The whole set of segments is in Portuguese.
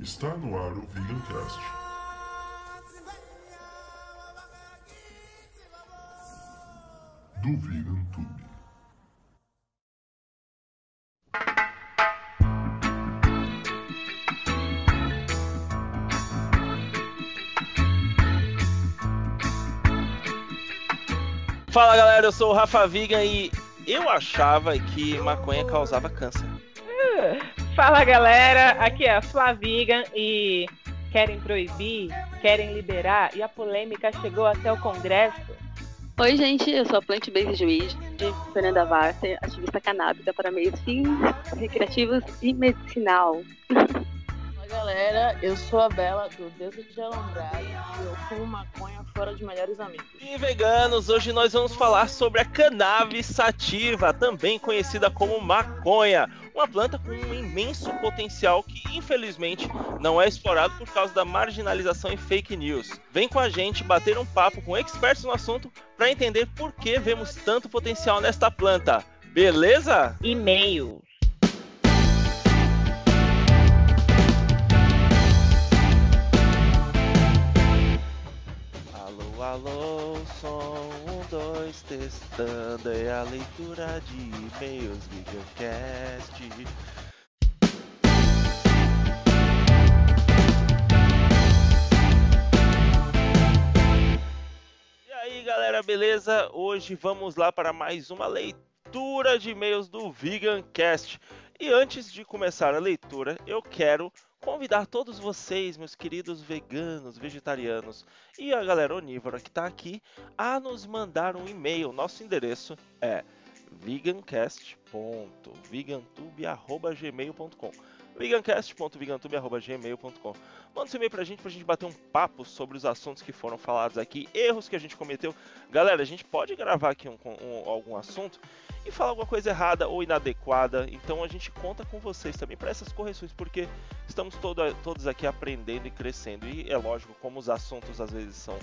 Está no ar o Vegancast. Do Vegan Tube. Fala galera, eu sou o Rafa Viga e eu achava que maconha causava câncer. Fala galera, aqui é a Flavigan e querem proibir, querem liberar e a polêmica chegou até o Congresso. Oi, gente, eu sou a Plant Based Juiz, de Fernanda Varter, ativista canábica para meios fins recreativos e medicinal. Fala galera, eu sou a Bela do Deus de Alambrado e eu fumo maconha fora de melhores amigos. E veganos, hoje nós vamos falar sobre a cannabis sativa, também conhecida como maconha, uma planta com um imenso potencial que infelizmente não é explorado por causa da marginalização e fake news. Vem com a gente bater um papo com expertos no assunto para entender por que vemos tanto potencial nesta planta. Beleza? E-mail. Alô, alô, som, dois, testando, é a leitura de e-mails, Videocast. E aí, galera, beleza? Hoje vamos lá para mais uma leitura de e-mails do Vegancast. E antes de começar a leitura, eu quero convidar todos vocês, meus queridos veganos, vegetarianos e a galera onívora que está aqui, a nos mandar um e-mail. Nosso endereço é vegancast.vegantube.gmail.com vegancast.vegantube.gmail.com Manda seu e-mail pra gente pra gente bater um papo sobre os assuntos que foram falados aqui, erros que a gente cometeu. Galera, a gente pode gravar aqui um, um, algum assunto e falar alguma coisa errada ou inadequada, então a gente conta com vocês também para essas correções, porque estamos todo, todos aqui aprendendo e crescendo. E é lógico, como os assuntos às vezes são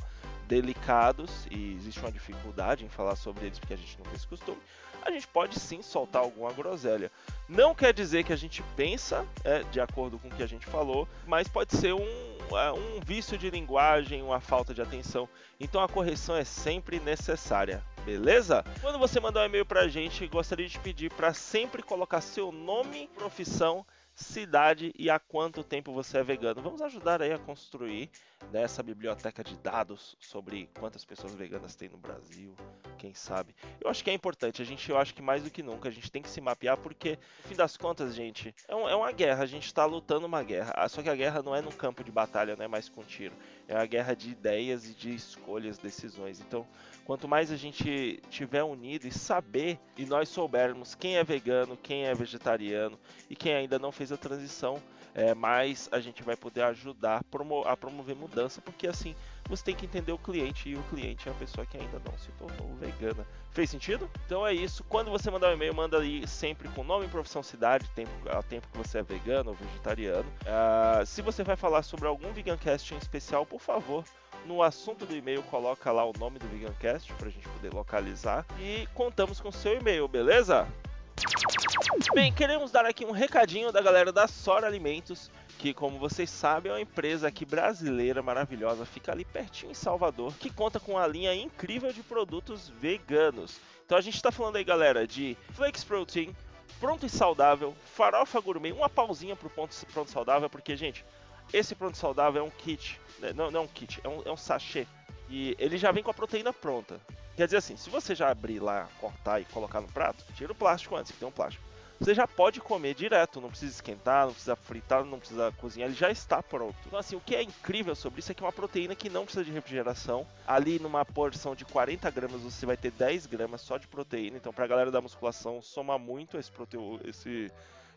delicados e existe uma dificuldade em falar sobre eles porque a gente não tem esse costume, a gente pode sim soltar alguma groselha. Não quer dizer que a gente pensa é, de acordo com o que a gente falou, mas pode ser um, um vício de linguagem, uma falta de atenção. Então a correção é sempre necessária. Beleza? Quando você mandar um e-mail pra gente, gostaria de pedir para sempre colocar seu nome, profissão, cidade e há quanto tempo você é vegano. Vamos ajudar aí a construir né, essa biblioteca de dados sobre quantas pessoas veganas tem no Brasil, quem sabe. Eu acho que é importante, a gente, eu acho que mais do que nunca, a gente tem que se mapear, porque, no fim das contas, gente, é, um, é uma guerra, a gente está lutando uma guerra. Ah, Só que a guerra não é no campo de batalha, não é mais com tiro. É uma guerra de ideias e de escolhas, decisões. Então, quanto mais a gente tiver unido e saber, e nós soubermos quem é vegano, quem é vegetariano e quem ainda não fez a transição, é, mais a gente vai poder ajudar a promover mudança, porque assim você tem que entender o cliente e o cliente é a pessoa que ainda não se tornou vegana. Fez sentido? Então é isso. Quando você mandar um e-mail, manda aí sempre com nome, profissão, cidade, tempo, ao tempo que você é vegano ou vegetariano. Uh, se você vai falar sobre algum vegancast em especial, por favor, no assunto do e-mail coloca lá o nome do Vegancast para a gente poder localizar e contamos com seu e-mail, beleza? Bem, queremos dar aqui um recadinho da galera da Sora Alimentos, que como vocês sabem é uma empresa aqui brasileira maravilhosa, fica ali pertinho em Salvador, que conta com uma linha incrível de produtos veganos. Então a gente está falando aí, galera, de Flakes Protein, pronto e saudável, farofa gourmet, uma pausinha pro pronto saudável, porque gente, esse pronto saudável é um kit, né? não, não é um kit, é um, é um sachê. E ele já vem com a proteína pronta. Quer dizer assim, se você já abrir lá, cortar e colocar no prato, tira o plástico antes, que tem um plástico. Você já pode comer direto, não precisa esquentar, não precisa fritar, não precisa cozinhar, ele já está pronto. Então assim, o que é incrível sobre isso é que é uma proteína que não precisa de refrigeração. Ali numa porção de 40 gramas você vai ter 10 gramas só de proteína. Então pra galera da musculação soma muito esse, proteu esse,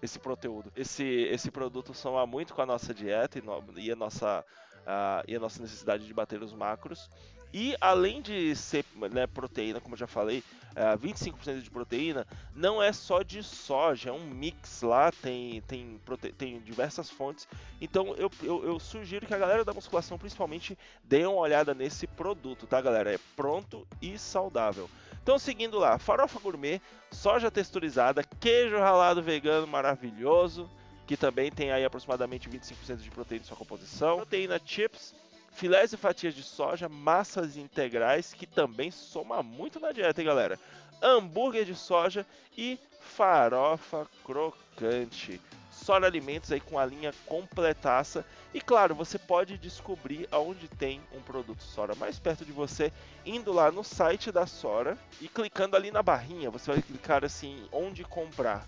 esse proteúdo. Esse, esse produto soma muito com a nossa dieta e, no, e, a, nossa, uh, e a nossa necessidade de bater os macros. E além de ser né, proteína, como eu já falei, uh, 25% de proteína, não é só de soja, é um mix lá, tem, tem, tem diversas fontes. Então eu, eu, eu, sugiro que a galera da musculação principalmente dê uma olhada nesse produto, tá galera? É pronto e saudável. Então seguindo lá, farofa gourmet, soja texturizada, queijo ralado vegano maravilhoso, que também tem aí aproximadamente 25% de proteína em sua composição. Proteína chips, filés e fatias de soja, massas integrais, que também soma muito na dieta, hein, galera? Hambúrguer de soja e farofa crocante. Sora Alimentos aí com a linha completaça. E claro, você pode descobrir aonde tem um produto Sora mais perto de você, indo lá no site da Sora e clicando ali na barrinha. Você vai clicar assim, onde comprar.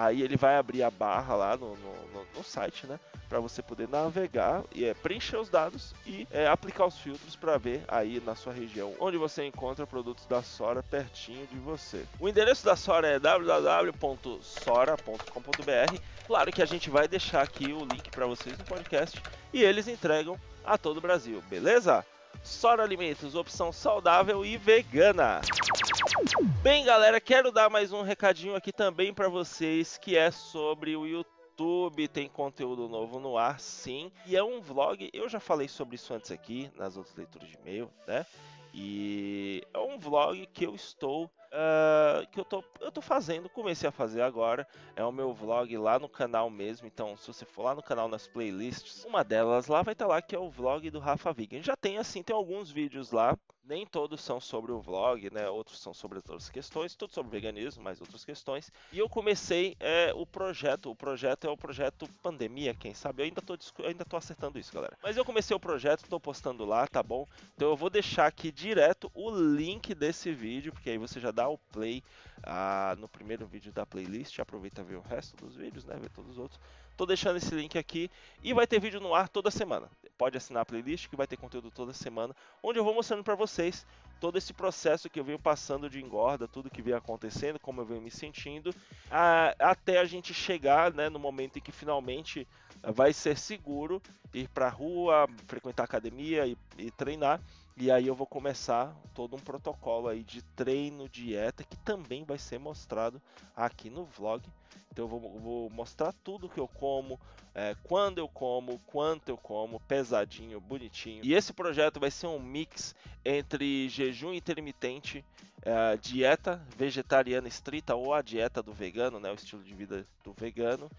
Aí ele vai abrir a barra lá no, no, no site, né? Para você poder navegar e é, preencher os dados e é, aplicar os filtros para ver aí na sua região onde você encontra produtos da Sora pertinho de você. O endereço da Sora é www.sora.com.br. Claro que a gente vai deixar aqui o link para vocês no podcast e eles entregam a todo o Brasil, beleza? Sora Alimentos, opção saudável e vegana. Bem, galera, quero dar mais um recadinho aqui também para vocês que é sobre o YouTube. Tem conteúdo novo no ar, sim. E é um vlog. Eu já falei sobre isso antes aqui nas outras leituras de e-mail, né? E é um vlog que eu estou uh, que eu tô, eu tô fazendo, comecei a fazer agora. É o meu vlog lá no canal mesmo. Então, se você for lá no canal nas playlists, uma delas lá vai estar tá lá que é o vlog do Rafa Vegan. Já tem assim, tem alguns vídeos lá nem todos são sobre o vlog, né? Outros são sobre outras questões, tudo sobre veganismo, mas outras questões. E eu comecei é, o projeto. O projeto é o projeto Pandemia, quem sabe? Eu ainda tô, eu ainda tô acertando isso, galera. Mas eu comecei o projeto, tô postando lá, tá bom? Então eu vou deixar aqui direto o link desse vídeo, porque aí você já dá o play ah, no primeiro vídeo da playlist. Aproveita ver o resto dos vídeos, né? Ver todos os outros. Tô deixando esse link aqui e vai ter vídeo no ar toda semana. Pode assinar a playlist que vai ter conteúdo toda semana, onde eu vou mostrando para vocês todo esse processo que eu venho passando de engorda, tudo que vem acontecendo, como eu venho me sentindo, a, até a gente chegar né, no momento em que finalmente vai ser seguro ir para rua, frequentar academia e, e treinar. E aí eu vou começar todo um protocolo aí de treino, dieta, que também vai ser mostrado aqui no vlog. Então eu vou, vou mostrar tudo que eu como, é, quando eu como, quanto eu como, pesadinho, bonitinho. E esse projeto vai ser um mix entre jejum intermitente, é, dieta vegetariana estrita ou a dieta do vegano, né, o estilo de vida do vegano,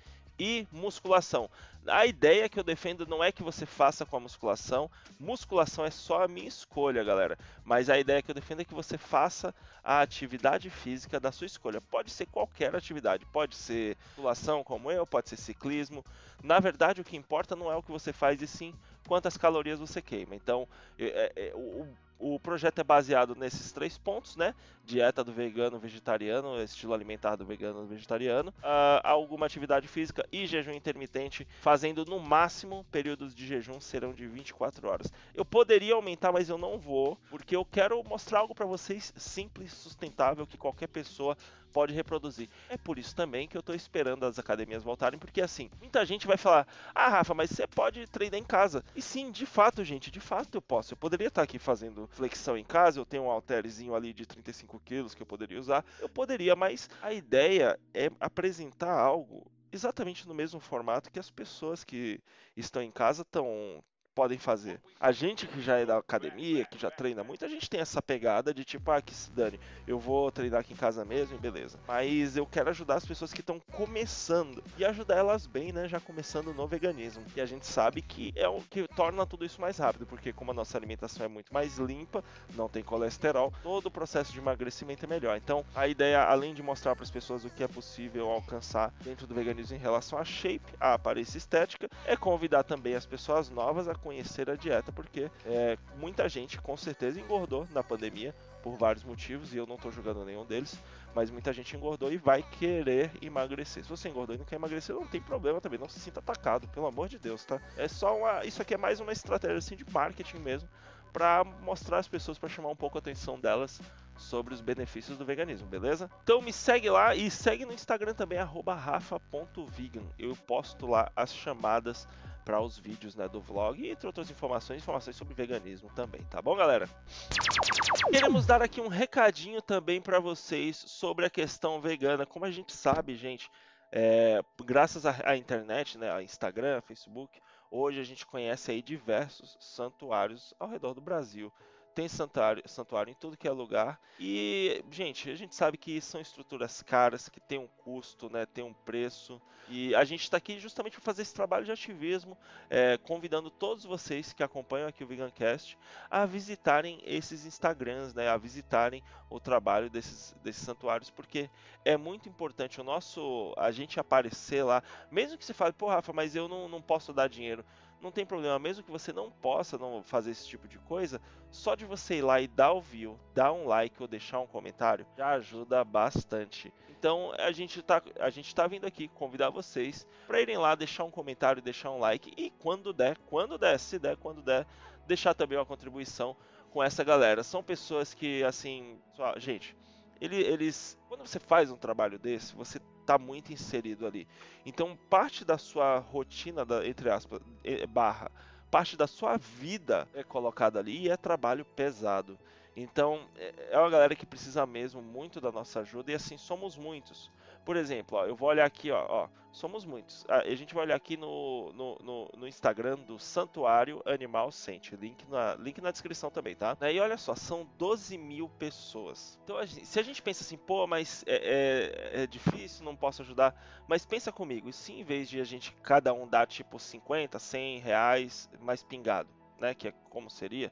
e musculação. A ideia que eu defendo não é que você faça com a musculação, musculação é só a minha escolha, galera. Mas a ideia que eu defendo é que você faça a atividade física da sua escolha. Pode ser qualquer atividade, pode ser musculação como eu, pode ser ciclismo. Na verdade, o que importa não é o que você faz, e sim quantas calorias você queima. Então, é, é, o o projeto é baseado nesses três pontos, né? Dieta do vegano, vegetariano, estilo alimentar do vegano, vegetariano, uh, alguma atividade física e jejum intermitente, fazendo no máximo períodos de jejum serão de 24 horas. Eu poderia aumentar, mas eu não vou, porque eu quero mostrar algo para vocês simples, sustentável, que qualquer pessoa pode reproduzir. É por isso também que eu estou esperando as academias voltarem, porque assim, muita gente vai falar: "Ah, Rafa, mas você pode treinar em casa". E sim, de fato, gente, de fato eu posso. Eu poderia estar aqui fazendo flexão em casa, eu tenho um halterzinho ali de 35 quilos que eu poderia usar. Eu poderia, mas a ideia é apresentar algo exatamente no mesmo formato que as pessoas que estão em casa estão podem fazer. A gente que já é da academia, que já treina muito, a gente tem essa pegada de tipo, ah, que se dane, eu vou treinar aqui em casa mesmo e beleza. Mas eu quero ajudar as pessoas que estão começando e ajudar elas bem, né, já começando no veganismo. E a gente sabe que é o que torna tudo isso mais rápido, porque como a nossa alimentação é muito mais limpa, não tem colesterol, todo o processo de emagrecimento é melhor. Então, a ideia, além de mostrar para as pessoas o que é possível alcançar dentro do veganismo em relação a shape, a aparência estética, é convidar também as pessoas novas a conhecer a dieta, porque é, muita gente com certeza engordou na pandemia por vários motivos e eu não estou julgando nenhum deles, mas muita gente engordou e vai querer emagrecer. Se você engordou e não quer emagrecer, não tem problema também, não se sinta atacado, pelo amor de Deus, tá? É só uma, isso aqui é mais uma estratégia assim de marketing mesmo para mostrar às pessoas para chamar um pouco a atenção delas sobre os benefícios do veganismo, beleza? Então me segue lá e segue no Instagram também @rafa.vegan. Eu posto lá as chamadas para os vídeos né, do vlog e entre outras informações, informações sobre veganismo também, tá bom, galera? Queremos dar aqui um recadinho também para vocês sobre a questão vegana. Como a gente sabe, gente, é, graças à internet, né, a Instagram, Facebook, hoje a gente conhece aí diversos santuários ao redor do Brasil. Tem santuário, santuário em tudo que é lugar. E, gente, a gente sabe que são estruturas caras, que tem um custo, né, tem um preço. E a gente está aqui justamente para fazer esse trabalho de ativismo, é, convidando todos vocês que acompanham aqui o Vegancast a visitarem esses Instagrams, né, a visitarem o trabalho desses, desses santuários, porque é muito importante o nosso, a gente aparecer lá, mesmo que você fale, pô, Rafa, mas eu não, não posso dar dinheiro não tem problema, mesmo que você não possa não fazer esse tipo de coisa, só de você ir lá e dar o view, dar um like ou deixar um comentário, já ajuda bastante. Então a gente tá, a gente tá vindo aqui convidar vocês para irem lá deixar um comentário, deixar um like e quando der, quando der, se der, quando der, deixar também uma contribuição com essa galera. São pessoas que assim, gente, eles, quando você faz um trabalho desse, você está muito inserido ali. Então, parte da sua rotina, da, entre aspas, barra, parte da sua vida é colocada ali e é trabalho pesado. Então, é, é uma galera que precisa mesmo muito da nossa ajuda e assim somos muitos. Por exemplo, ó, eu vou olhar aqui, ó, ó somos muitos. Ah, a gente vai olhar aqui no, no, no, no, Instagram do Santuário Animal Sente. Link na, link na descrição também, tá? E olha só, são 12 mil pessoas. Então, a gente, se a gente pensa assim, pô, mas é, é, é, difícil, não posso ajudar. Mas pensa comigo, e se em vez de a gente cada um dar tipo 50, 100 reais mais pingado, né? Que é como seria.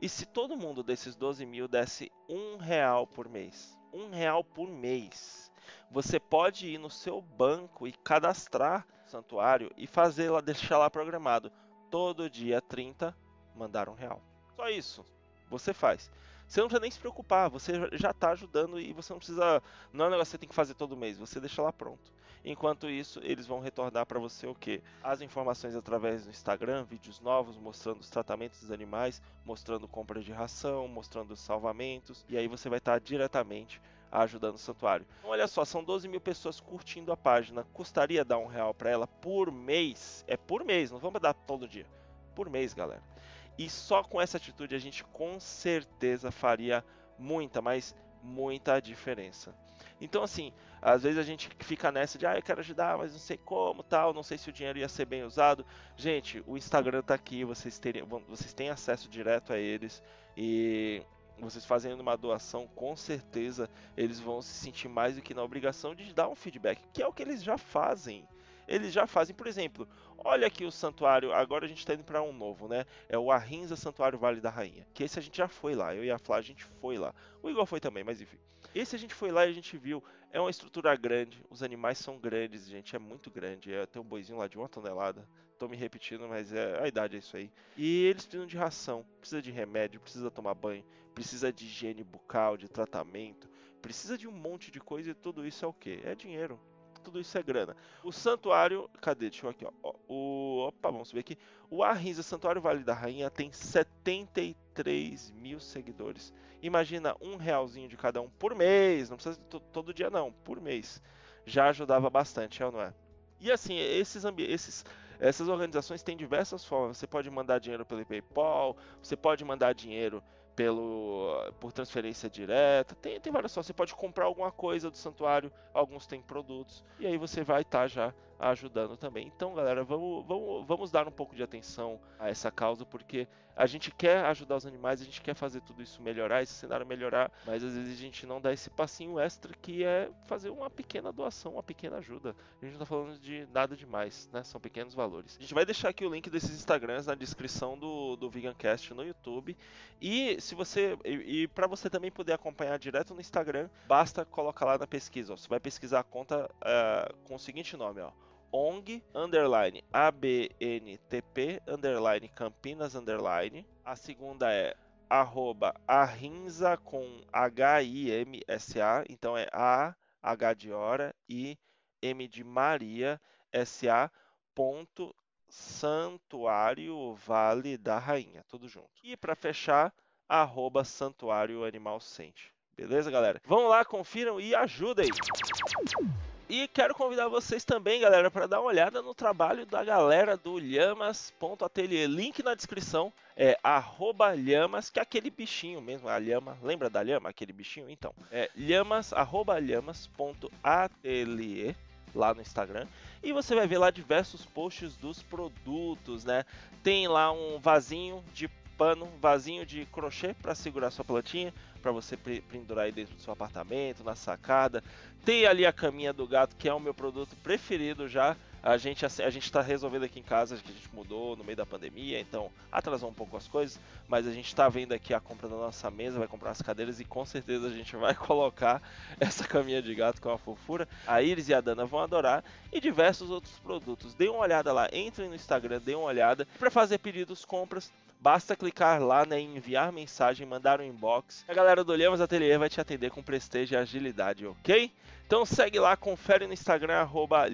E se todo mundo desses 12 mil desse um real por mês? Um real por mês você pode ir no seu banco e cadastrar o santuário e fazer lá, deixar lá programado. Todo dia 30, mandar um real. Só isso. Você faz. Você não precisa nem se preocupar, você já está ajudando e você não precisa. Não é um negócio que você tem que fazer todo mês, você deixa lá pronto. Enquanto isso, eles vão retornar para você o que? As informações através do Instagram, vídeos novos mostrando os tratamentos dos animais, mostrando compras de ração, mostrando os salvamentos, e aí você vai estar tá diretamente ajudando o santuário. Então, olha só, são 12 mil pessoas curtindo a página. Custaria dar um real para ela por mês? É por mês, não vamos dar todo dia. Por mês, galera. E só com essa atitude a gente com certeza faria muita, mas muita diferença. Então, assim, às vezes a gente fica nessa de, ah, eu quero ajudar, mas não sei como, tal, não sei se o dinheiro ia ser bem usado. Gente, o Instagram tá aqui, vocês, vocês têm acesso direto a eles e vocês fazendo uma doação, com certeza eles vão se sentir mais do que na obrigação de dar um feedback, que é o que eles já fazem. Eles já fazem, por exemplo, olha aqui o santuário, agora a gente está indo para um novo, né? É o Arrinza Santuário Vale da Rainha. Que esse a gente já foi lá, eu e a Flá a gente foi lá. O Igor foi também, mas enfim. Esse a gente foi lá e a gente viu, é uma estrutura grande, os animais são grandes, gente, é muito grande. É, tem um boizinho lá de uma tonelada, tô me repetindo, mas é, a idade é isso aí. E eles precisam de ração, precisa de remédio, precisa tomar banho, precisa de higiene bucal, de tratamento, precisa de um monte de coisa e tudo isso é o que? É dinheiro. Tudo isso é grana. O santuário. Cadê? Deixa eu aqui, ó. O, opa, vamos ver aqui. O Arrinza Santuário Vale da Rainha tem 73 mil seguidores. Imagina um realzinho de cada um por mês. Não precisa todo dia, não. Por mês. Já ajudava bastante, é ou não é? E assim, esses, esses essas organizações têm diversas formas. Você pode mandar dinheiro pelo PayPal, você pode mandar dinheiro pelo por transferência direta. Tem, tem várias formas. Você pode comprar alguma coisa do santuário, alguns têm produtos, e aí você vai estar tá já ajudando também. Então, galera, vamos, vamos, vamos dar um pouco de atenção a essa causa, porque a gente quer ajudar os animais, a gente quer fazer tudo isso melhorar, esse cenário melhorar, mas às vezes a gente não dá esse passinho extra que é fazer uma pequena doação, uma pequena ajuda. A gente não tá falando de nada demais, né? São pequenos valores. A gente vai deixar aqui o link desses Instagrams na descrição do, do Vegancast no YouTube. E se você. E, e para você também poder acompanhar direto no Instagram, basta colocar lá na pesquisa. Ó. Você vai pesquisar a conta uh, com o seguinte nome, ó ONG, underline, ABNTP, underline, Campinas, underline. A segunda é arroba arrinza com H-I-M-S-A, então é A, H de hora, I, M de Maria, S-A, ponto, Santuário Vale da Rainha, tudo junto. E para fechar, arroba Santuário Animal Sente. Beleza, galera? Vão lá, confiram e ajudem! E quero convidar vocês também, galera, para dar uma olhada no trabalho da galera do Lhamas.atelier. Link na descrição é arroba lhamas, que é aquele bichinho mesmo, a lhama. Lembra da lhama, aquele bichinho? Então, é lhamas, arroba lhamas.atelier lá no Instagram e você vai ver lá diversos posts dos produtos, né? Tem lá um vasinho de pano, vasinho de crochê para segurar sua plantinha, para você pendurar aí dentro do seu apartamento, na sacada. Tem ali a caminha do gato, que é o meu produto preferido já. A gente a gente está resolvendo aqui em casa, que a gente mudou no meio da pandemia, então atrasou um pouco as coisas, mas a gente está vendo aqui a compra da nossa mesa, vai comprar as cadeiras e com certeza a gente vai colocar essa caminha de gato com a fofura. A Iris e a Dana vão adorar e diversos outros produtos. Dê uma olhada lá, entrem no Instagram, dê uma olhada para fazer pedidos, compras. Basta clicar lá né, em enviar mensagem, mandar um inbox. A galera do Lhamos Atelier vai te atender com prestígio e agilidade, ok? Então segue lá, confere no Instagram, arroba.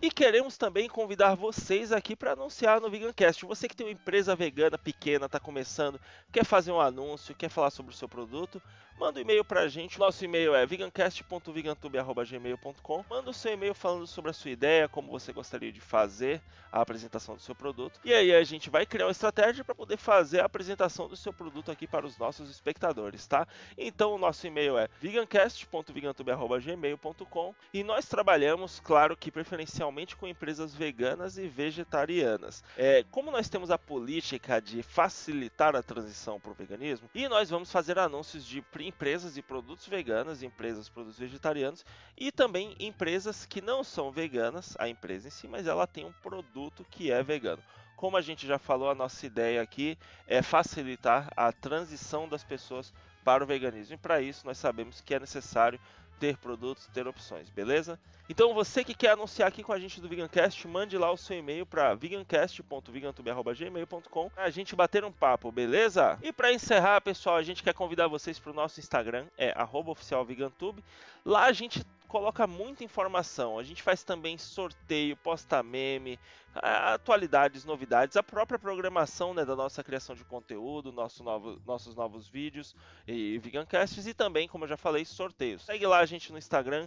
E queremos também convidar vocês aqui para anunciar no Vegancast. Você que tem uma empresa vegana pequena, está começando, quer fazer um anúncio, quer falar sobre o seu produto, manda um e-mail para a gente. Nosso e-mail é vegancast.vegantube.gmail.com. Manda o seu e-mail falando sobre a sua ideia, como você gostaria de fazer a apresentação do seu produto. E aí a gente vai criar uma estratégia para poder fazer a apresentação do seu produto aqui para os nossos espectadores, tá? Então o nosso e-mail é vegancast.vegantube.gmail.com e nós trabalhamos, claro que preferencialmente com empresas veganas e vegetarianas. É, como nós temos a política de facilitar a transição para o veganismo, e nós vamos fazer anúncios de empresas e produtos veganas, empresas e produtos vegetarianos, e também empresas que não são veganas, a empresa em si, mas ela tem um produto que é vegano. Como a gente já falou, a nossa ideia aqui é facilitar a transição das pessoas para o veganismo. E para isso nós sabemos que é necessário ter produtos, ter opções, beleza? Então você que quer anunciar aqui com a gente do Vegancast, mande lá o seu e-mail para vegancast.vegantube.gmail.com para a gente bater um papo, beleza? E para encerrar, pessoal, a gente quer convidar vocês para o nosso Instagram, é oficialvegantube. Lá a gente coloca muita informação. A gente faz também sorteio, posta meme, atualidades, novidades, a própria programação né, da nossa criação de conteúdo, nosso novo, nossos novos vídeos e vegancasts e também, como eu já falei, sorteios. Segue lá a gente no Instagram,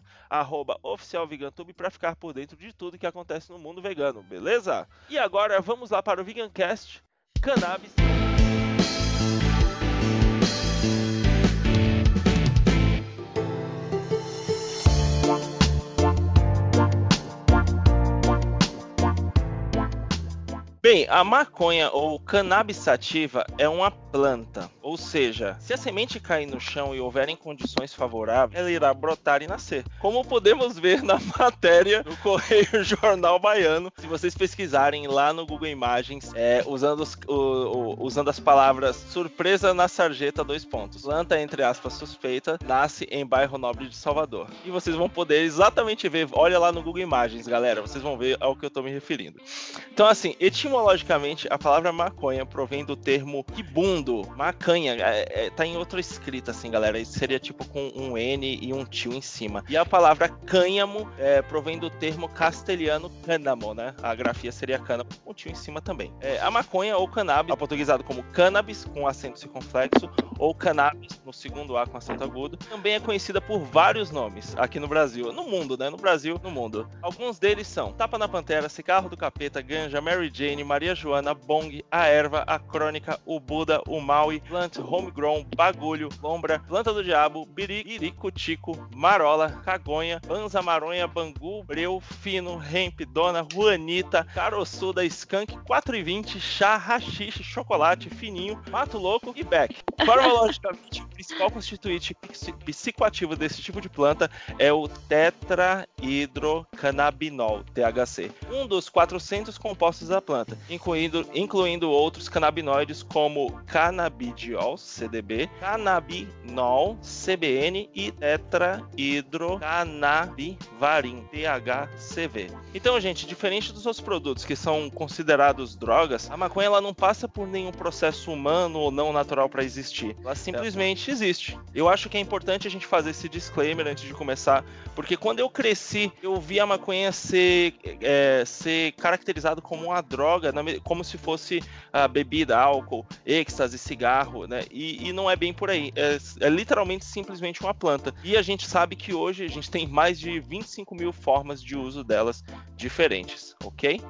oficialvegantube, para ficar por dentro de tudo que acontece no mundo vegano, beleza? E agora vamos lá para o Vegancast Cannabis. Bem, a maconha ou cannabis sativa é uma planta, ou seja, se a semente cair no chão e houverem condições favoráveis, ela irá brotar e nascer. Como podemos ver na matéria do Correio Jornal Baiano, se vocês pesquisarem lá no Google Imagens, é, usando, os, o, o, usando as palavras surpresa na sarjeta, dois pontos. Planta, entre aspas, suspeita, nasce em bairro nobre de Salvador. E vocês vão poder exatamente ver, olha lá no Google Imagens, galera, vocês vão ver ao que eu estou me referindo. Então, assim, etimologicamente etimologicamente, a palavra maconha provém do termo kibundo, macanha, é, é, tá em outra escrita, assim, galera. Isso seria tipo com um N e um tio em cima. E a palavra cânhamo é, provém do termo castelhano cânamo, né? A grafia seria cânamo, com um tio em cima também. É, a maconha ou cannabis, aportuguesado como cannabis, com acento circunflexo, ou cannabis, no segundo A com acento agudo, também é conhecida por vários nomes aqui no Brasil. No mundo, né? No Brasil, no mundo. Alguns deles são Tapa na Pantera, Cigarro do Capeta, Ganja, Mary Jane, Maria Joana, Bong, a Erva, a Crônica, o Buda, o Maui, Plant, Homegrown, Bagulho, Lombra, Planta do Diabo, Birico, Tico, Marola, Cagonha, Banza Maronha, Bangu, Breu, Fino, Hemp, Dona, Juanita, Caroçuda, Skunk, 4,20, Chá, Rachixe, Chocolate, Fininho, Mato Louco e Beck. Farmacologicamente, o principal constituinte psicoativo desse tipo de planta é o tetrahidrocannabinol, THC, um dos 400 compostos da planta incluindo, incluindo outros canabinoides como canabidiol, CDB, canabinol, CBN e tetrahidrocannabivarin, THCV. Então, gente, diferente dos outros produtos que são considerados drogas, a maconha ela não passa por nenhum processo humano ou não natural para existir. Ela simplesmente existe. Eu acho que é importante a gente fazer esse disclaimer antes de começar, porque quando eu cresci, eu vi a maconha ser, é, ser caracterizado como uma droga droga, como se fosse a bebida, álcool, êxtase, cigarro, né? E, e não é bem por aí. É, é, literalmente simplesmente uma planta. E a gente sabe que hoje a gente tem mais de 25 mil formas de uso delas diferentes, ok?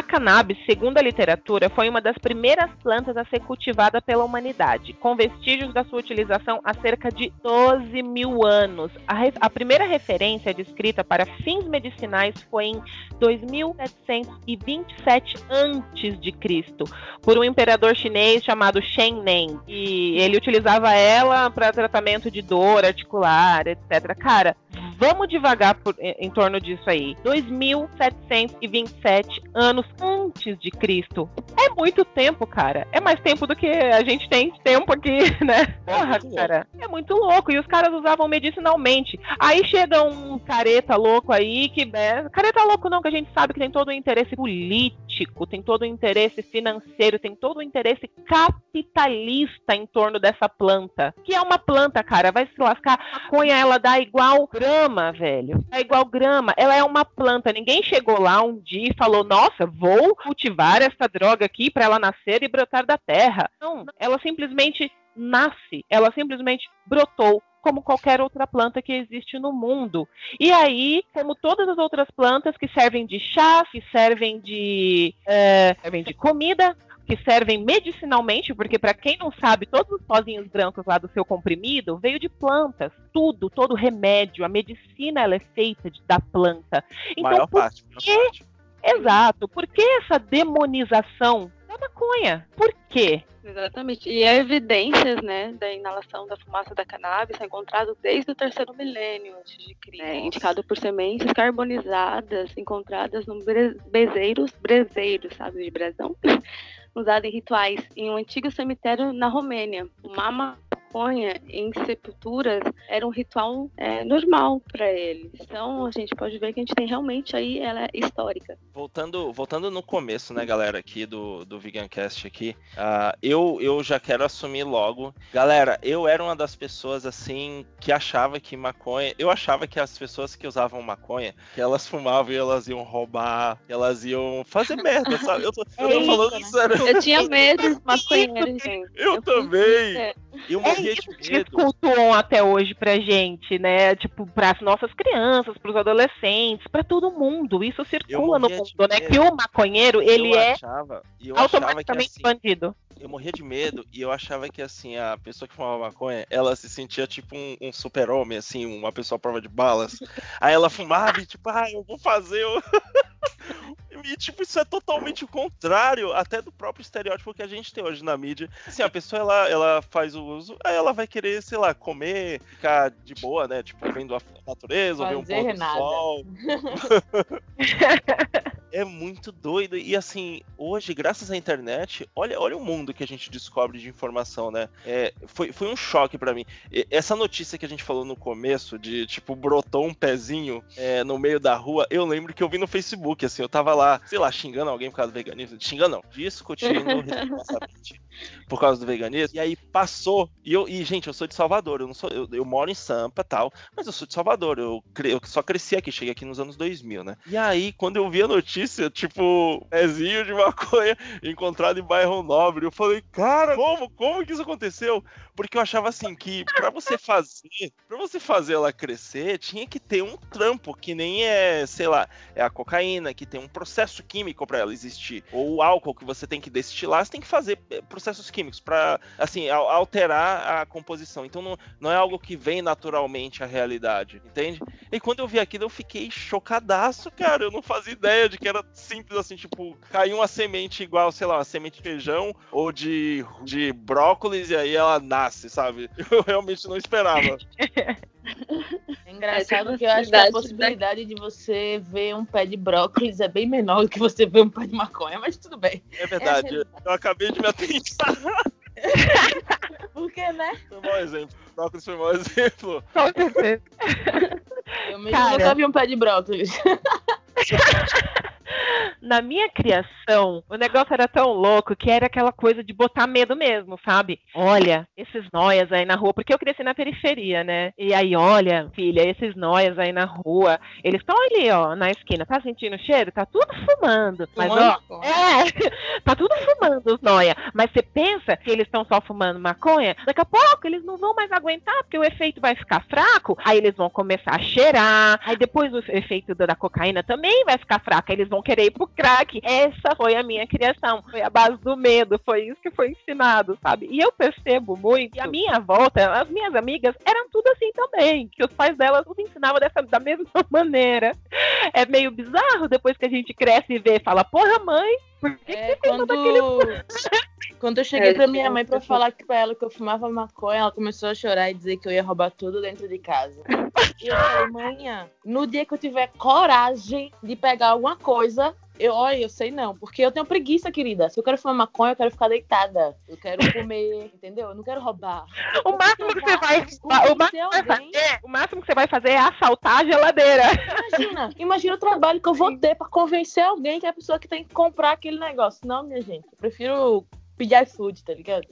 A cannabis, segundo a literatura, foi uma das primeiras plantas a ser cultivada pela humanidade, com vestígios da sua utilização há cerca de 12 mil anos. A, re- a primeira referência descrita para fins medicinais foi em 2727 antes de Cristo, por um imperador chinês chamado Shen Neng. E ele utilizava ela para tratamento de dor articular, etc. Cara, vamos devagar por- em torno disso aí. 2727 anos antes de Cristo. É muito tempo, cara. É mais tempo do que a gente tem tempo aqui, né? Porra, muito louco. cara. É muito louco. E os caras usavam medicinalmente. Aí chega um careta louco aí que. É, careta louco não, que a gente sabe que tem todo o interesse político, tem todo o interesse financeiro, tem todo o interesse capitalista em torno dessa planta. Que é uma planta, cara. Vai se lascar. A maconha, ela dá igual grama, velho. Dá igual grama. Ela é uma planta. Ninguém chegou lá um dia e falou: Nossa, vou cultivar essa droga aqui para ela nascer e brotar da terra. Não. Ela simplesmente nasce. Ela simplesmente brotou como qualquer outra planta que existe no mundo. E aí, como todas as outras plantas que servem de chá, que servem de, é, servem de comida, que servem medicinalmente, porque para quem não sabe, todos os pozinhos brancos lá do seu comprimido veio de plantas. Tudo, todo remédio, a medicina ela é feita de- da planta. Então, maior por parte. maior quê? parte. Exato. Por que essa demonização da maconha? Por quê? Exatamente. E há evidências, né, da inalação da fumaça da cannabis são encontrados desde o terceiro milênio antes de Cristo. É, indicado por sementes carbonizadas encontradas no bezeiros, brezeiros, sabe, de brasão, usado em rituais em um antigo cemitério na Romênia. Fumar maconha em sepulturas era um ritual é, normal para eles. Então a gente pode ver que a gente tem realmente aí ela é histórica. Voltando, voltando no começo, né, galera, aqui do, do Vegancast aqui, ah, eu, eu já quero assumir logo. Galera, eu era uma das pessoas, assim, que achava que maconha... Eu achava que as pessoas que usavam maconha, que elas fumavam e elas iam roubar, elas iam fazer merda, sabe? Eu tô, eu tô É falando isso, né? sério. Eu tinha medo de maconheiros, gente. Eu fiz também. É. Eu É isso de que medo. cultuam até hoje pra gente, né? Tipo, pras nossas crianças, pros adolescentes, pra todo mundo. Isso circula no mundo, né? Que o maconheiro, ele eu é achava, eu que automaticamente assim, bandido. eu morria de medo e eu achava que assim, a pessoa que fumava maconha, ela se sentia tipo um, um super-homem, assim, uma pessoa à prova de balas. Aí ela fumava e tipo, ah, eu vou fazer. o-" E tipo, isso é totalmente o contrário até do próprio estereótipo que a gente tem hoje na mídia. Assim, a pessoa ela, ela faz o uso, aí ela vai querer, sei lá, comer, ficar de boa, né? Tipo, vendo a natureza, ou ver um pôr do sol. é muito doido. E assim, hoje, graças à internet, olha, olha o mundo que a gente descobre de informação, né? É, foi, foi um choque pra mim. E- Essa notícia que a gente falou no começo, de tipo, brotou um pezinho é, no meio da rua, eu lembro que eu vi no Facebook, assim, eu tava lá, sei lá, xingando alguém por causa do veganismo. Xingando não, discutindo responsavelmente por causa do veganismo. E aí passou. E eu, e, gente, eu sou de Salvador, eu não sou. Eu, eu moro em Sampa tal, mas eu sou de Salvador. Eu, eu só cresci aqui, cheguei aqui nos anos 2000, né? E aí, quando eu vi a notícia, tipo, pezinho de maconha encontrado em bairro nobre, eu falei, cara, como? Como que isso aconteceu? Porque eu achava assim que pra você fazer, para você fazer ela crescer, tinha que ter um trampo que nem é, sei lá, é a cocaína, que tem um processo químico pra ela existir, ou o álcool que você tem que destilar, você tem que fazer eh, processos químicos pra, assim, al- alterar a composição. Então não, não é algo que vem naturalmente à realidade, entende? E quando eu vi aquilo, eu fiquei chocadaço, cara. Eu não fazia ideia de que era simples assim, tipo, caiu uma semente igual, sei lá, uma semente de feijão ou de, de brócolis e aí ela nasce, sabe? Eu realmente não esperava. É engraçado É, que eu acho que a possibilidade de você ver um pé de brócolis é bem menor do que você ver um pé de maconha, mas tudo bem. É verdade. Eu acabei de me atentar. Por que, né? Foi um mau exemplo. Brócolis foi um mau exemplo. Com certeza. Eu mesmo Cara. nunca vi um pé de brócolis. Na minha criação, o negócio era tão louco que era aquela coisa de botar medo mesmo, sabe? Olha, esses noias aí na rua, porque eu cresci na periferia, né? E aí, olha, filha, esses noias aí na rua, eles estão ali, ó, na esquina. Tá sentindo o cheiro? Tá tudo fumando. Mas, ó, é, tá tudo fumando os noia. Mas você pensa que eles estão só fumando maconha? Daqui a pouco eles não vão mais aguentar, porque o efeito vai ficar fraco. Aí eles vão começar a cheirar. Aí depois o efeito da da cocaína também vai ficar fraco. Aí eles vão querer ir pro crack. Essa foi a minha criação. Foi a base do medo. Foi isso que foi ensinado, sabe? E eu percebo muito que a minha volta, as minhas amigas, eram tudo assim também. Que os pais delas nos ensinavam dessa, da mesma maneira. É meio bizarro depois que a gente cresce e vê, fala, porra, mãe, por que, É, que quando... daquele quando eu cheguei É, pra minha eu- mãe pra falar pra ela que eu fumava maconha, ela começou a chorar e dizer que eu ia roubar tudo dentro de casa. E eu falei, manhã, no dia que eu tiver coragem de pegar alguma coisa, eu, olha, eu sei não, porque eu tenho preguiça, querida. Se eu quero fumar maconha, eu quero ficar deitada. Eu quero comer, entendeu? Eu não quero roubar. O máximo que você vai, o máximo vai fazer, o máximo que você vai fazer é assaltar a geladeira. Imagina, imagina o trabalho que eu vou ter pra convencer alguém que é a pessoa que tem que comprar aquele negócio. Não, minha gente, eu prefiro pedir iFood, tá ligado?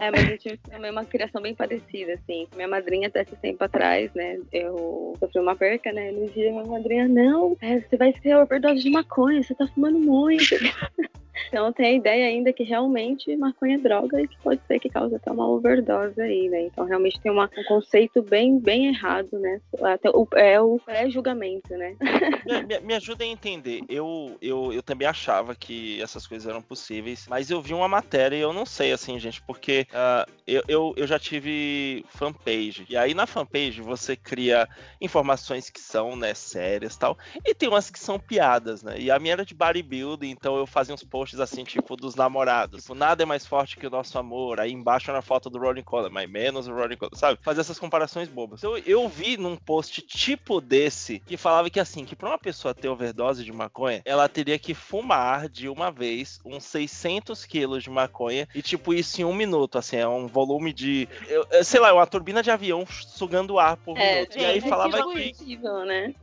É, mas eu tive também uma criação bem parecida, assim. Minha madrinha, até esse tempo atrás, né, eu sofri uma perca, né, no dia minha madrinha, não, é, você vai ser overdose de maconha, você tá fumando muito. Então tem a ideia ainda que realmente maconha é droga e que pode ser que cause até uma overdose aí, né? Então realmente tem uma- um conceito bem, bem errado, né? Até o, é o pré-julgamento, né? Me, me- me ajuda a entender. Eu, eu, eu também achava que essas coisas eram possíveis, mas eu vi uma matéria e eu não sei, assim, gente, porque ah, eu, eu, eu já tive fanpage. E aí na fanpage você cria informações que são, né, sérias e tal. E tem umas que são piadas, né? E a minha era de bodybuilding, então eu fazia uns posts assim, tipo, dos namorados. Tipo, nada é mais forte que o nosso amor. Aí embaixo era a foto do Rolling Collar, mas menos o Rolling Collar, sabe? Fazer essas comparações bobas. Então eu vi num post tipo desse que falava que assim, que pra uma pessoa ter overdose de maconha, ela teria que fumar de uma vez uns 600 quilos de maconha e tipo isso em um minuto, assim, é um volume de, eu- eu sei lá, é uma turbina de avião sugando ar por minuto. E aí gente, falava é que né?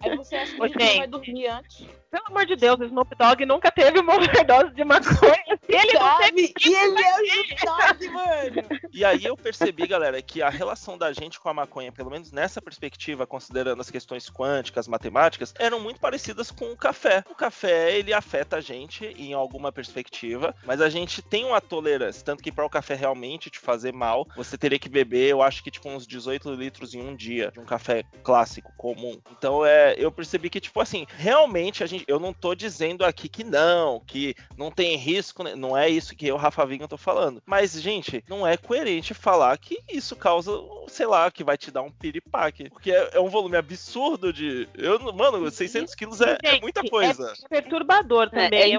Aí você acha que Ô, a gente vai dormir antes? Pelo amor de Deus, o Snoop Dogg nunca teve uma overdose de maconha. Se ele não teve, Sabe? E ele é o Snoop Dogg, mano. E aí eu percebi, galera, que a relação da gente com a maconha, pelo menos nessa perspectiva, considerando as questões quânticas, matemáticas, eram muito parecidas com o café. O café, ele afeta a gente em alguma perspectiva, mas a gente tem uma tolerância, tanto que para o café realmente te fazer mal, você teria que beber, eu acho que tipo uns 18 litros em um dia de um café clássico, comum. Então é, eu percebi que tipo assim, realmente a gente, eu não tô dizendo aqui que não, que não tem risco, né? não é isso que eu, Rafa Vigan, tô falando. Mas, gente, não é coerente falar que isso causa, sei lá, que vai te dar um piripaque. Porque é, é um volume absurdo de. Eu, não- mano, 600 quilos é, é muita coisa. é perturbador É, também. é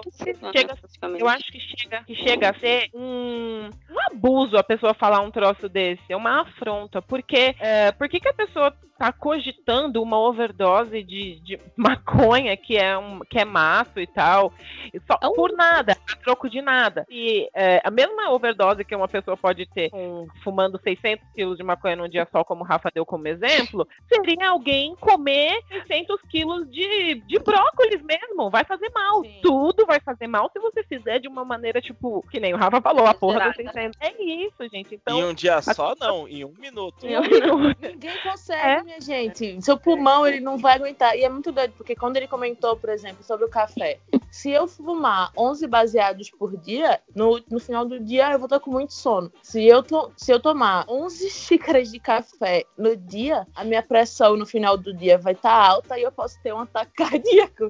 chega- né. Eu acho que chega, que chega a ser um, um abuso a pessoa falar um troço desse, é uma afronta. Porque é, por que, que a pessoa tá cogitando uma overdose de, de maconha que é, um, que é maço e tal? E só, um- Por nada, a troco de nada. E é, a mesma overdose que uma pessoa pode ter com- fumando 600 quilos de maconha num dia só, como o Rafa deu como exemplo, seria alguém comer 600 quilos de, de brócolis mesmo. Vai fazer mal. Sim. Tudo vai fazer mal se você fizer de uma maneira, tipo, que nem o Rafa falou, a porra dos Exagerada. 600. É isso, gente. Então, em um dia só, não, em um minuto. em um minuto. Ninguém consegue, É. minha gente. Seu pulmão, ele não vai aguentar. E é muito doido, porque quando ele comentou, por exemplo, sobre o café, se eu fumar 11 baseados por dia, no, no final do dia eu vou estar com muito sono. Se eu, to, se eu tomar 11 xícaras de café no dia, a minha pressão no final do dia vai estar alta e eu posso ter um ataque cardíaco.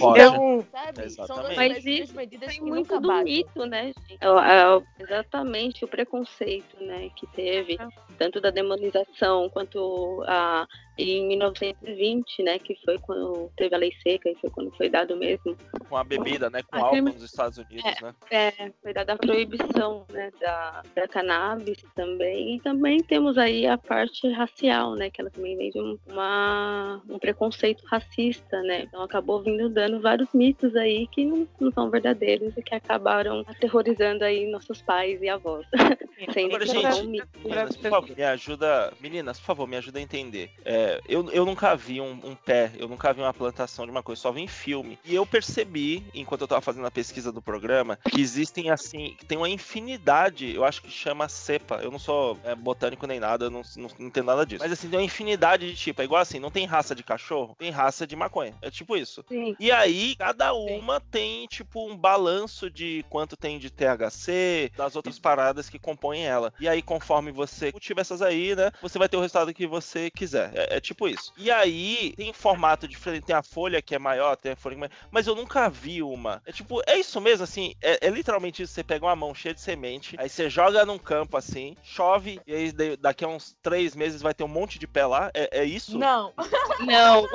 Pode. Então, sabe? São Exatamente. Mas duas isso medidas Tem que muito nunca do batem. mito, né, gente? É, o- é exatamente o preconceito, né, que teve, tanto da demonização quanto a em 1920, né, que foi quando teve a lei seca e foi quando foi dado mesmo, Com a bebida, né? Com Ah, álcool crime- nos Estados Unidos, né? é, foi dada a proibição, né, da, da cannabis também. E também temos aí a parte racial, né, que ela também vem de um, uma, um preconceito racista, né. Então acabou vindo dando vários mitos aí que não, não são verdadeiros e que acabaram aterrorizando aí nossos pais e avós. Sem Agora, gente, um mito. Meninas, por favor, me ajuda. Meninas, por favor, me ajuda a entender. É, eu, eu nunca vi um, um pé, eu nunca vi uma plantação de uma coisa, só vi em filme. E eu percebi, enquanto eu tava fazendo a pesquisa do programa, que existem assim, que tem uma infinidade, eu acho que chama cepa. Eu não sou é, botânico nem nada, eu não, não, não entendo nada disso. Mas assim, tem uma infinidade de tipo. É igual assim, não tem raça de cachorro, tem raça de maconha. É tipo isso. Sim. E aí, cada uma tem, tipo, um balanço de quanto tem de THC, das outras paradas que compõem ela. E aí, conforme você cultiva essas aí, né, você vai ter o resultado que você quiser. É, é, tipo isso. E aí, tem formato diferente, tem a folha que é maior, tem a folha que é maior, mas eu nunca vi uma. É tipo, é isso mesmo, assim, é, é literalmente isso, você pega uma mão cheia de semente, aí você joga num campo assim, chove, e aí daqui a uns três meses vai ter um monte de pé lá, é, é isso? Não, Não,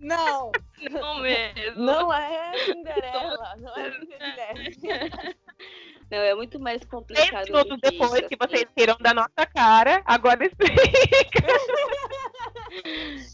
não, não mesmo. não é Cinderela, não é Cinderela. Não, é muito mais Três complicado. minutos do que depois isso, que assim. vocês riram da nossa cara, agora explica.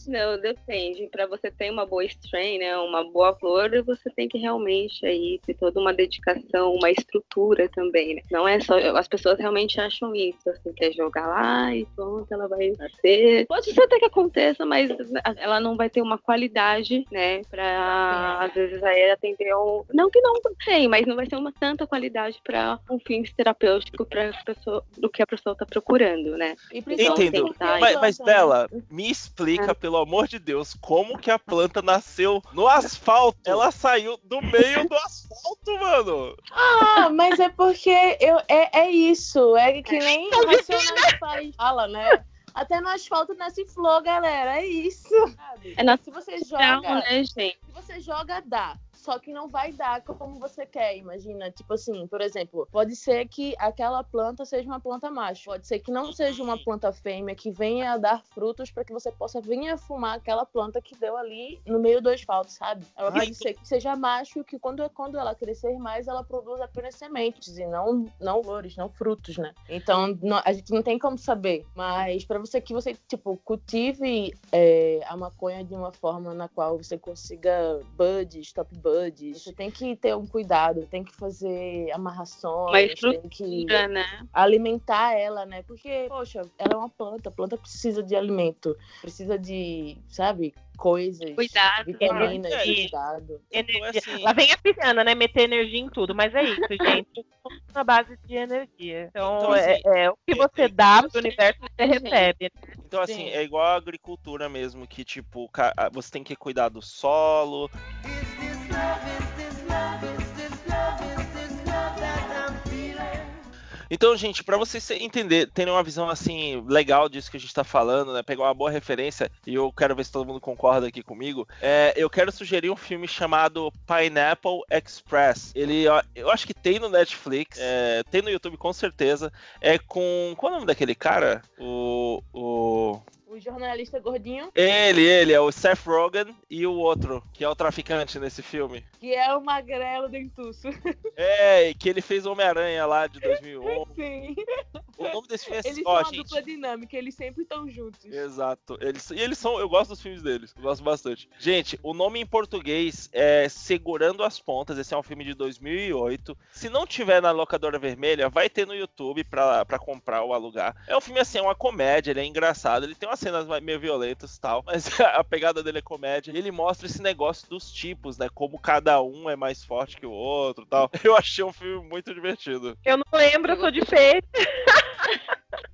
Não, depende. Para você ter uma boa strain, né, uma boa flor, você tem que realmente aí ter toda uma dedicação, uma estrutura também, né? Não é só as pessoas realmente acham isso, assim, quer jogar lá e pronto, ela vai nascer. Pode ser até que aconteça, mas ela não vai ter uma qualidade, né, para às vezes aí atender um, não que não tem, mas não vai ser uma tanta qualidade para um fim terapêutico para pessoa do que a pessoa tá procurando, né? E Entendo. Tá, Mas, mas Bela, me explica, pelo amor de Deus, como que a planta nasceu no asfalto? Ela saiu do meio do asfalto, mano. Ah, mas é porque eu, é, é isso. É que nem Racionais faz- fala, né? Até no asfalto nasce flor, galera. É isso. Sabe? É Se você joga, né, gente? se você joga, dá. Só que não vai dar como você quer, imagina. Tipo assim, por exemplo, pode ser que aquela planta seja uma planta macho. Pode ser que não seja uma planta fêmea que venha a dar frutos para que você possa vir a fumar aquela planta que deu ali no meio do asfalto, sabe? Ela pode ser que seja macho, que quando, quando ela crescer mais, ela produz apenas sementes e não, não flores, não frutos, né? Então não- a gente não tem como saber. Mas para você que você, tipo, cultive é, a maconha de uma forma na qual você consiga buds, top buds, você tem que ter um cuidado, tem que fazer amarrações, tem que né? alimentar ela, né? Porque, poxa, ela é uma planta, a planta precisa de alimento, precisa de, sabe, coisas, Cuidado. vitaminas, É, cuidado. Energia. assim- Lá vem a pisciana, né? Meter energia em tudo. Mas é isso, gente. Na base de energia. Então, Então, é, assim, é o que você dá pro universo, você recebe. Então, assim, Sim. é igual a agricultura mesmo, que, tipo, você tem que cuidar do solo. Então, gente, pra vocês entender, terem uma visão assim legal disso que a gente tá falando, né? Pegar uma boa referência, e eu quero ver se todo mundo concorda aqui comigo. é, eu quero sugerir um filme chamado Pineapple Express. Ele, eu acho que tem no Netflix, é, tem no YouTube com certeza. É com. Qual é o nome daquele cara? O. o... O jornalista gordinho, Ele, ele, é o Seth Rogen e o outro, que é o traficante nesse filme. que é o magrelo dentuço. É, que ele fez Homem-Aranha lá de 2011. Sim. O nome desse filme é Eles são uma gente. dupla dinâmica, eles sempre estão juntos. Exato. Eles, e eles são. Eu gosto dos filmes deles. Gosto bastante. Gente, o nome em português é Segurando as Pontas. Esse é um filme de 2008. Se não tiver na locadora vermelha, vai ter no YouTube pra, pra comprar ou alugar. É um filme assim, é uma comédia. Ele é engraçado. Ele tem umas cenas meio violentas e tal. Mas a pegada dele é comédia. E ele mostra esse negócio dos tipos, né? Como cada um é mais forte que o outro tal. Eu achei um filme muito divertido. Eu não lembro, eu sou de peixe.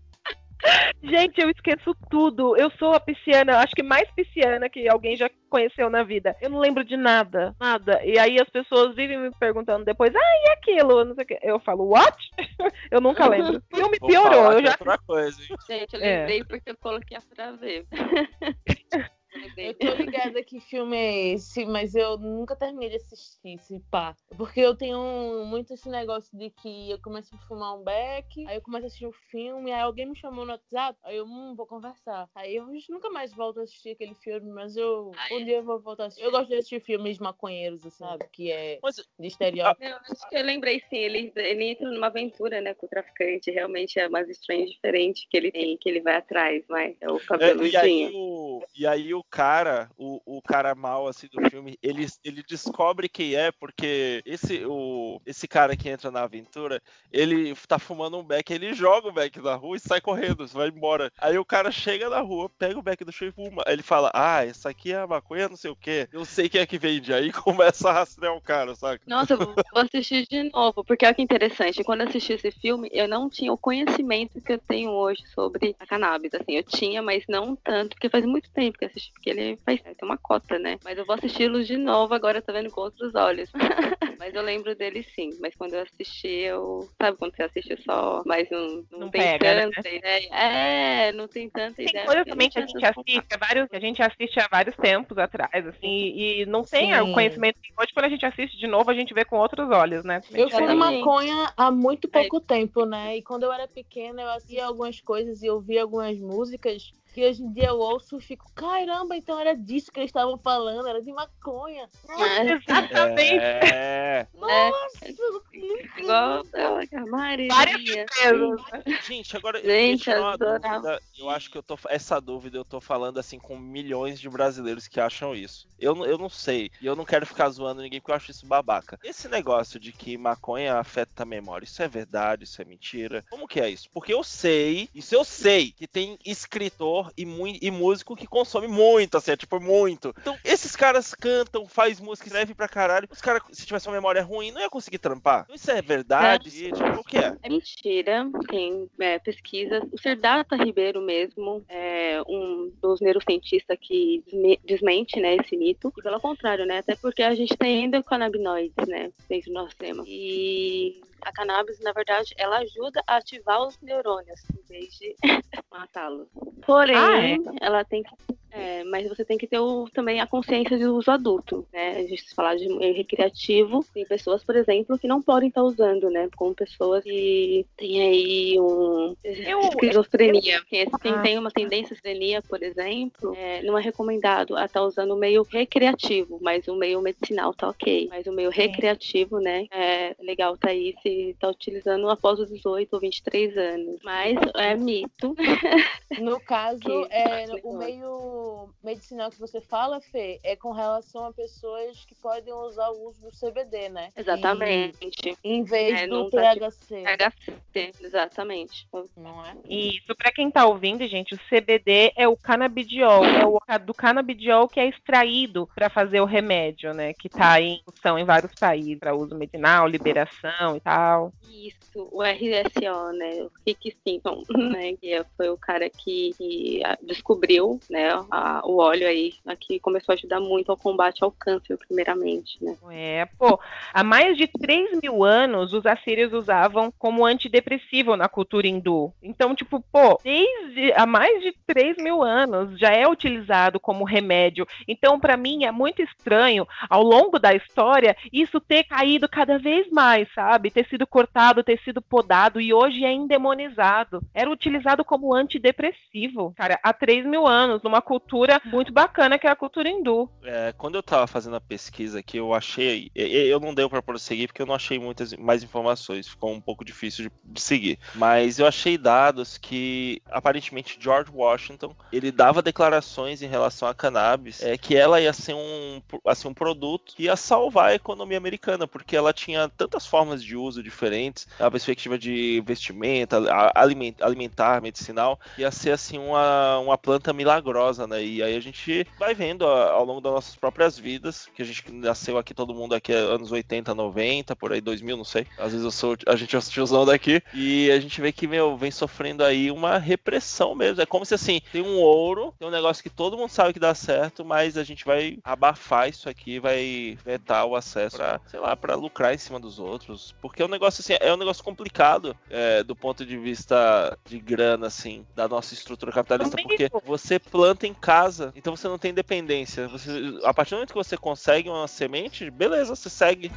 Gente, eu esqueço tudo. Eu sou a pisciana, acho que mais pisciana que alguém já conheceu na vida. Eu não lembro de nada, nada. E aí as pessoas vivem me perguntando depois, ah, e aquilo? Não sei o quê. Eu falo, what? eu nunca lembro. O filme piorou. Eu que é já outra coisa, hein? Gente, eu É. lembrei porque eu coloquei pra ver. Eu tô ligada que filme é esse, mas eu nunca terminei de assistir esse pá. Porque eu tenho muito esse negócio de que eu começo a fumar um beck, aí eu começo a assistir um filme, aí alguém me chamou no WhatsApp, aí eu, hum, vou conversar. Aí eu nunca mais volto a assistir aquele filme, mas eu um dia eu vou voltar a assistir. Eu gosto de assistir filmes maconheiros, assim, sabe? Que é Mas de estereótipo. Eu acho que eu lembrei sim, ele, ele entra numa aventura, né, com o traficante. Realmente é umas estranhas diferentes que ele tem, que ele vai atrás, mas é o É, e, cabeludinho. aí o, e aí o cara, o, o cara mal assim do filme, ele, ele descobre quem é, porque esse, o, esse cara que entra na aventura, ele tá fumando um beck, ele joga o beck na rua e sai correndo, vai embora. Aí o cara chega na rua, pega o beck do chão e fuma. Aí ele fala, ah, essa aqui é a maconha, não sei o que. Eu sei quem é que vende. Aí começa a rastrear o cara, saca? Nossa, vou assistir de novo, porque olha que interessante. Quando eu assisti esse filme, eu não tinha o conhecimento que eu tenho hoje sobre a cannabis. Assim, eu tinha, mas não tanto, porque faz muito tempo que assisti, porque ele faz tem uma cota, né? Mas eu vou assisti-lo de novo agora, tô vendo com outros olhos. Mas eu lembro dele sim. Mas quando eu assisti, eu. Sabe quando você assiste só, mas não, não, Não tem pega, né? tanta ideia? É, não tem tanta Tem ideia. coisas porque também que a gente assiste, há vários, que a gente assiste há vários tempos atrás, assim, e, e não tem Sim. o conhecimento que hoje, quando a gente assiste de novo, a gente vê com outros olhos, né? Eu fumo Exatamente. maconha há muito pouco tempo, né? E quando eu era pequena, eu assistia algumas coisas e ouvia algumas músicas que hoje em dia eu ouço e fico, caramba, então era disso que eles estavam falando, era de maconha. É, Exatamente. É. Nossa, igual a Maria. Gente, agora Gente, eu, uma dúvida, eu acho que eu tô essa dúvida eu tô falando assim com milhões de brasileiros que acham isso. Eu, não- eu não sei, e eu não quero ficar zoando ninguém porque eu acho isso babaca. Esse negócio de que maconha afeta a memória, isso é verdade, isso é mentira? Como que é isso? Porque eu sei, isso eu sei, que tem escritor e, mui- e músico que consome muito, assim, é tipo muito. Então, esses caras cantam, faz música, escreve pra caralho. Os caras, se tivesse uma memória ruim, não ia conseguir trampar. Então, isso é verdade? Tipo, o que é? É mentira, tem é, pesquisas. O Serdata Ribeiro mesmo é um dos neurocientistas que desme- desmente né, esse mito. E pelo contrário, né? Até porque a gente tem endocannabinoides, né? Dentro do nosso sistema. E a cannabis, na verdade, ela ajuda a ativar os neurônios em vez de matá-los. Porém, Ah, é? ela tem que. É, mas você tem que ter o- também a consciência de uso adulto, né? A gente falar de meio recreativo, tem pessoas, por exemplo, que não podem estar usando, né? Como pessoas que têm aí um Eu- esquizofrenia. Quem, quem Ah. tem uma tendência à esquizofrenia, por exemplo, é, não é recomendado a estar usando o meio recreativo, mas o meio medicinal tá ok. Mas o meio recreativo, né? É legal tá aí se tá utilizando após os 18 ou 23 anos. Mas é mito. No caso, é, o legal. Medicinal que você fala, Fê, é com relação a pessoas que podem usar o uso do CBD, né? Exatamente. E, em vez É, do não tá THC. HC, exatamente. Não é? Isso, pra quem tá ouvindo, gente, o CBD é o canabidiol, é o do canabidiol que é extraído pra fazer o remédio, né? Que tá em discussão em vários países para uso medicinal, liberação e tal. Isso, o RSO, né, o Rick Simpson, né, que foi o cara que, que, ah, descobriu, né, a- o óleo aí, a que começou a ajudar muito ao combate ao câncer, primeiramente, né. É, pô, há mais de 3 mil anos os assírios usavam como antidepressivo na cultura hindu. Então, tipo, pô, desde há mais de 3 mil anos já é utilizado como remédio. Então, pra mim, é muito estranho, ao longo da história, isso ter caído cada vez mais, sabe? Ter sido cortado, ter sido podado e hoje é endemonizado. Era utilizado como antidepressivo, cara, há 3 mil anos, numa cultura muito bacana que é a cultura hindu. É, quando eu tava fazendo a pesquisa aqui, eu achei. Eu não deu pra prosseguir porque eu não achei muitas mais informações, ficou um pouco difícil de, seguir. Mas eu achei dados que aparentemente George Washington ele dava declarações em relação à cannabis, é, que ela ia ser um, assim, um produto que ia salvar a economia americana, porque ela tinha tantas formas de uso diferentes, a perspectiva de vestimenta, alimentar, medicinal, ia ser assim uma, uma planta milagrosa, né? E aí a gente vai vendo ao longo das nossas próprias vidas, que a gente nasceu aqui, todo mundo aqui é anos 80, 90, por aí 2000, não sei. Às vezes eu sou, a gente é o tiozão daqui e a gente vê que, meu, vem sofrendo aí uma repressão mesmo. É como se assim, tem um ouro, tem um negócio que todo mundo sabe que dá certo, mas a gente vai abafar isso aqui, vai vetar o acesso pra, sei lá, pra lucrar em cima dos outros. Porque é um negócio assim, é um negócio complicado é, do ponto de vista de grana, assim, da nossa estrutura capitalista, porque você planta em casa, então você não tem dependência. Você, a partir do momento que você consegue uma semente, beleza, você segue.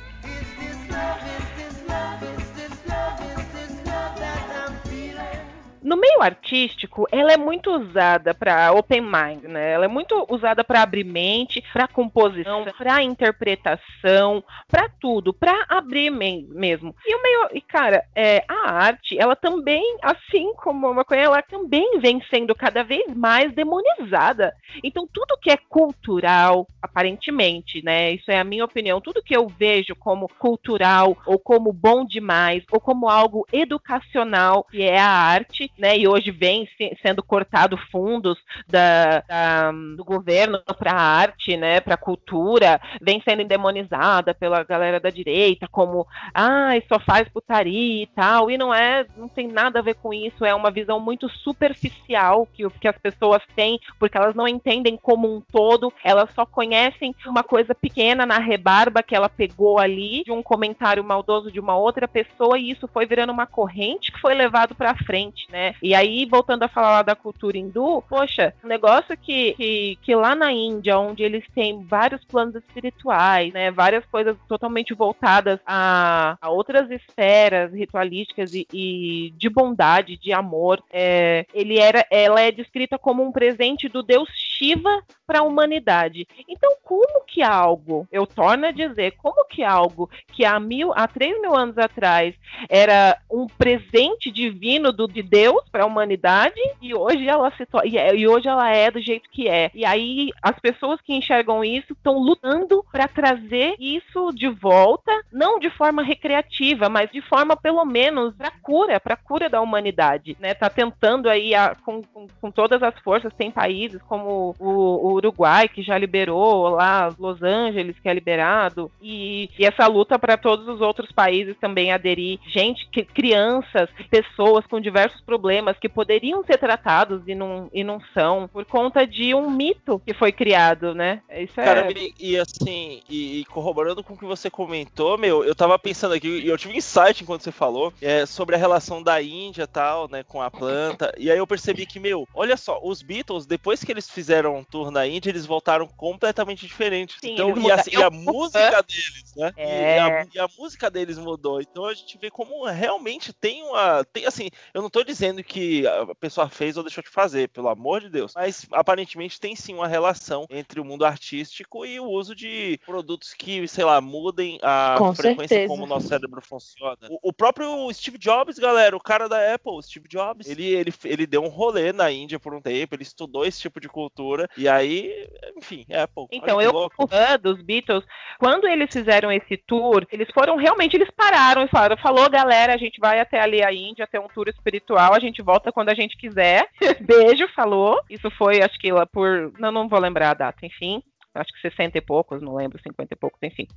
No meio artístico, ela é muito usada para open mind, né? Ela é muito usada para abrir mente, para composição, para interpretação, para tudo, para abrir mesmo. E o meio, e cara, é, a arte, ela também, assim como a maconha, ela também vem sendo cada vez mais demonizada. Então, tudo que é cultural, aparentemente, né? Isso é a minha opinião. Tudo que eu vejo como cultural, ou como bom demais, ou como algo educacional, que é a arte, né? E hoje vem sendo cortado fundos da, da do governo para arte, né? Para cultura, vem sendo endemonizada pela galera da direita, como ah, só faz putaria e tal. E não é, não tem nada a ver com isso, é uma visão muito superficial que, que as pessoas têm, porque elas não entendem como um todo, elas só conhecem uma coisa pequena na rebarba que ela pegou ali de um comentário maldoso de uma outra pessoa e isso foi virando uma corrente que foi levado para frente, né? E aí, voltando a falar lá da cultura hindu, poxa, um negócio que, que, que lá na Índia, onde eles têm vários planos espirituais, né? Várias coisas totalmente voltadas a, a outras esferas ritualísticas e, e de bondade, de amor, é, ele era, ela é descrita como um presente do deus Shiva para a humanidade. Então, como que algo, eu torno a dizer, como que algo que há mil, há três mil anos atrás era um presente divino do, de Deus para a humanidade e hoje ela se e, é, e hoje ela é do jeito que é. E aí as pessoas que enxergam isso estão lutando para trazer isso de volta, não de forma recreativa, mas de forma pelo menos para cura, para cura da humanidade, né? Tá tentando aí a, com, com, com, todas as forças, tem países como o, o Uruguai que já liberou, lá Los Angeles que é liberado e, e essa luta para todos os outros países também aderir, gente, que, crianças, pessoas com diversos problemas que poderiam ser tratados e não, e não são por conta de um mito que foi criado, né? Isso é... Cara, e, assim, e, e, corroborando com o que você comentou, meu, eu tava pensando aqui, e eu tive insight enquanto você falou, é, sobre a relação da Índia e tal, né, com a planta, e aí eu percebi que, meu, olha só, os Beatles, depois que eles fizeram um tour na Índia, eles voltaram completamente diferentes. Sim, então, e a, e a, música deles, né? É... E, a, e, a, música deles mudou. Então a gente vê como realmente tem uma. Tem, assim, eu não tô dizendo que a pessoa fez ou deixou de fazer, pelo amor de Deus. Mas aparentemente tem sim uma relação entre o mundo artístico e o uso de produtos que, sei lá, mudem a Com frequência certeza. como o nosso cérebro funciona. O, o, próprio Steve Jobs, galera, o cara da Apple, Steve Jobs, ele, ele, ele deu um rolê na Índia por um tempo, ele estudou esse tipo de cultura, e aí, enfim, Apple. Então, eu, fã dos Beatles, quando eles fizeram esse tour, eles foram realmente, eles pararam e falaram, falou, galera, a gente vai até ali a Índia, ter um tour espiritual, a gente volta quando a gente quiser. Beijo, falou. Isso foi, acho que lá por. Não, não vou lembrar a data, enfim acho que 60 e poucos, não lembro, 50 e poucos, enfim.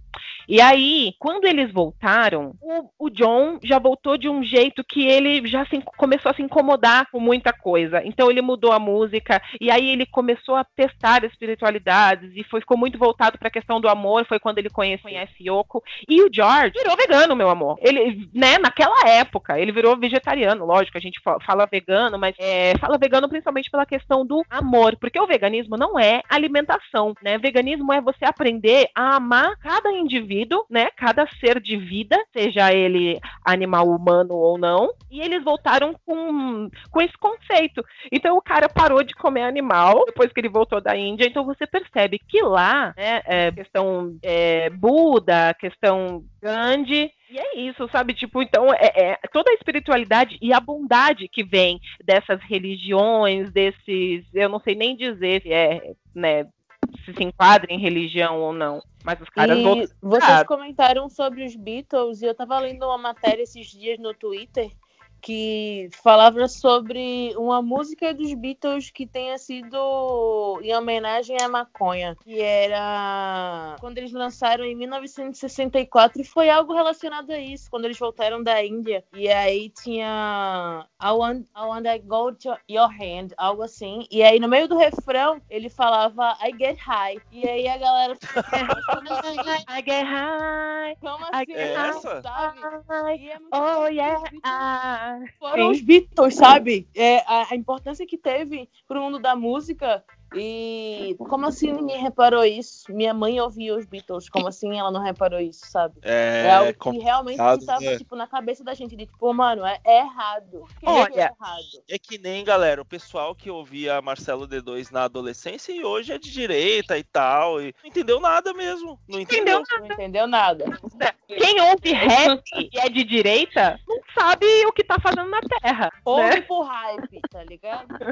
E aí, quando eles voltaram, o, o John já voltou de um jeito que ele já se, começou a se incomodar com muita coisa. Então ele mudou a música, e aí ele começou a testar espiritualidades, e foi, ficou muito voltado para a questão do amor, foi quando ele conhece, conhece Yoko. E o George virou vegano, meu amor. Ele, né, naquela época, ele virou vegetariano, lógico, a gente fala vegano, mas é, fala vegano principalmente pela questão do amor, porque o veganismo não é alimentação, né? Veganismo é você aprender a amar cada indivíduo, né? Cada ser de vida, seja ele animal humano ou não. E eles voltaram com, com esse conceito. Então o cara parou de comer animal depois que ele voltou da Índia. Então você percebe que lá, né, é, questão é, Buda, questão Gandhi, e é isso, sabe? Tipo, então, é, é, toda a espiritualidade e a bondade que vem dessas religiões, desses, eu não sei nem dizer se é, né, se se enquadra em religião ou não. Mas os caras e Vocês comentaram sobre os Beatles e eu tava lendo uma matéria esses dias no Twitter que falava sobre uma música dos Beatles que tenha sido em homenagem à maconha, que era quando eles lançaram em 1964 e foi algo relacionado a isso, quando eles voltaram da Índia. E aí tinha I want, I want to go to your hand, algo assim. E aí no meio do refrão ele falava I get high. E aí a galera I get high. Como assim? É essa? Sabe? É oh yeah. Foram os Beatles, sabe? É, a, a importância que teve pro mundo da música e como assim ninguém reparou isso? Minha mãe ouvia os Beatles, como assim ela não reparou isso, sabe? É, é algo que realmente estava né? tipo, na cabeça da gente, de tipo, mano, é, é errado. Olha, é, errado. é que nem, galera, o pessoal que ouvia Marcelo D2 na adolescência e hoje é de direita e tal, e não entendeu nada mesmo. Não entendeu, entendeu nada. Não entendeu nada. Quem ouve rap e é de direita, sabe o que tá fazendo na Terra. Ouve né? por hype, tá ligado?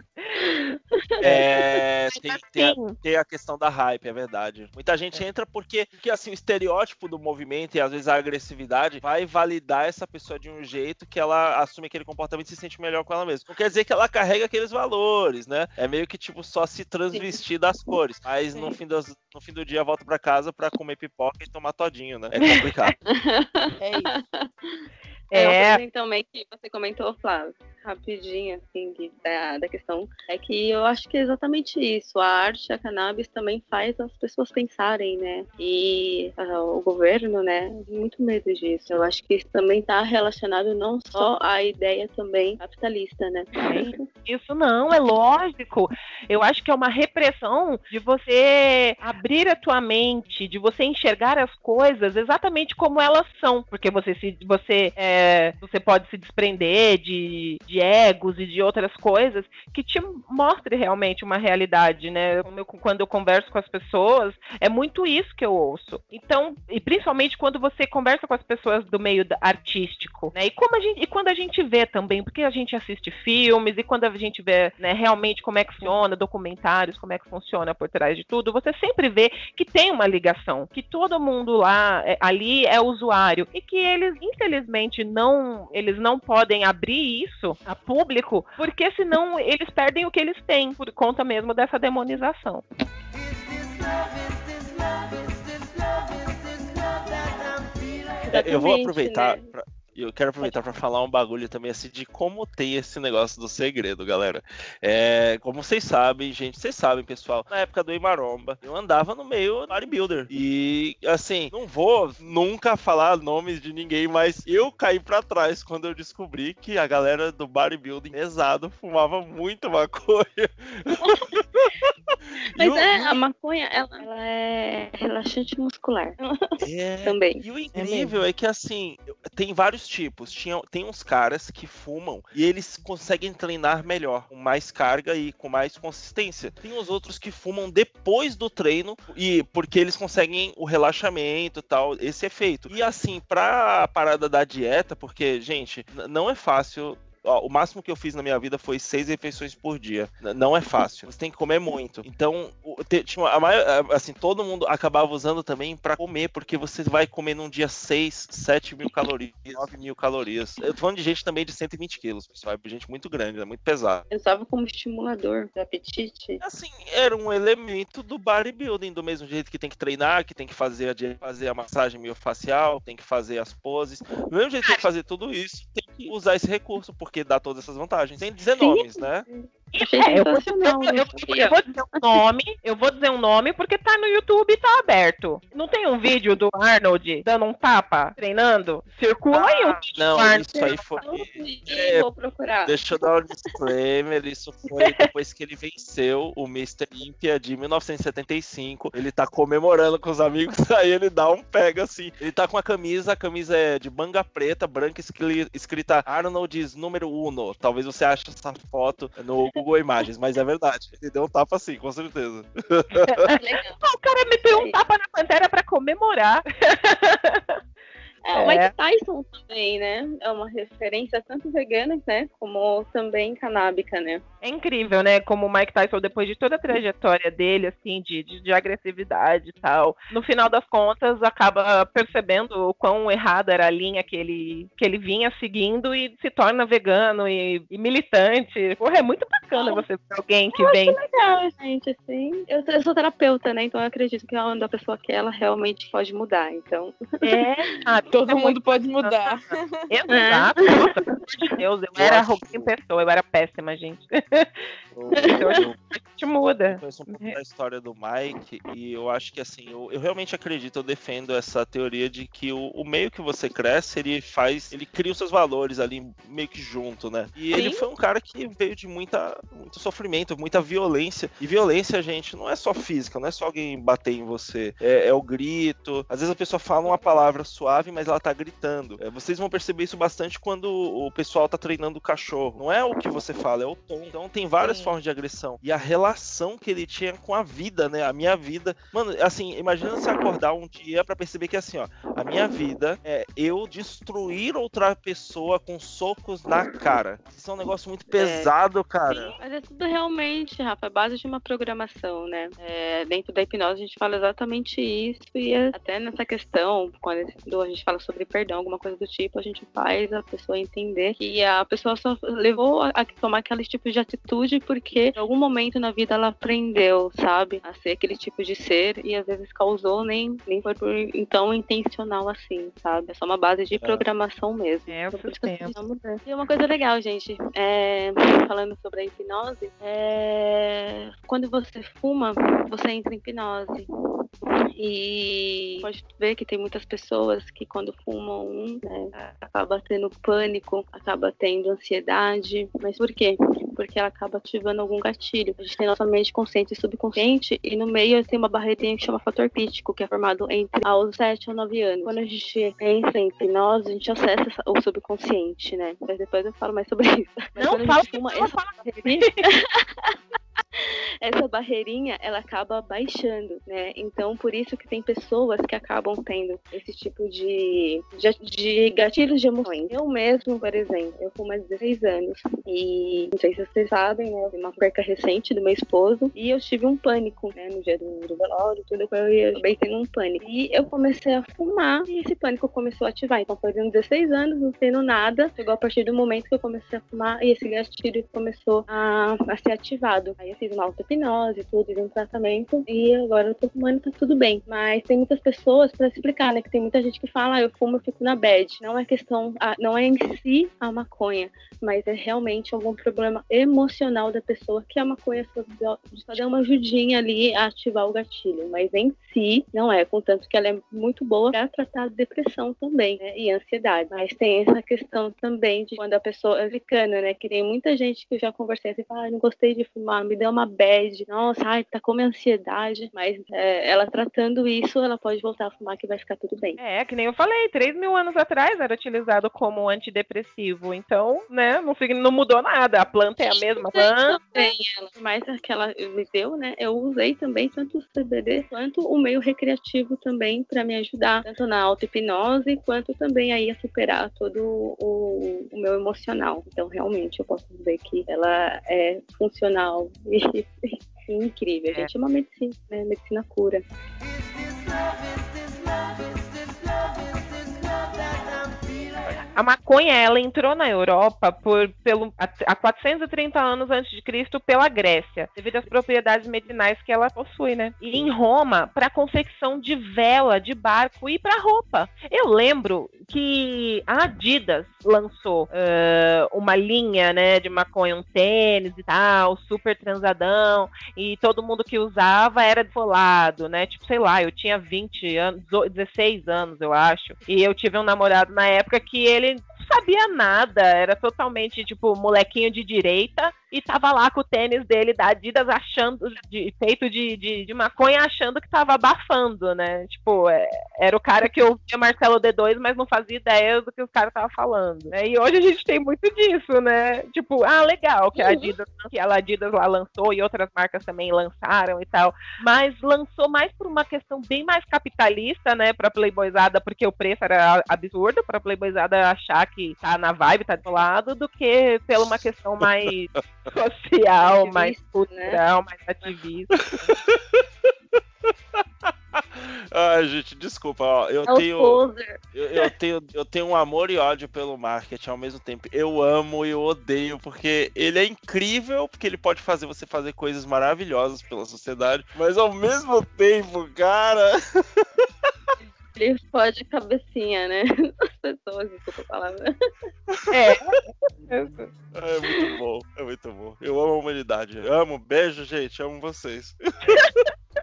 É, tem, tem a, Assim, tem a questão da hype, é verdade. Muita gente entra porque, porque assim, o estereótipo do movimento e às vezes a agressividade vai validar essa pessoa de um jeito que ela assume aquele comportamento e se sente melhor com ela mesma. Não quer dizer que ela carrega aqueles valores, né? É meio que tipo só se transvestir das cores. Mas no fim, das- no fim do dia volta pra casa pra comer pipoca e tomar todinho, né? É complicado. É isso. É, É. também que você comentou, Flávio, rapidinho, assim, da, da questão, é que eu acho que é exatamente isso. A arte, a cannabis também faz as pessoas pensarem, né? E ah, o governo, né, muito medo disso. Eu acho que isso também está relacionado não só à ideia também capitalista, né? Isso não, é lógico. Eu acho que é uma repressão de você abrir a tua mente, de você enxergar as coisas exatamente como elas são, porque você se você é, você pode se desprender de, de egos e de outras coisas que te mostre realmente uma realidade, né? Quando eu converso com as pessoas, é muito isso que eu ouço. Então, e principalmente quando você conversa com as pessoas do meio artístico, né? E como a gente, e quando a gente vê também, porque a gente assiste filmes e quando a gente vê, né, realmente como é que funciona, documentários, como é que funciona por trás de tudo, você sempre vê que tem uma ligação, que todo mundo lá é, ali é usuário e que eles infelizmente não, eles não podem abrir isso a público, porque senão eles perdem o que eles têm por conta mesmo dessa demonização. É, eu vou aproveitar. né? Pra- Eu quero aproveitar para falar um bagulho também assim de como tem esse negócio do segredo, galera. É, como vocês sabem, gente, vocês sabem, pessoal, na época do Imaromba, eu andava no meio bodybuilder. E assim, não vou nunca falar nomes de ninguém, mas eu caí pra trás quando eu descobri que a galera do bodybuilding pesado fumava muito maconha. Mas E o- é, e a maconha, ela, ela é relaxante muscular É, também. E o incrível é, que, assim, tem vários tipos. Tinha, tem uns caras que fumam e eles conseguem treinar melhor, com mais carga e com mais consistência. Tem os outros que fumam depois do treino e porque eles conseguem o relaxamento e tal, esse efeito. E assim, pra parada da dieta, porque, gente, não é fácil. Ó, o máximo que eu fiz na minha vida foi seis refeições por dia. Não é fácil. Você tem que comer muito. Então, tinha a maior, assim, todo mundo acabava usando também pra comer, porque você vai comer num dia 6, 7 mil calorias, 9 mil calorias. Eu tô falando de gente também de 120 quilos, pessoal. É gente muito grande, é muito pesado. Eu usava como estimulador do apetite. Assim, era um elemento do bodybuilding, do mesmo jeito que tem que treinar, que tem que fazer a, fazer a massagem miofacial, tem que fazer as poses. Do mesmo jeito que tem que fazer tudo isso, tem usar esse recurso, porque dá todas essas vantagens. Sem dizer Sim. nomes, né? Achei É, eu, vou dizer, sensacional. eu- vou dizer um nome, eu vou dizer um nome porque tá no YouTube e tá aberto. Não tem um vídeo do Arnold dando um tapa, treinando? Circula aí um Ah, não, Arnold. isso aí foi. É, vou procurar. Deixa eu dar um disclaimer, isso foi depois que ele venceu o Mr. Olympia de 1975. Ele tá comemorando com os amigos, aí ele dá um pega assim. Ele tá com a camisa, a camisa é de manga preta, branca, escri- escrita Arnold's número 1. Talvez você ache essa foto no Google Imagens, mas é verdade. Ele deu um tapa assim, com certeza. Ah, o cara meteu um tapa na pantera pra comemorar. É, o É. Mike Tyson também, né? É uma referência tanto vegana, né? Como também canábica, né? É incrível, né? Como o Mike Tyson, depois de toda a trajetória dele, assim, de, de, de agressividade e tal, no final das contas, acaba percebendo o quão errada era a linha que ele, que ele vinha seguindo e se torna vegano e, e militante. Porra, é muito bacana você ver alguém que vem. Legal, gente, assim. Eu, eu sou terapeuta, né? Então eu acredito que a pessoa quer, ela realmente pode mudar. Então, É, sabe? Todo É mundo muito pode mudar. Exato. Nossa, pelo amor de Deus, eu Eu era acho- em pessoa, eu era péssima, gente. Eu, Eu que te muda. Eu conheço um pouco da história do Mike e eu acho que assim, eu, eu realmente acredito, eu defendo essa teoria de que o, o meio que você cresce, ele faz, ele cria os seus valores ali meio que junto, né? E ele Sim. foi um cara que veio de muita, muito sofrimento, muita violência. E violência, gente, não é só física, não é só alguém bater em você, é, é o grito. Às vezes a pessoa fala uma palavra suave, mas ela tá gritando. É, vocês vão perceber isso bastante quando o pessoal tá treinando o cachorro. Não é o que você fala, é o tom. Então tem várias Sim. formas de agressão. E a relação que ele tinha com a vida, né? A minha vida. Mano, assim, imagina você acordar um dia para perceber que assim, ó, a minha vida é eu destruir outra pessoa com socos na cara. Isso é um negócio muito pesado, cara. Sim, mas é tudo realmente, Rafa, é base de uma programação, né? É, dentro da hipnose a gente fala exatamente isso e é até nessa questão, quando a gente fala sobre perdão, alguma coisa do tipo, a gente faz a pessoa entender que a pessoa só levou a tomar aquele tipo de atitude porque em algum momento na vida ela aprendeu, sabe, a ser aquele tipo de ser e às vezes causou nem, nem foi por então intencional assim, sabe? É só uma base de programação mesmo. É, o Então, por isso que sistema. eu preciso mudar. E uma coisa legal, gente, é, falando sobre a hipnose, é, quando você fuma, você entra em hipnose. E pode ver que tem muitas pessoas que quando fumam um, né, acaba tendo pânico, acaba tendo ansiedade. Mas por quê? Porque ela acaba ativando algum gatilho. A gente tem nossa mente consciente e subconsciente, e no meio tem uma barreirinha que chama fator crítico, que é formado entre aos 7 ou 9 anos. Quando a gente entra em hipnose, a gente acessa essa- o subconsciente, né? Mas depois eu falo mais sobre isso. Mas Não fala fuma, não essa barreirinha, essa barreirinha ela acaba baixando, né? Então por isso que tem pessoas que acabam tendo esse tipo de, de, de gatilhos de emoções. Eu mesmo, por exemplo, eu fumo há 16 anos e não sei se vocês sabem, né? Uma perca recente do meu esposo e eu tive um pânico, né? No dia do, do velório, tudo eu acabei tendo um pânico. E eu comecei a fumar e esse pânico começou a ativar. Então fazendo 16 anos, não tendo nada, chegou a partir do momento que eu comecei a fumar e esse gatilho começou a, a ser ativado. Aí eu fiz uma auto-hipnose, tudo, fiz um tratamento e agora eu tô fumando, tá tudo bem. Mas tem muitas pessoas, pra explicar, né, que tem muita gente que fala, ah, eu fumo, eu fico na bad. Não é questão, não é em si a maconha, mas é realmente algum problema emocional da pessoa que a maconha só, só dá uma ajudinha ali a ativar o gatilho. Mas em si, não é, contanto que ela é muito boa pra tratar depressão também, né, e ansiedade. Mas tem essa questão também de quando a pessoa é ficando, né, que tem muita gente que eu já conversei assim, ah, não gostei de fumar, me deu uma bad, nossa, ai, tá com minha ansiedade. Mas é, ela tratando isso, ela pode voltar a fumar que vai ficar tudo bem. É, que nem eu falei, 3 mil anos atrás era utilizado como antidepressivo. Então, né, não, não mudou nada. A planta é a mesma planta. Também ela, mais que ela me deu, né? Eu usei também tanto o CBD quanto o meio recreativo também para me ajudar, tanto na auto-hipnose quanto também aí a superar todo o, o meu emocional. Então, realmente, eu posso dizer que ela é funcional e, e incrível. Gente, é uma medicina, né? Medicina cura. A maconha, ela entrou na Europa por, pelo, há há 430 anos antes de Cristo pela Grécia, devido às propriedades medicinais que ela possui, né? E em Roma, para confecção de vela, de barco e para roupa. Eu lembro que a Adidas lançou eh, uma linha, né, de maconha, um tênis e tal, super transadão, e todo mundo que usava era desfolado, né? Tipo, sei lá, eu tinha 20 anos, 16 anos, eu acho, e eu tive um namorado na época que ele não sabia nada, era totalmente, tipo, molequinho de direita, e tava lá com o tênis dele da Adidas achando, de, feito de, de, de maconha, achando que tava abafando, né? Tipo, é, era o cara que ouvia Marcelo D2, mas não fazia ideia do que os caras estavam falando. Né? E hoje a gente tem muito disso, né? Tipo, ah, legal que a Adidas, que a Adidas lá lançou e outras marcas também lançaram e tal, mas lançou mais por uma questão bem mais capitalista, né, pra Playboyzada, porque o preço era absurdo pra Playboyzada achar que tá na vibe, tá do lado, do que pela uma questão mais social, mais Ativista, cultural, mais ativista. Ai, gente, desculpa, ó, eu É tenho. Eu, eu tenho, eu tenho um amor e ódio pelo marketing ao mesmo tempo. Eu amo e eu odeio, porque ele é incrível, porque ele pode fazer você fazer coisas maravilhosas pela sociedade, mas ao mesmo tempo, cara. Ele pode cabecinha, né? As pessoas, desculpa a palavra. É. É muito bom, é muito bom. Eu amo a humanidade. Amo, beijo, gente, amo vocês.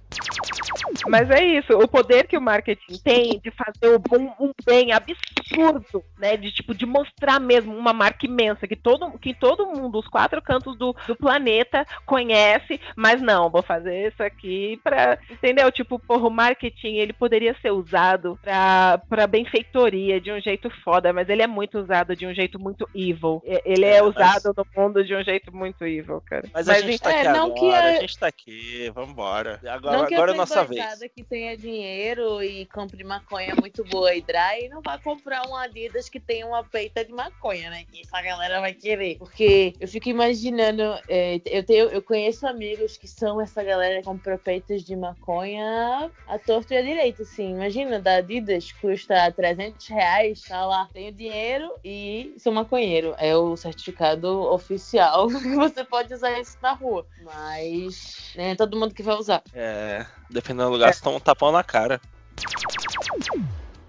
Mas é isso, o poder que o marketing tem de fazer um, um bem absurdo, né? De tipo, de mostrar mesmo uma marca imensa que todo, que todo mundo, os quatro cantos do, do planeta, conhece, mas não, vou fazer isso aqui pra. Entendeu? Tipo, porra, o marketing ele poderia ser usado pra, pra benfeitoria de um jeito foda, mas ele é muito usado de um jeito muito evil. Ele é, é usado mas... no mundo de um jeito muito evil, cara. Mas, mas a gente tá é, aqui agora, que a... gente tá aqui, vambora. Agora, agora é nossa vez. Que tenha dinheiro e compre maconha muito boa e dry, não vai comprar um Adidas que tem uma peita de maconha, né? Que essa galera vai querer. Porque eu fico imaginando, é, eu, tenho, eu conheço amigos que são essa galera que compra peitas de maconha a torto e a direito, assim. Imagina, da Adidas custa 300 reais, tá lá, tenho dinheiro e sou maconheiro. É o certificado oficial que você pode usar isso na rua. Mas, né, todo mundo que vai usar. É, dependendo do lugar, é. você toma um tapão na cara.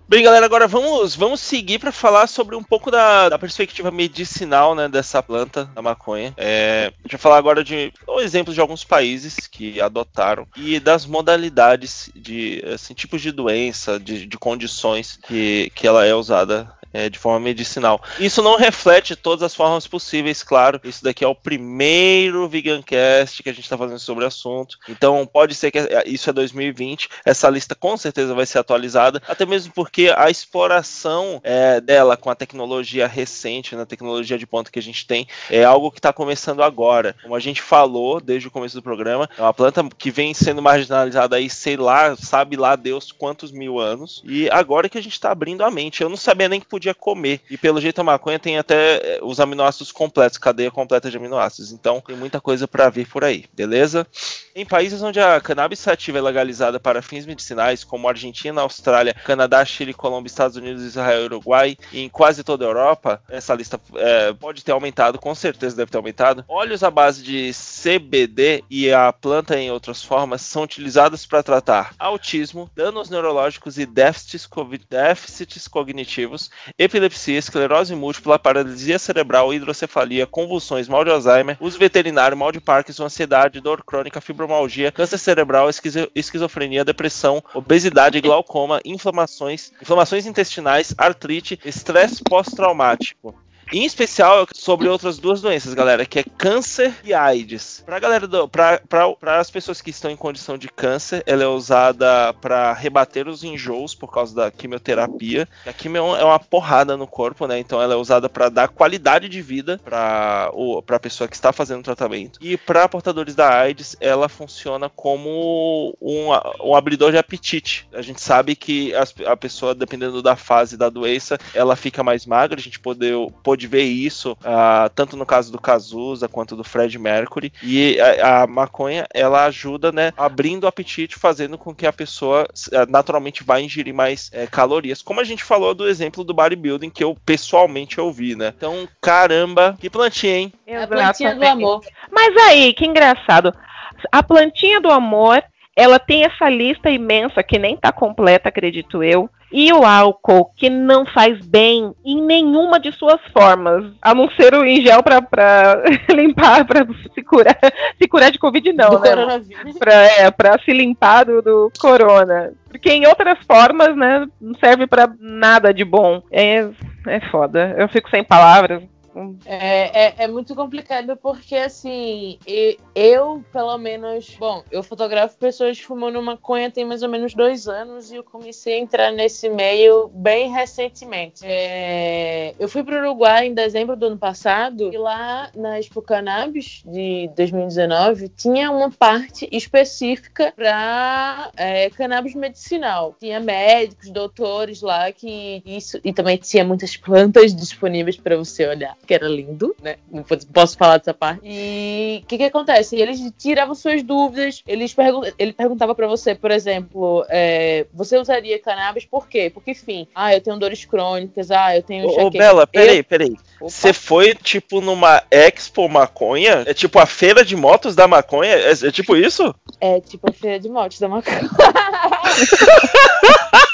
Bem, galera, agora vamos, vamos seguir para falar sobre um pouco da, da, perspectiva medicinal né, dessa planta, da maconha. É, a gente vai falar agora de um exemplos de alguns países que adotaram e das modalidades de assim, tipos de doença, de, de condições que, que ela é usada é, de forma medicinal. Isso não reflete todas as formas possíveis, claro. Isso daqui é o primeiro Vegancast que a gente está fazendo sobre o assunto. Então pode ser que é, isso é 2020. Essa lista com certeza vai ser atualizada, até mesmo porque a exploração é, dela com a tecnologia recente, na né, tecnologia de ponta que a gente tem, é algo que está começando agora. Como a gente falou desde o começo do programa, é uma planta que vem sendo marginalizada aí, sei lá, sabe lá Deus quantos mil anos. E agora que a gente está abrindo a mente. Eu não sabia nem que podia podia comer. E pelo jeito a maconha tem até eh, os aminoácidos completos, cadeia completa de aminoácidos. Então tem muita coisa para vir por aí, beleza? Em países onde a cannabis sativa é legalizada para fins medicinais, como Argentina, Austrália, Canadá, Chile, Colômbia, Estados Unidos, Israel Uruguai, e em quase toda a Europa, essa lista é, pode ter aumentado, com certeza deve ter aumentado. Óleos à base de CBD e a planta em outras formas são utilizadas para tratar autismo, danos neurológicos e déficits, déficits cognitivos, epilepsia, esclerose múltipla, paralisia cerebral, hidrocefalia, convulsões, mal de Alzheimer, uso veterinário, mal de Parkinson, ansiedade, dor crônica, fibromialgia, câncer cerebral, esquizofrenia, depressão, obesidade, glaucoma, inflamações, inflamações intestinais, artrite, estresse pós-traumático. Em especial sobre outras duas doenças, galera, que é câncer e AIDS. Pra galera do, pra, pra, pra as pessoas que estão em condição de câncer, ela é usada para rebater os enjoos por causa da quimioterapia. A quimio é uma porrada no corpo, né? Então ela é usada para dar qualidade de vida para a pessoa que está fazendo o tratamento. E para portadores da AIDS, ela funciona como um, um abridor de apetite. A gente sabe que a, a pessoa, dependendo da fase da doença, ela fica mais magra. A gente pode, pode pôde ver isso uh, tanto no caso do Cazuza quanto do Fred Mercury. E a, a, maconha ela ajuda, né, abrindo o apetite, fazendo com que a pessoa uh, naturalmente vá ingerir mais uh, calorias. Como a gente falou do exemplo do bodybuilding que eu pessoalmente ouvi, né? Então, caramba, que plantinha, hein? É a plantinha do amor. Mas aí, que engraçado. A plantinha do amor ela tem essa lista imensa que nem está completa, acredito eu. E o álcool, que não faz bem em nenhuma de suas formas, a não ser o em gel para limpar, para se curar, se curar de Covid, não, do né? Para é, se limpar do, do, corona. Porque em outras formas, né, não serve para nada de bom. É, é foda. Eu fico sem palavras. É, é, é, muito complicado porque, assim, eu, pelo menos. Bom, eu fotografo pessoas fumando maconha tem mais ou menos dois anos e eu comecei a entrar nesse meio bem recentemente. É, eu fui para o Uruguai em dezembro do ano passado e lá na Expo Cannabis de 2019 tinha uma parte específica para é, cannabis medicinal. Tinha médicos, doutores lá que isso. E também tinha muitas plantas disponíveis para você olhar que era lindo, né? Não posso falar dessa parte. E o que que acontece? Eles tiravam suas dúvidas, eles pergun ele perguntava para você, por exemplo, é, você usaria cannabis por quê? Porque, enfim, ah, eu tenho dores crônicas, ah, eu tenho... Ô, ô Bela, peraí, peraí. Você foi, tipo, numa Expo Maconha? É tipo a feira de motos da maconha? É, é tipo isso? É tipo a feira de motos da maconha.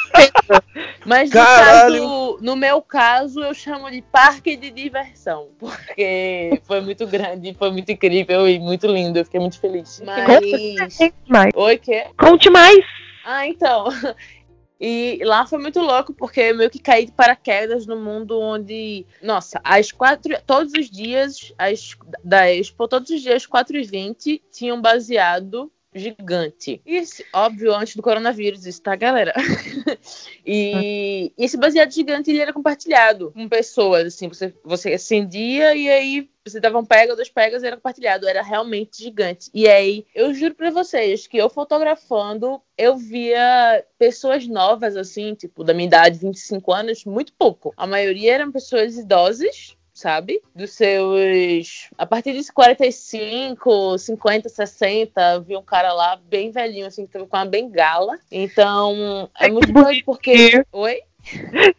Mas no, caso, no, meu caso, eu chamo de parque de diversão, porque foi muito grande, foi muito incrível e muito lindo. Eu fiquei muito feliz. Mas. Mas... Oi, quê? Conte mais! Ah, então. E lá foi muito louco, porque eu meio que caí de paraquedas no mundo onde, nossa, às quatro, todos os dias, às, da Expo, todos os dias, 4h20, tinham baseado gigante. Isso, óbvio, antes do coronavírus, isso, tá, galera? e esse baseado gigante ele era compartilhado com pessoas, assim, você, você acendia e aí você dava um pega, dois pegas e era compartilhado. Era realmente gigante. E aí, eu juro pra vocês que eu fotografando, eu via pessoas novas, assim, tipo, da minha idade, 25 anos, muito pouco. A maioria eram pessoas idosas, sabe? Dos seus. A partir dos 45, 50, 60, vi um cara lá bem velhinho, assim, que tava com uma bengala. Então, é muito doido porque. Oi?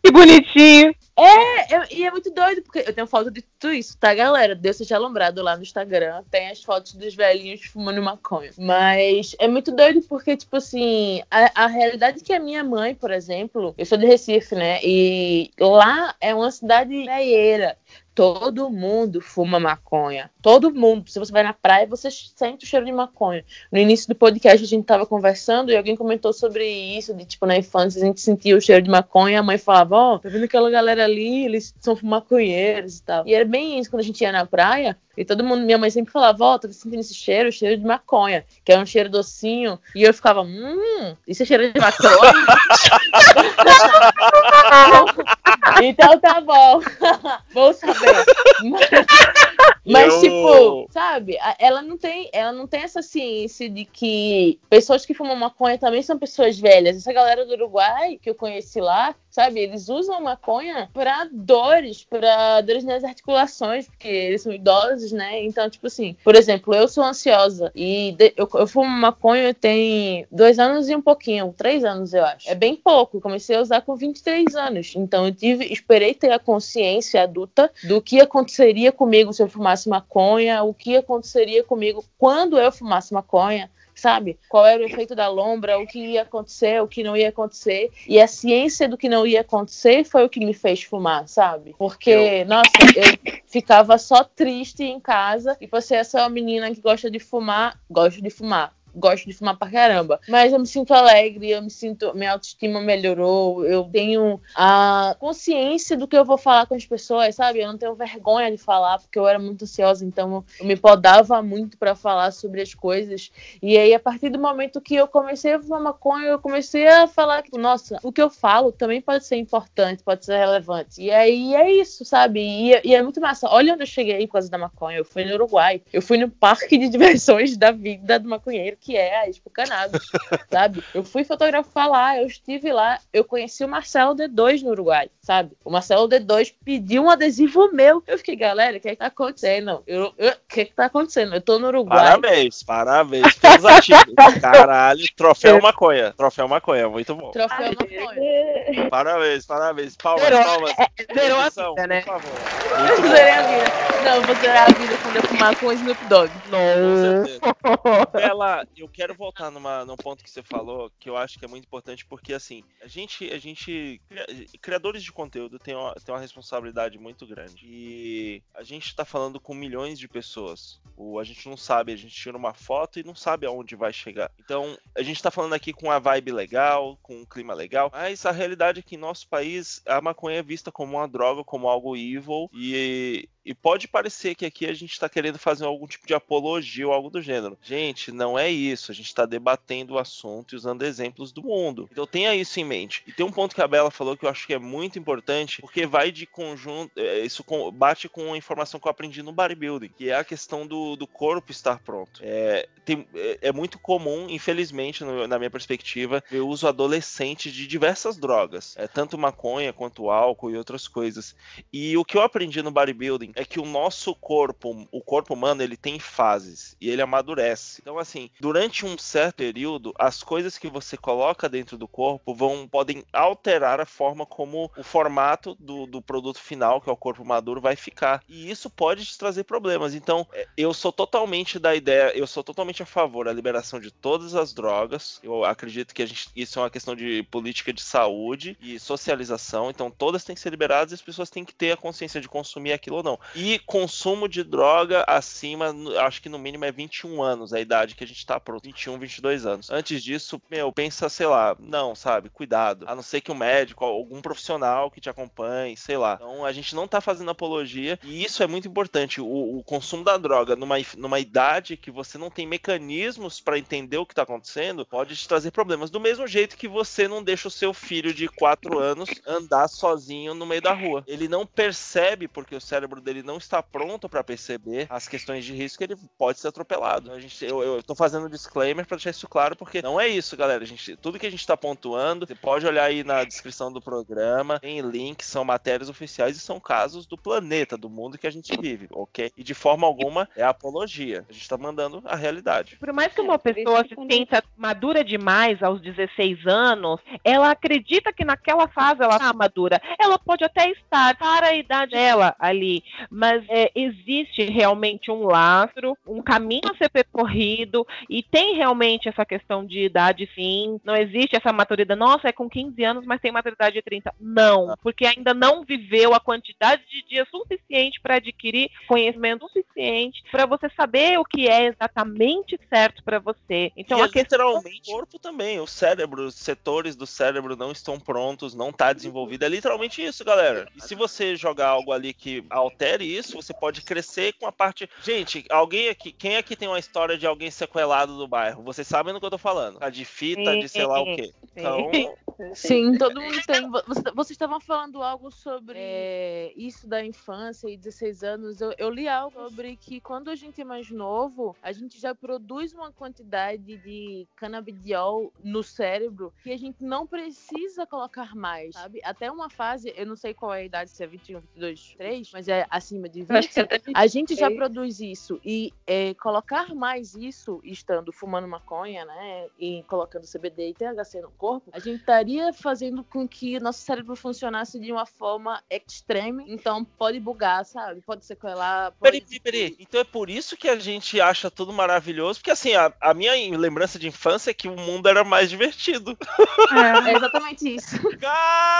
Que bonitinho. É, eu- e é muito doido, porque eu tenho foto de tudo isso, tá, galera? Deus seja alombrado lá no Instagram. Tem as fotos dos velhinhos fumando maconha. Mas é muito doido porque, tipo assim, a, a realidade que a minha mãe, por exemplo, eu sou de Recife, né? E lá é uma cidade velheira. Todo mundo fuma maconha. Todo mundo. Se você vai na praia, você sente o cheiro de maconha. No início do podcast, a gente tava conversando e alguém comentou sobre isso, de tipo, na infância a gente sentia o cheiro de maconha a mãe falava, ó, tá vendo aquela galera ali, eles são maconheiros e tal. E era bem isso quando a gente ia na praia. E todo mundo, minha mãe sempre falava, ó, tô sentindo esse cheiro, cheiro de maconha, que é um cheiro docinho. E eu ficava, hum, isso é cheiro de maconha? então tá bom. Vou saber. Mas, Eu- tipo, sabe, ela não tem, ela não tem essa ciência de que pessoas que fumam maconha também são pessoas velhas. Essa galera do Uruguai que eu conheci lá, sabe, eles usam maconha pra dores, pra dores nas articulações, porque eles são idosos, né? Então, tipo assim, por exemplo, eu sou ansiosa e eu, eu fumo maconha tem dois anos e um pouquinho, três anos, eu acho. É bem pouco. Comecei a usar com 23 anos. Então, eu tive, esperei ter a consciência adulta do que aconteceria comigo se eu fumasse maconha, o que aconteceria comigo quando eu fumasse maconha. Sabe? Qual era o efeito da lombra, o que ia acontecer, o que não ia acontecer. E a ciência do que não ia acontecer foi o que me fez fumar, sabe? Porque, nossa, eu ficava só triste em casa e passei a ser uma menina que gosta de fumar, gosto de fumar. Gosto de fumar pra caramba. Mas eu me sinto alegre, eu me sinto. Minha autoestima melhorou, eu tenho a consciência do que eu vou falar com as pessoas, sabe? Eu não tenho vergonha de falar, porque eu era muito ansiosa, então eu me podava muito pra falar sobre as coisas. E aí, a partir do momento que eu comecei a fumar maconha, eu comecei a falar que, nossa, o que eu falo também pode ser importante, pode ser relevante. E aí é isso, sabe? E, e é muito massa. Olha onde eu cheguei por causa da maconha. Eu fui no Uruguai. Eu fui no parque de diversões da vida do maconheiro, que é a Expo Cannabis, sabe? Eu fui fotografar lá, eu estive lá, eu conheci o Marcelo D2 no Uruguai, sabe? O Marcelo D2 pediu um adesivo meu. Eu fiquei, galera, o que é que tá acontecendo? Eu- eu- O que é que tá acontecendo? Eu tô no Uruguai. Parabéns, parabéns pelos ativos. Caralho, troféu maconha. Troféu maconha, muito bom. Troféu maconha. Parabéns, parabéns. Palmas, Zerou, palmas. zerou a Edição, vida, né? Por favor. Eu Muito bom. zerei a vida. Não, vou zerar a vida quando eu fumar com o Snoop Dogg. Com certeza. Bela, eu quero voltar numa, num ponto que você falou, que eu acho que é muito importante, porque assim, a gente, a gente cria- criadores de conteúdo tem uma, tem uma responsabilidade muito grande. E a gente tá falando com milhões de pessoas. O, a gente não sabe, a gente tira uma foto e não sabe aonde vai chegar. Então, a gente tá falando aqui com a vibe legal, com um clima legal, mas a realidade é que em nosso país a maconha é vista como uma droga, como algo evil, e, e pode parecer que aqui a gente tá querendo fazer algum tipo de apologia ou algo do gênero. Gente, não é isso. A gente tá debatendo o assunto e usando exemplos do mundo. Então tenha isso em mente. E tem um ponto que a Bela falou que eu acho que é muito importante, porque vai de conjunto. é, Isso bate com a informação que eu aprendi no bodybuilding, que é a questão do, do corpo estar pronto. É, tem- é- é muito comum, infelizmente, no- na minha perspectiva, ver uso adolescente de diversas drogas. É, tanto maconha quanto álcool e outras coisas. E o que eu aprendi no bodybuilding é que o nosso corpo, o corpo humano, ele tem fases e ele amadurece. Então, assim, durante um certo período, as coisas que você coloca dentro do corpo vão podem alterar a forma como o formato do, do produto final, que é o corpo maduro, vai ficar. E isso pode te trazer problemas. Então, é, eu sou totalmente da ideia, eu sou totalmente a favor da liberação de todas as drogas. Eu acredito que a gente, isso é uma questão de política de saúde e socialização. Então, todas têm que ser liberadas e as pessoas têm que ter a consciência de consumir aquilo ou não. E consumo de droga acima, acho que no mínimo é 21 anos a idade que a gente tá pronto. 21, 22 anos. Antes disso, meu, pensa, sei lá, não, sabe, cuidado. A não ser que o médico, algum profissional que te acompanhe, sei lá. Então a gente não tá fazendo apologia e isso é muito importante. O, o consumo da droga numa, numa idade que você não tem mecanismos para entender o que tá acontecendo pode te trazer problemas. Do mesmo jeito que você não deixa o seu filho de 4 anos andar sozinho no meio da rua. Ele não percebe porque o cérebro dele não está pronto para perceber as questões de risco, ele pode ser atropelado. A gente, eu, eu tô fazendo um disclaimer para deixar isso claro, porque não é isso, galera. A gente, tudo que a gente tá pontuando, você pode olhar aí na descrição do programa, tem links, são matérias oficiais e são casos do planeta, do mundo que a gente vive, ok? E de forma alguma é apologia. A gente tá mandando a realidade. Por mais que uma pessoa se sinta madura demais aos 16 anos, ela acredita que naquela fase ela tá madura. Ela pode até estar para a idade dela ali, mas é, existe realmente um lastro, um caminho a ser percorrido e tem realmente essa questão de idade, sim. Não existe essa maturidade. Nossa, é com 15 anos, mas tem maturidade de 30. Não, porque ainda não viveu a quantidade de dias suficiente para adquirir conhecimento suficiente para você saber o que é exatamente certo para você. Então, e a questão literalmente o corpo também, o cérebro, os setores do cérebro não estão prontos, não está desenvolvido. É literalmente isso, galera. E se você jogar algo ali que altere isso, você pode crescer com a parte. Gente, alguém aqui, quem aqui tem uma história de alguém sequelado do bairro? Vocês sabem do que eu tô falando? A de fita, de sei lá o quê. Então, Sim, todo mundo tem. Você- Vocês estavam falando algo sobre é, isso da infância e 16 anos. Eu, eu li algo sobre que quando a gente é mais novo, a gente já produz uma quantidade de canabidiol no cérebro que a gente não precisa colocar mais, sabe? Até uma fase, eu não sei qual é a idade, se é 21, 22, 3, mas é acima de 20. Eu acho que até A gente já produz isso e é, colocar mais isso, estando fumando maconha, né, e colocando CBD e THC no corpo, a gente estaria fazendo com que nosso cérebro funcionasse de uma forma extreme. Então pode bugar, sabe? Pode sequelar. Pode... Peraí, peraí, peraí. Então é por isso que a gente acha tudo maravilhoso, porque assim, a, a minha lembrança de infância é que o mundo era mais divertido. É exatamente isso. Já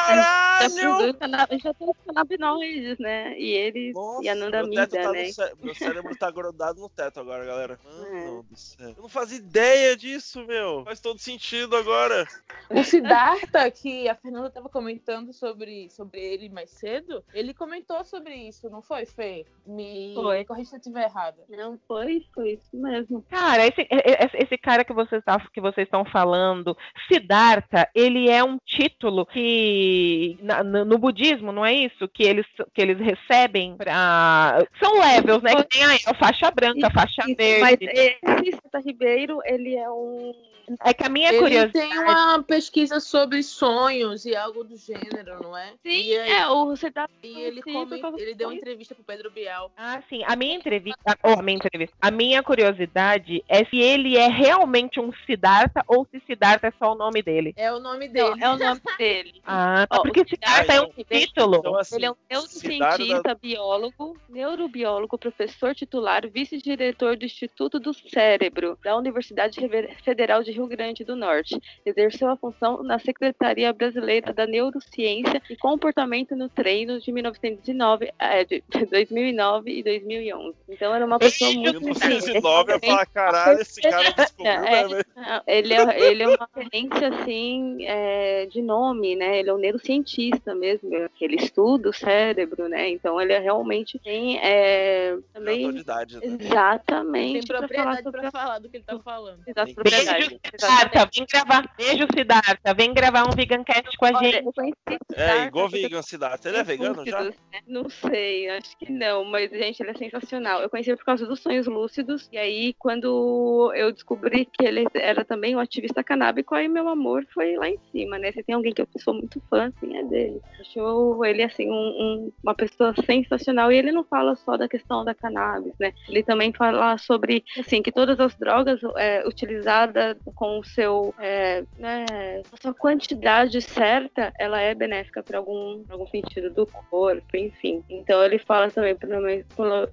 Caralho! já tem os canabinoides, né? E eles. E a meu, anandamida, teto tá né? cé- meu cérebro tá grudado no teto agora, galera. É. Mano do céu. Não fazia ideia disso, meu. Faz todo sentido agora. O Siddhartha, que a Fernanda estava comentando sobre, sobre ele mais cedo, ele comentou sobre isso, não foi, Fê? Me Foi. corrija se eu estiver errada. Não, foi, foi isso mesmo. Cara, esse, esse, cara que vocês tá- que vocês estão falando, Siddhartha, ele é um título que na- no, no budismo, não é isso? Que eles, que eles recebem pra. São levels, né? Que tem aí a faixa branca, a faixa Isso, mas verde. esse Ribeiro, ele é um. É que a minha Ele curiosidade. tem uma pesquisa sobre sonhos e algo do gênero, não é? e aí, é, o você tá. e ele, sim, come- ele deu uma entrevista pro Pedro Bial. Ah, sim. A minha entrevista, ou a minha entrevista, a minha curiosidade é se ele é realmente um Siddhartha ou se Siddhartha é só o nome dele. É o nome Não, dele. é o nome dele. Ah, tá. Ó, Porque Siddhartha é um título. Então, assim, Ele é um neurocientista, biólogo, neurobiólogo, professor titular, vice-diretor do Instituto do Cérebro da Universidade Federal de Rio Grande do Norte. Exerceu a função na Secretaria Brasileira da Neurociência e Comportamento no Treino de 1909, eh, de 2009 e 2011. Então era uma pessoa muito 1909 eu falar, caralho, esse cara descobriu, É, né, velho? Ah, Ele é, ele é uma referência, assim, é, de nome, né? Ele é um neurocientista mesmo, que ele estuda o cérebro, né? Então ele é realmente tem é, também... Autoridade, né? Exatamente. Tem pra falar propriedade sobre pra a- falar do que ele tá falando. Beijo, Siddhartha, vem gravar. Beijo, Siddhartha. Vem gravar um Vegancast com a Olha, gente. É, igual vegan Siddhartha. Ele é vegano já? lúcidos, né? Não sei, acho que não, mas, gente, ele é sensacional. Eu conheci ele por causa dos sonhos lúcidos, e aí, quando eu descobri que ele era também um ativista canábico, aí meu amor foi lá em cima, né? Se tem alguém que eu sou muito fã, assim, é dele. Acho ele, assim, um- um- uma pessoa sensacional, e ele não fala só da questão da cannabis, né? Ele também fala sobre, assim, que todas as drogas é, utilizadas com o seu, é, né, a sua quantidade certa, ela é benéfica para algum, algum sentido do corpo, enfim. Então ele fala também,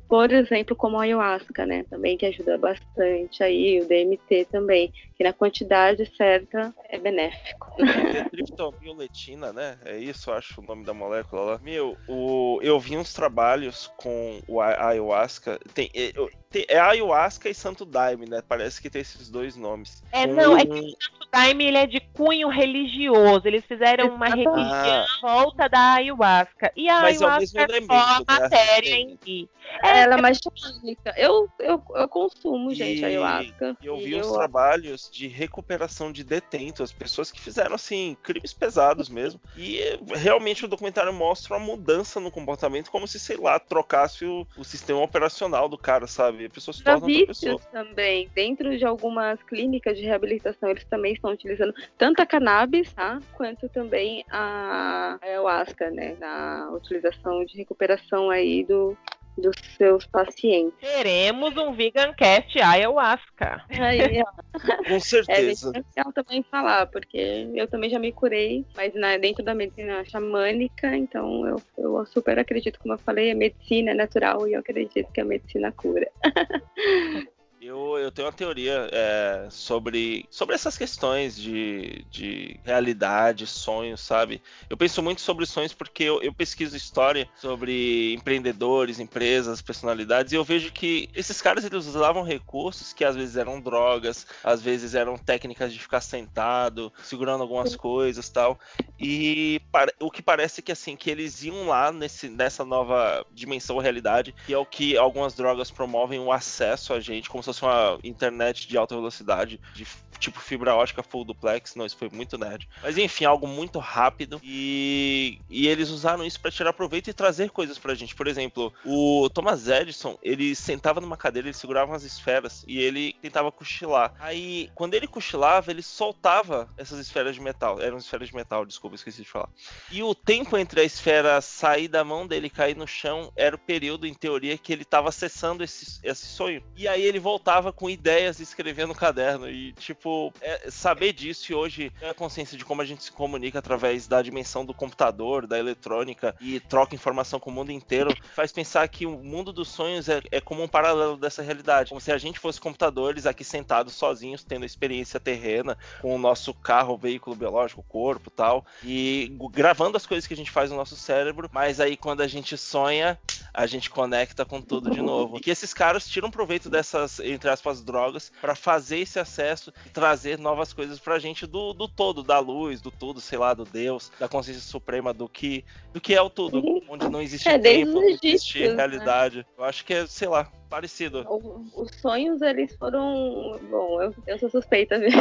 por, exemplo, como a ayahuasca, né? Também que ajuda bastante aí, o DMT também, que na quantidade certa é benéfico. É triptomioletina, né? É isso, acho o nome da molécula lá. Meu, o, eu vi uns trabalhos com o ayahuasca. Tem, eu, é ayahuasca e santo daime, né? Parece que tem esses dois nomes. É, não, é que o santo daime ele é de cunho religioso. Eles fizeram uma religião ah. volta da ayahuasca. E a Mas ayahuasca é, é só a né? matéria em si. É, ela é mais chamânica. Eu, eu, eu consumo, gente, e, ayahuasca. E eu vi uns trabalhos de recuperação de detentos, pessoas que fizeram, assim, crimes pesados mesmo. E realmente o documentário mostra uma mudança no comportamento, como se, sei lá, trocasse o, o sistema operacional do cara, sabe? A pessoa se torna outra pessoa. também, dentro de algumas clínicas de reabilitação, eles também estão utilizando tanto a cannabis, tá? Quanto também a ayahuasca, né? Na utilização de recuperação aí do, dos seus pacientes. Teremos um Vegan Cast Ayahuasca. Aí, Com certeza. É essencial também falar, porque eu também já me curei, mas na, dentro da medicina xamânica, então eu, eu super acredito, como eu falei, a medicina é natural e eu acredito que a medicina cura. Eu, eu tenho uma teoria é, sobre, sobre essas questões de, de realidade, sonhos, sabe? Eu penso muito sobre sonhos porque eu, eu pesquiso história sobre empreendedores, empresas, personalidades, e eu vejo que esses caras eles usavam recursos que às vezes eram drogas, às vezes eram técnicas de ficar sentado, segurando algumas coisas tal. E o que parece que assim, que eles iam lá nesse, nessa nova dimensão realidade, que é o que algumas drogas promovem o acesso a gente, como se fosse uma internet de alta velocidade, de tipo fibra ótica full duplex. Não, isso foi muito nerd. Mas enfim, algo muito rápido. E, e eles usaram isso para tirar proveito e trazer coisas pra gente. Por exemplo, o Thomas Edison, ele sentava numa cadeira, ele segurava umas esferas e ele tentava cochilar. Aí, quando ele cochilava, ele soltava essas esferas de metal. Eram esferas de metal, desculpa, esqueci de falar. E o tempo entre a esfera sair da mão dele e cair no chão era o período, em teoria, que ele estava acessando esse, esse sonho. E aí ele voltava com ideias e escrevia no caderno. E, tipo, é, saber disso e hoje ter a consciência de como a gente se comunica através da dimensão do computador, da eletrônica e troca informação com o mundo inteiro, faz pensar que o mundo dos sonhos é, é como um paralelo dessa realidade. Como se a gente fosse computadores aqui sentados sozinhos, tendo experiência terrena com o nosso carro, veículo biológico, corpo tal, e gravando as coisas que a gente faz no nosso cérebro, mas aí quando a gente sonha, a gente conecta com tudo de novo. E que esses caras tiram proveito dessas entre aspas, drogas, para fazer esse acesso e trazer novas coisas pra gente do, do todo, da luz, do tudo, sei lá, do Deus, da consciência suprema, do que, do que é o tudo, onde não existe é, tempo, não existe né? realidade. Né? Eu acho que é, sei lá, parecido. Os sonhos, eles foram. Bom, eu, eu sou suspeita ver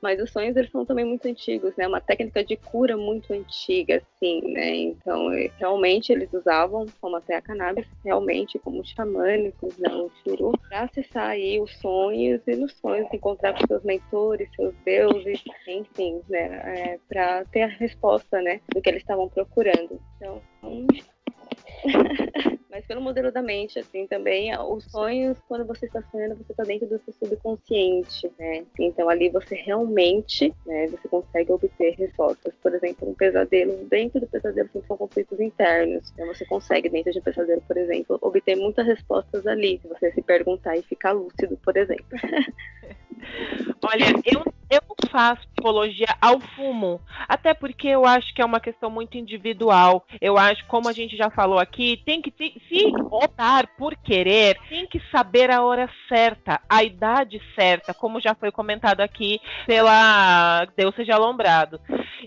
mas os sonhos, eles são também muito antigos, né? Uma técnica de cura muito antiga, assim, né? Então, realmente, eles usavam, como até a cannabis, realmente, como xamânicos, né? O churu, para acessar aí os sonhos e nos sonhos encontrar com seus mentores, seus deuses, enfim, né? É, para ter a resposta, né? Do que eles estavam procurando. Então, Mas pelo modelo da mente, assim, também, os sonhos, quando você está sonhando, você está dentro do seu subconsciente, né? Então ali você realmente, né, você consegue obter respostas. Por exemplo, um pesadelo, dentro do pesadelo são conflitos internos. Então você consegue, dentro de um pesadelo, por exemplo, obter muitas respostas ali, se você se perguntar e ficar lúcido, por exemplo. Olha, eu, eu faço psicologia ao fumo, até porque eu acho que é uma questão muito individual. Eu acho, como a gente já falou aqui, tem que ter, se optar por querer, tem que saber a hora certa, a idade certa, como já foi comentado aqui pela Deus seja alombrado.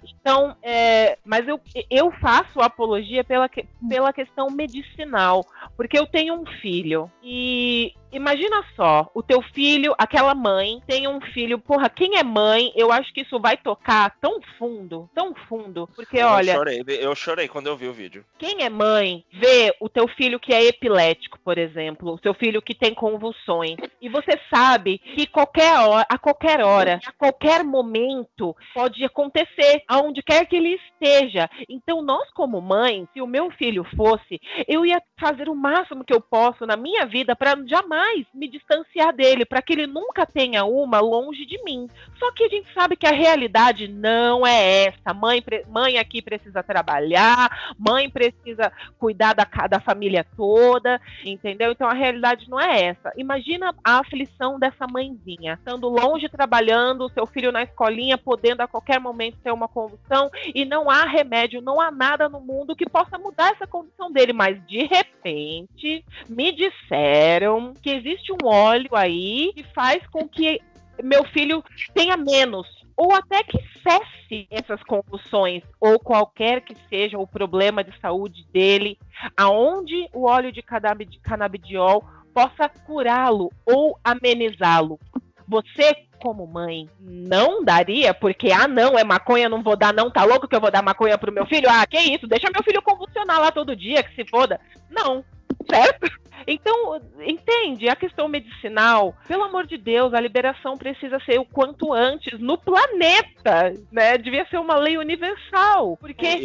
Então, é, mas eu, eu faço apologia pela, pela questão medicinal, porque eu tenho um filho e Imagina só, o teu filho, aquela mãe, tem um filho. Porra, quem é mãe? Eu acho que isso vai tocar tão fundo, tão fundo. Porque, eu olha. Chorei, eu chorei quando eu vi o vídeo. Quem é mãe vê o teu filho que é epilético, por exemplo, o seu filho que tem convulsões. E você sabe que qualquer hora, a qualquer hora, a qualquer momento, pode acontecer, aonde quer que ele esteja. Então, nós, como mãe, se o meu filho fosse, eu ia fazer o máximo que eu posso na minha vida para jamais mais me distanciar dele, para que ele nunca tenha uma longe de mim. Só que a gente sabe que a realidade não é essa. Mãe, mãe aqui precisa trabalhar, mãe precisa cuidar da, da família toda, entendeu? Então a realidade não é essa. Imagina a aflição dessa mãezinha, estando longe trabalhando, seu filho na escolinha, podendo a qualquer momento ter uma convulsão e não há remédio, não há nada no mundo que possa mudar essa condição dele, mas de repente me disseram que existe um óleo aí que faz com que meu filho tenha menos ou até que cesse essas convulsões ou qualquer que seja o problema de saúde dele, aonde o óleo de canabidiol possa curá-lo ou amenizá-lo. Você, como mãe, não daria, porque, ah, não, é maconha, não vou dar, não, tá louco que eu vou dar maconha pro meu filho? Ah, que isso, deixa meu filho convulsionar lá todo dia, que se foda. Não, certo? Então, entende? A questão medicinal, pelo amor de Deus, a liberação precisa ser o quanto antes no planeta, né? Devia ser uma lei universal. Porque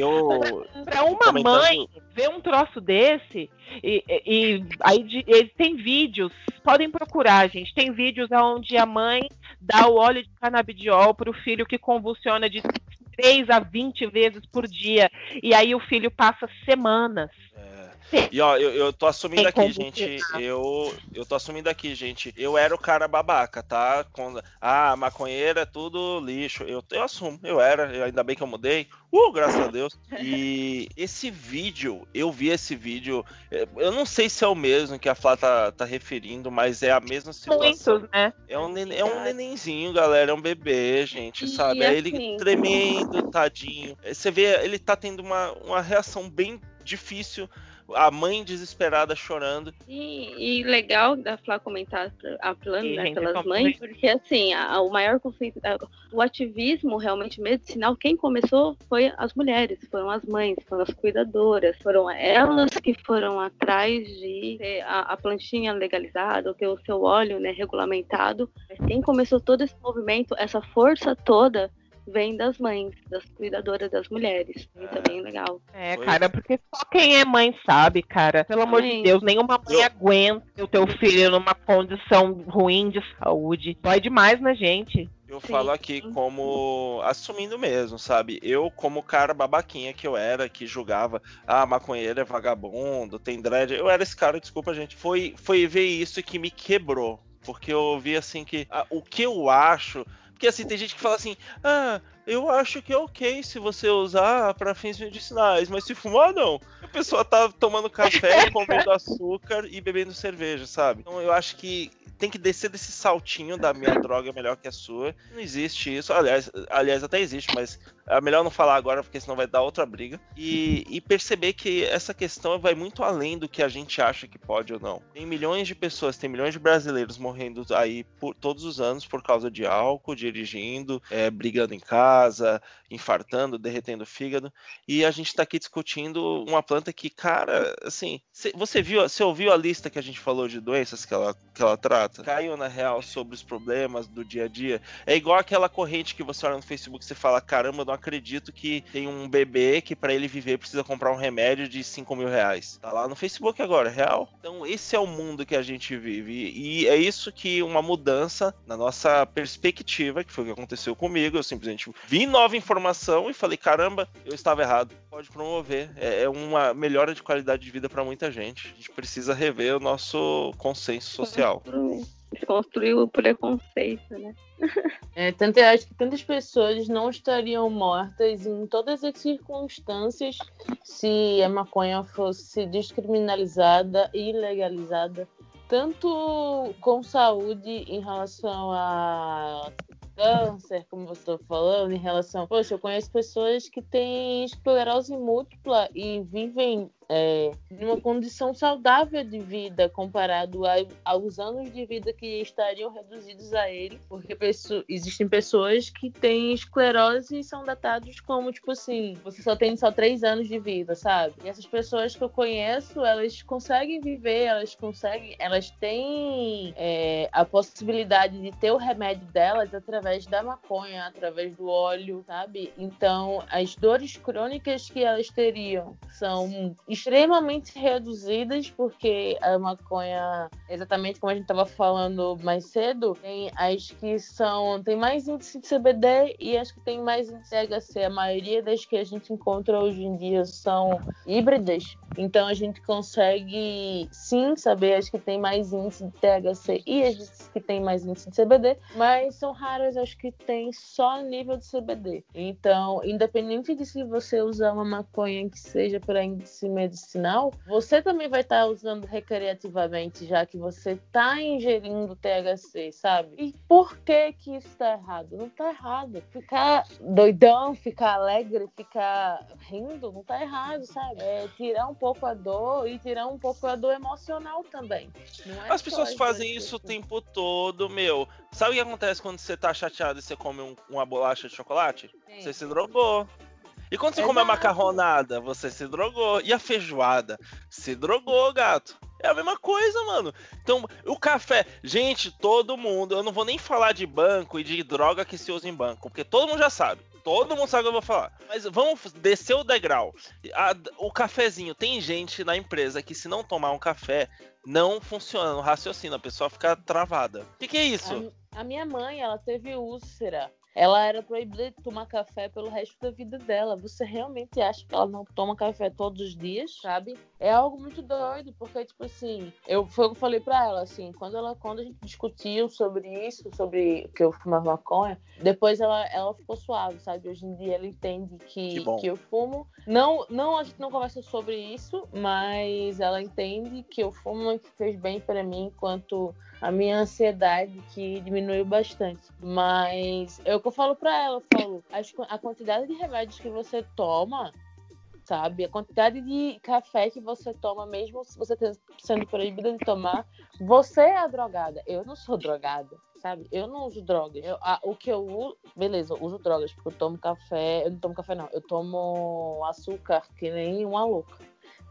para uma comentando... mãe ver um troço desse, e, e, e aí de, tem vídeos, podem procurar, gente. Tem vídeos onde a mãe dá o óleo de canabidiol para o filho que convulsiona de 3 a 20 vezes por dia. E aí o filho passa semanas e ó, eu, eu tô assumindo aqui, gente. Eu, eu tô assumindo aqui, gente. Eu era o cara babaca, tá? Ah, maconheira é tudo lixo. Eu, eu assumo, eu era. Ainda bem que eu mudei. Uh, graças a Deus. E esse vídeo, eu vi esse vídeo. Eu não sei se é o mesmo que a Flá tá, tá referindo, mas é a mesma situação. Muitos, né? É um, neném, é um nenenzinho, galera. É um bebê, gente, sabe? é ele assim, tremendo, tadinho. Você vê, ele tá tendo uma, uma reação bem difícil a mãe desesperada chorando. E, e legal da Flá comentar a plano né, pelas mães, porque assim, a, o maior conflito, a, o ativismo realmente medicinal, quem começou foi as mulheres, foram as mães, foram as cuidadoras, foram elas que foram atrás de ter a, a planchinha legalizada, ou ter o seu óleo né, regulamentado. Quem começou todo esse movimento, essa força toda, vem das mães, das cuidadoras das mulheres. Isso é bem legal. É, cara, porque só quem é mãe sabe, cara. Pelo amor de Deus, nenhuma mãe eu... aguenta o teu filho numa condição ruim de saúde. Dói demais na gente. Eu Sim. falo aqui como assumindo mesmo, sabe? Eu, como cara babaquinha que eu era, que julgava, ah, maconheiro é vagabundo, tem dread. Eu era esse cara, desculpa, gente. Foi, foi ver isso que me quebrou. Porque eu vi assim que ah, o que eu acho porque assim, tem gente que fala assim: ah, eu acho que é ok se você usar para fins medicinais, mas se fumar, não. A pessoa tá tomando café, comendo açúcar e bebendo cerveja, sabe? Então eu acho que tem que descer desse saltinho da minha droga é melhor que a sua. Não existe isso. Aliás, aliás, até existe, mas é melhor não falar agora, porque senão vai dar outra briga. E, e, perceber que essa questão vai muito além do que a gente acha que pode ou não. Tem milhões de pessoas, tem milhões de brasileiros morrendo aí por todos os anos por causa de álcool, dirigindo, é, brigando em casa, infartando, derretendo o fígado. E a gente está aqui discutindo uma planta que, cara, assim, você viu, você ouviu a lista que a gente falou de doenças que ela, que ela trata? Caiu na real sobre os problemas do dia a dia. É igual aquela corrente que você olha no Facebook e você fala, caramba, não acredito que tem um bebê que para ele viver precisa comprar um remédio de 5 mil reais. Tá lá no Facebook agora, é real. Então esse é o mundo que a gente vive. E é isso que uma mudança na nossa perspectiva, que foi o que aconteceu comigo. Eu simplesmente vi nova informação e falei, caramba, eu estava errado. Pode promover. É, é uma melhora de qualidade de vida para muita gente. A gente precisa rever o nosso consenso social desconstruir o preconceito, né? É, tanto, eu acho que tantas pessoas não estariam mortas em todas as circunstâncias se a maconha fosse descriminalizada e legalizada, tanto com saúde em relação a câncer, como você está falando, em relação. Poxa, eu conheço pessoas que têm esclerose múltipla e vivem é, numa condição saudável de vida comparado a, aos anos de vida que estariam reduzidos a ele, porque existem pessoas que têm esclerose e são datados como tipo assim, você só tem só três anos de vida, sabe? E essas pessoas que eu conheço, elas conseguem viver, elas conseguem, elas têm é, a possibilidade de ter o remédio delas através da maconha, através do óleo, sabe? Então, as dores crônicas que elas teriam são extremamente reduzidas, porque a maconha, exatamente como a gente estava falando mais cedo, tem as que são tem mais índice de CBD e as que tem mais índice de THC. A maioria das que a gente encontra hoje em dia são híbridas, então a gente consegue sim saber as que tem mais índice de THC e as que tem mais índice de CBD, mas são raras as que tem só nível de CBD. Então, independente de se você usar uma maconha que seja para índice medicinal, você também vai estar tá usando recreativamente, já que você está ingerindo THC, sabe? E por que que isso está errado? Não está errado. Ficar doidão, ficar alegre, ficar rindo, não está errado, sabe? É tirar um pouco a dor e tirar um pouco a dor emocional também. É As pessoas fazem isso o tempo todo, meu. Sabe o que acontece quando você tá chateado e você come um, uma bolacha de chocolate? Sim. Você se drogou. E quando você Exato. come a macarronada, você se drogou. E a feijoada? Se drogou, gato. É a mesma coisa, mano. Então, o café. Gente, todo mundo. Eu não vou nem falar de banco e de droga que se usa em banco, porque todo mundo já sabe. Todo mundo sabe o que eu vou falar. Mas vamos descer o degrau. A, o cafezinho. Tem gente na empresa que, se não tomar um café, não funciona o raciocínio. A pessoa fica travada. O que, que é isso? A, a minha mãe, ela teve úlcera ela era proibida de tomar café pelo resto da vida dela. Você realmente acha que ela não toma café todos os dias, sabe? É algo muito doido, porque, tipo assim, eu, foi o que eu falei pra ela, assim, quando, ela, quando a gente discutiu sobre isso, sobre que eu fumava maconha, depois ela, ela ficou suave, sabe? Hoje em dia ela entende que, que, que eu fumo. Não, não, a gente não conversa sobre isso, mas ela entende que eu fumo e que fez bem para mim enquanto a minha ansiedade que diminuiu bastante. Mas é o que eu falo para ela, eu falo, a quantidade de remédios que você toma, sabe? A quantidade de café que você toma, mesmo se você sendo proibida de tomar, você é a drogada. Eu não sou drogada. Sabe? Eu não uso drogas. Eu, a, o que eu uso. Beleza, eu uso drogas, porque eu tomo café. Eu não tomo café, não. Eu tomo açúcar, que nem uma louca.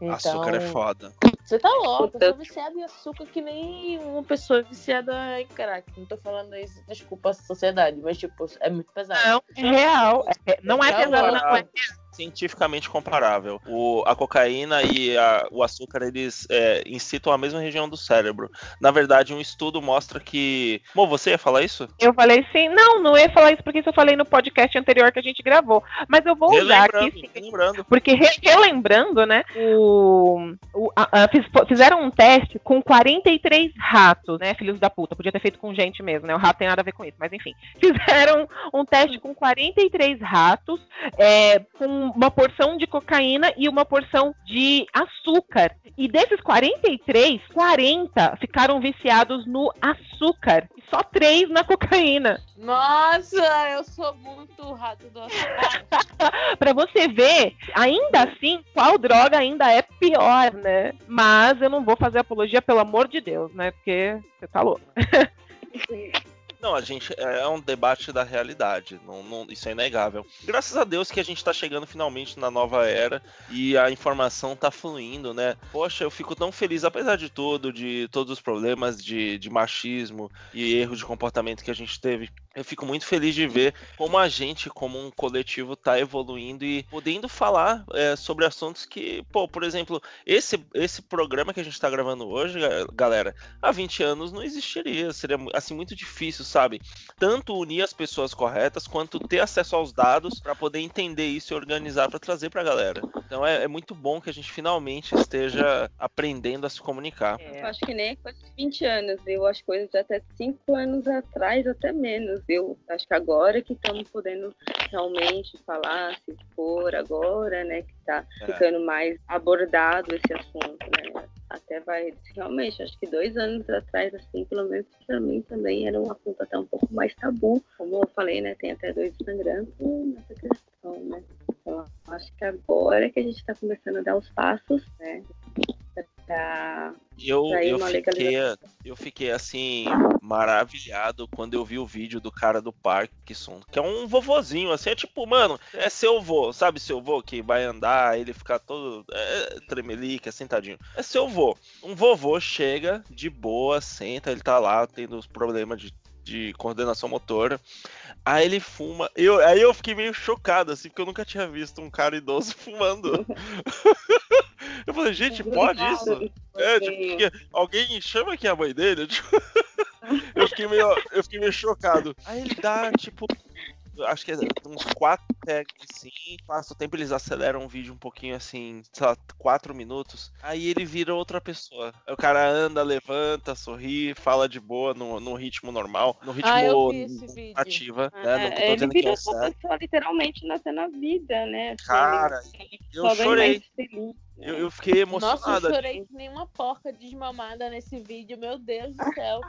Então, açúcar é foda. Você tá louco, eu sou viciada em açúcar que nem uma pessoa viciada em crack. Não tô falando isso, desculpa a sociedade, mas tipo, é muito pesado. Não, é real. É, não é pesado, não. É cientificamente comparável. O, a cocaína e a, o açúcar, eles é, incitam a mesma região do cérebro. Na verdade, um estudo mostra que. Bom, você ia falar isso? Eu falei sim. Não, não ia falar isso porque isso eu falei no podcast anterior que a gente gravou. Mas eu vou usar aqui sim. Relembrando. Porque re relembrando, né? O, o a, a, fizeram um teste com 43 ratos, né? Filhos da puta. Podia ter feito com gente mesmo, né? O rato tem nada a ver com isso, mas enfim. Fizeram um teste com 43 ratos, é, com uma porção de cocaína e uma porção de açúcar. E desses 43, 40 ficaram viciados no açúcar. E só três na cocaína. Nossa, eu sou muito rato do açúcar. pra você ver, ainda assim, qual droga ainda é pior, né? Mas eu não vou fazer apologia, pelo amor de Deus, né? Porque você tá louco. Não, a gente é, é um debate da realidade, não, não, isso é inegável. Graças a Deus que a gente tá chegando finalmente na nova era e a informação tá fluindo, né? Poxa, eu fico tão feliz, apesar de tudo, de todos os problemas de, de machismo e erro de comportamento que a gente teve eu fico muito feliz de ver como a gente, como um coletivo, está evoluindo e podendo falar é, sobre assuntos que, pô, por exemplo, esse, esse programa que a gente está gravando hoje, galera, há 20 anos não existiria. Seria assim muito difícil, sabe? Tanto unir as pessoas corretas quanto ter acesso aos dados para poder entender isso e organizar para trazer para a galera. Então é, é, muito bom que a gente finalmente esteja aprendendo a se comunicar. É. Eu acho que nem coisa de 20 anos, eu acho coisas de até 5 anos atrás, até menos eu acho que agora que estamos podendo realmente falar, se for agora, né, que está é. ficando mais abordado esse assunto, né? Até vai, realmente, acho que dois anos atrás, assim, pelo menos para mim também era um assunto até um pouco mais tabu. Como eu falei, né, tem até dois Instagram nessa questão, né? Então, acho que agora que a gente está começando a dar os passos, né? Pra, eu, eu, fiquei, eu fiquei assim, maravilhado quando eu vi o vídeo do cara do Parkinson, que é um vovozinho, assim, é tipo, mano, é seu vô, sabe seu vô que vai andar, ele fica todo é, tremelique, assim, tadinho. É seu vô. Um vovô chega de boa, senta, ele tá lá tendo os problemas de de coordenação motora. Aí ele fuma. Eu, aí eu fiquei meio chocado, assim, porque eu nunca tinha visto um cara idoso fumando. Eu falei, gente, pode isso? É, tipo, que- alguém chama aqui a mãe dele? Tipo, eu, fiquei meio, eu fiquei meio chocado. Aí ele dá, tipo, acho que é uns 4 tags assim, passa o tempo, eles aceleram o vídeo um pouquinho assim, sei lá, 4 minutos. Aí ele vira outra pessoa. Aí o cara anda, levanta, sorri, fala de boa, no, no ritmo normal, no ritmo Ah, vi esse vídeo. ativa, né? Não tô É, ele é vira o essa certo. pessoa literalmente nascendo a vida, né? Assim, Cara, ele eu chorei. Eu, eu fiquei Nossa, emocionado. eu chorei que nem uma porca desmamada nesse vídeo, meu Deus do céu.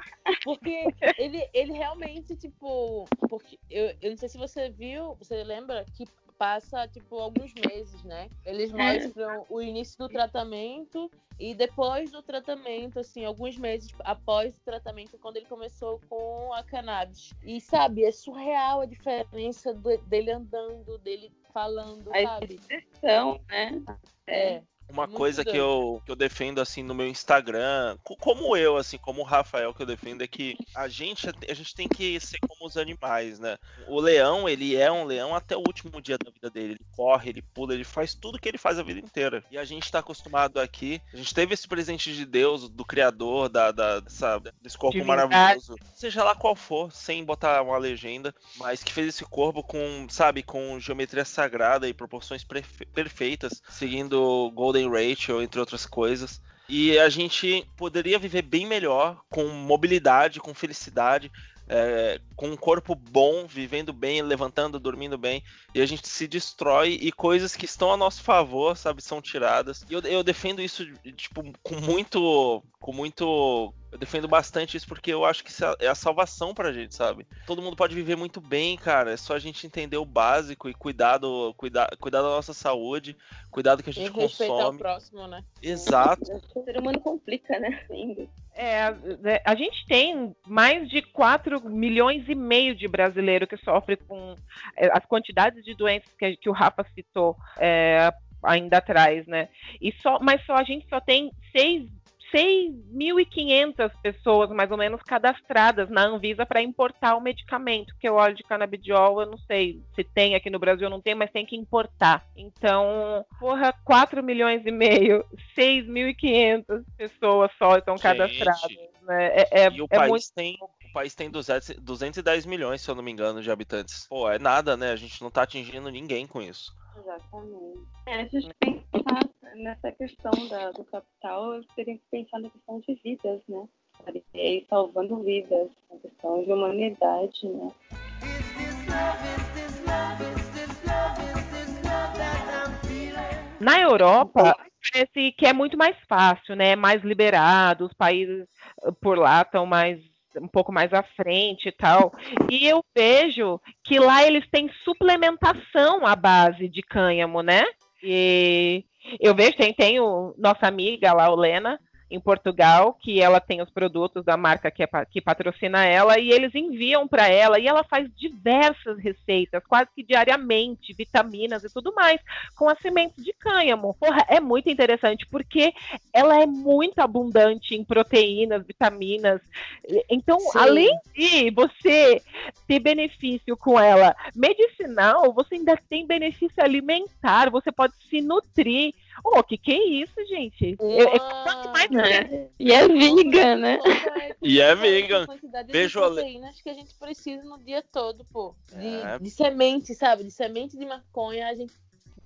Porque ele, ele realmente, tipo. Porque eu, eu não sei se você viu, você lembra que passa, tipo, alguns meses, né? Eles mostram o início do tratamento e depois do tratamento, assim, alguns meses após o tratamento, quando ele começou com a cannabis. E, sabe, é surreal a diferença do- dele andando, dele falando, A sabe? Né? É. Uma Muito coisa que eu, que eu defendo assim no meu Instagram, co- como eu, assim, como o Rafael que eu defendo, é que a gente, a gente tem que ser como os animais, né? O leão, ele é um leão até o último dia da vida dele. Ele corre, ele pula, ele faz tudo que ele faz a vida inteira. E a gente tá acostumado aqui, a gente teve esse presente de Deus, do Criador, da, da- dessa- desse corpo Divindade. maravilhoso, seja lá qual for, sem botar uma legenda, mas que fez esse corpo com, sabe, com geometria sagrada e proporções perfe- perfeitas, seguindo Golden Ratio, entre outras coisas. E a gente poderia viver bem melhor, com mobilidade, com felicidade, é, com um corpo bom, vivendo bem, levantando, dormindo bem, e a gente se destrói e coisas que estão a nosso favor, sabe, são tiradas. E eu, eu defendo isso, tipo, com muito. Com muito. Eu defendo bastante isso porque eu acho que isso é a salvação pra gente, sabe? Todo mundo pode viver muito bem, cara. É só a gente entender o básico e cuidar, do, cuidar, cuidar da nossa saúde, cuidar do que a E gente respeitar o consome. próximo, né? Exato. O ser humano complica, né? É, é, a gente tem mais de 4 milhões e meio de brasileiros que sofrem com é, as quantidades de doenças que, que o Rafa citou é, ainda atrás, né? E só, mas só a gente só tem 6 6.500 pessoas, mais ou menos, cadastradas na Anvisa para importar o medicamento, que é o óleo de canabidiol, eu não sei se tem aqui no Brasil, não tem, mas tem que importar. Então, porra, 4 milhões e meio, 6.500 pessoas só estão Gente. cadastradas, né? É, é, e o é país muito tem. O país tem 200, 210 milhões, se eu não me engano, de habitantes. Pô, é nada, né? A gente não tá atingindo ninguém com isso. Exatamente. É, a gente pensar nessa questão da, do capital, teria que pensar na questão de vidas, né? E salvando vidas, na questão de humanidade, né? Na Europa, parece que é muito mais fácil, né? Mais liberado, os países por lá estão mais um pouco mais à frente e tal. E eu vejo que lá eles têm suplementação à base de cânhamo, né? E eu vejo, tem, tem o, nossa amiga lá, o Lena, em Portugal, que ela tem os produtos da marca que, é que patrocina ela, e eles enviam para ela, e ela faz diversas receitas, quase que diariamente, vitaminas e tudo mais, com as sementes de cânhamo. Porra, é muito interessante, porque ela é muito abundante em proteínas, vitaminas. Então, Sim. além de você ter benefício com ela medicinal, você ainda tem benefício alimentar, você pode se nutrir. Oh, que que é isso, gente? Eu- eu- quanto mais É. E é vegan, né? E é vegan. Beijo, Ale. proteínas que a gente precisa no dia todo, pô. De, É. de semente, sabe? De semente de maconha, a gente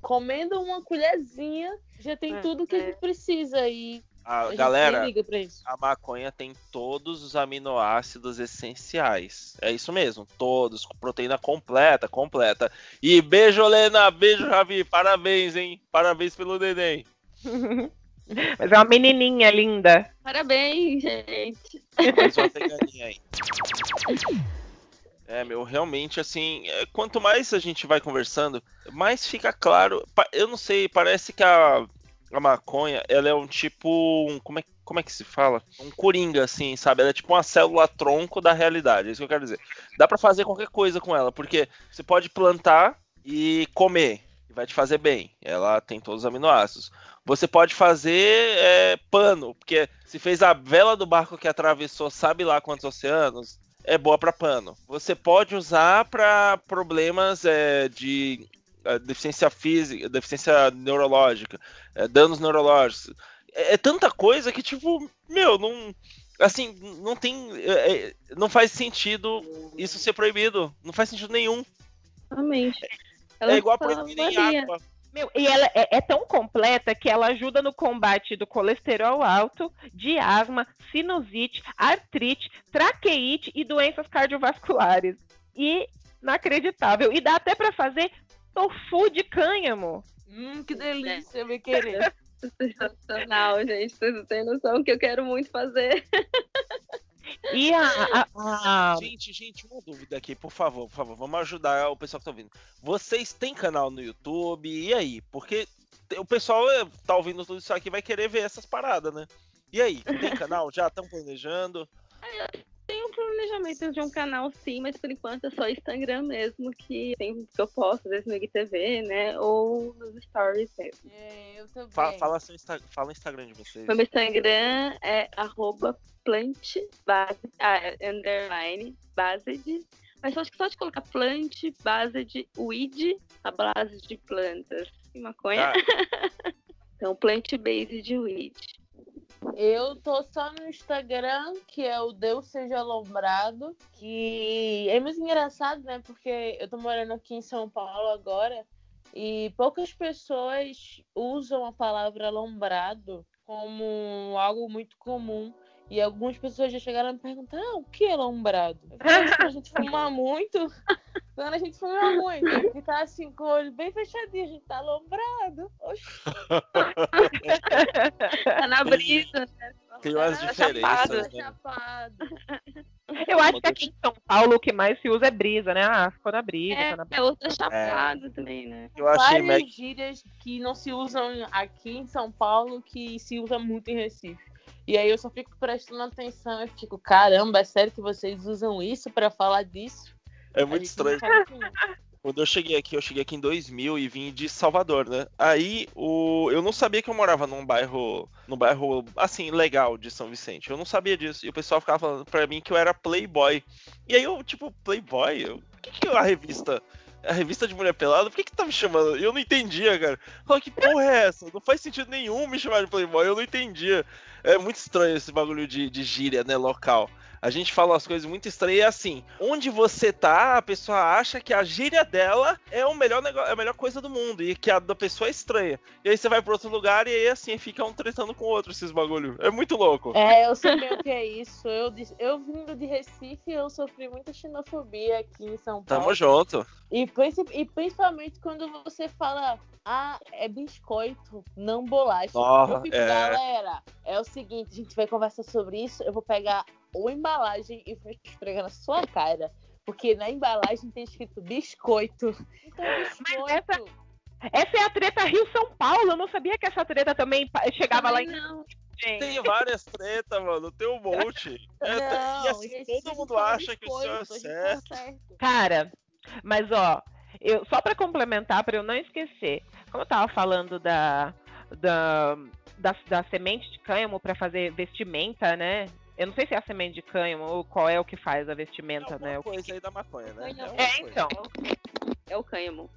comendo uma colherzinha já tem É, tudo que a gente precisa e A, a galera, a maconha tem todos os aminoácidos essenciais. É isso mesmo, todos, com proteína completa, completa. E beijo, Lena, beijo, Ravi, parabéns, hein? Parabéns pelo neném. Mas é uma menininha linda. Parabéns, gente. Mais uma pegadinha aí. É, meu, realmente, assim, é, quanto mais a gente vai conversando, mais fica claro. Eu não sei, parece que a, a maconha, ela é um tipo. um- como, é, como é que se fala? Um coringa, assim, sabe? Ela é tipo uma célula tronco da realidade, é isso que eu quero dizer. Dá pra fazer qualquer coisa com ela, porque você pode plantar e comer, e vai te fazer bem. Ela tem todos os aminoácidos. Você pode fazer é, pano, porque se fez a vela do barco que atravessou sabe lá quantos oceanos, é boa para pano. Você pode usar para problemas é, de deficiência física, deficiência neurológica, é, danos neurológicos. É, é, tanta coisa que, tipo, meu, não. Assim, não tem. É, é, não faz sentido isso ser proibido. Não faz sentido nenhum. Exatamente. é igual a proibir em água. Meu, e ela é, é, tão completa que ela ajuda no combate do colesterol alto, de asma, sinusite, artrite, traqueite e doenças cardiovasculares. E inacreditável. E dá até para fazer tofu de cânhamo. Hum, que delícia, me querer. Sensacional, gente. Vocês não têm noção que eu quero muito fazer. E a, a, a, Gente, gente, uma dúvida aqui, por favor, por favor, vamos ajudar o pessoal que tá ouvindo. Vocês têm canal no YouTube? E aí? Porque o pessoal eh, tá ouvindo tudo isso aqui vai querer ver essas paradas, né? E aí, tem canal? Já estão planejando? Planejamento de um canal sim, mas por enquanto é só Instagram mesmo, que tem que eu posto, às vezes no IGTV, né? Ou nos stories mesmo. É, eu também. Fala, fala, seu Insta... fala o Instagram de vocês. Meu Instagram é arroba plant base, ah, é underline based. Mas só, só de colocar plant based weed, a base de plantas e maconha. Ah. então, plant based weed. Eu tô só no Instagram, que é o Deus Seja Alombrado, que é muito engraçado, né? Porque eu tô morando aqui em São Paulo agora e poucas pessoas usam a palavra alombrado como algo muito comum. E algumas pessoas já chegaram a me perguntar, ah, o que é alombrado? Quando a gente fuma muito, quando a gente fuma muito, e tá assim, com o olho bem fechadinho, a gente tá alombrado. Oxi. Tá na brisa, né? Tem umas Tá diferenças, chapado. né? Chapado. eu acho que aqui em São Paulo o que mais se usa é brisa, né? Ah, ficou na brisa, É, tá na é outra chapado também, né? Eu achei Várias gírias que não se usam aqui em São Paulo, que se usa muito em Recife. E aí eu só fico prestando atenção e fico, caramba, é sério que vocês usam isso pra falar disso? É muito estranho. assim. Quando eu cheguei aqui, eu cheguei aqui em 2000 e vim de Salvador, né? Aí o... eu não sabia que eu morava num bairro, num bairro assim legal de São Vicente. Eu não sabia disso. E o pessoal ficava falando pra mim que eu era playboy. E aí eu, tipo, playboy? Eu... Por que, que a revista a revista de mulher pelada, por que que tá me chamando? Eu não entendia, cara. Falei, que porra é essa? Não faz sentido nenhum me chamar de Playboy, eu não entendia. É muito estranho esse bagulho de, de gíria, né, local. A gente fala umas coisas muito estranhas e é assim, onde você tá, a pessoa acha que a gíria dela é o melhor negócio, é a melhor coisa do mundo e que a da pessoa é estranha. E aí você vai pra outro lugar e aí assim, fica um tretando com o outro esses bagulho. É muito louco. É, eu sei o que é isso. Eu, eu vindo de Recife, eu sofri muita xenofobia aqui em São Paulo. Tamo junto. E, e principalmente quando você fala, ah, é biscoito, não bolacha. Nossa, eu fico, é. galera, é o seguinte, a gente vai conversar sobre isso, eu vou pegar a embalagem e vou esfregar na sua cara. Porque na embalagem tem escrito biscoito. Então, biscoito. Essa é a treta Rio-São Paulo. Eu não sabia que essa treta também chegava lá em não. gente. Tem várias tretas, mano. Tem um monte. É, Não, e assim, todo mundo acha que o senhor é tá certo. Cara, mas ó, eu, só pra complementar, pra eu não esquecer, como eu tava falando da, da, da, da semente de cânhamo pra fazer vestimenta, né? Eu não sei se é a semente de cânhamo ou qual é o que faz a vestimenta, Alguma né? O que coisa aí da maconha, né? É, É, coisa. então. É o cânhamo.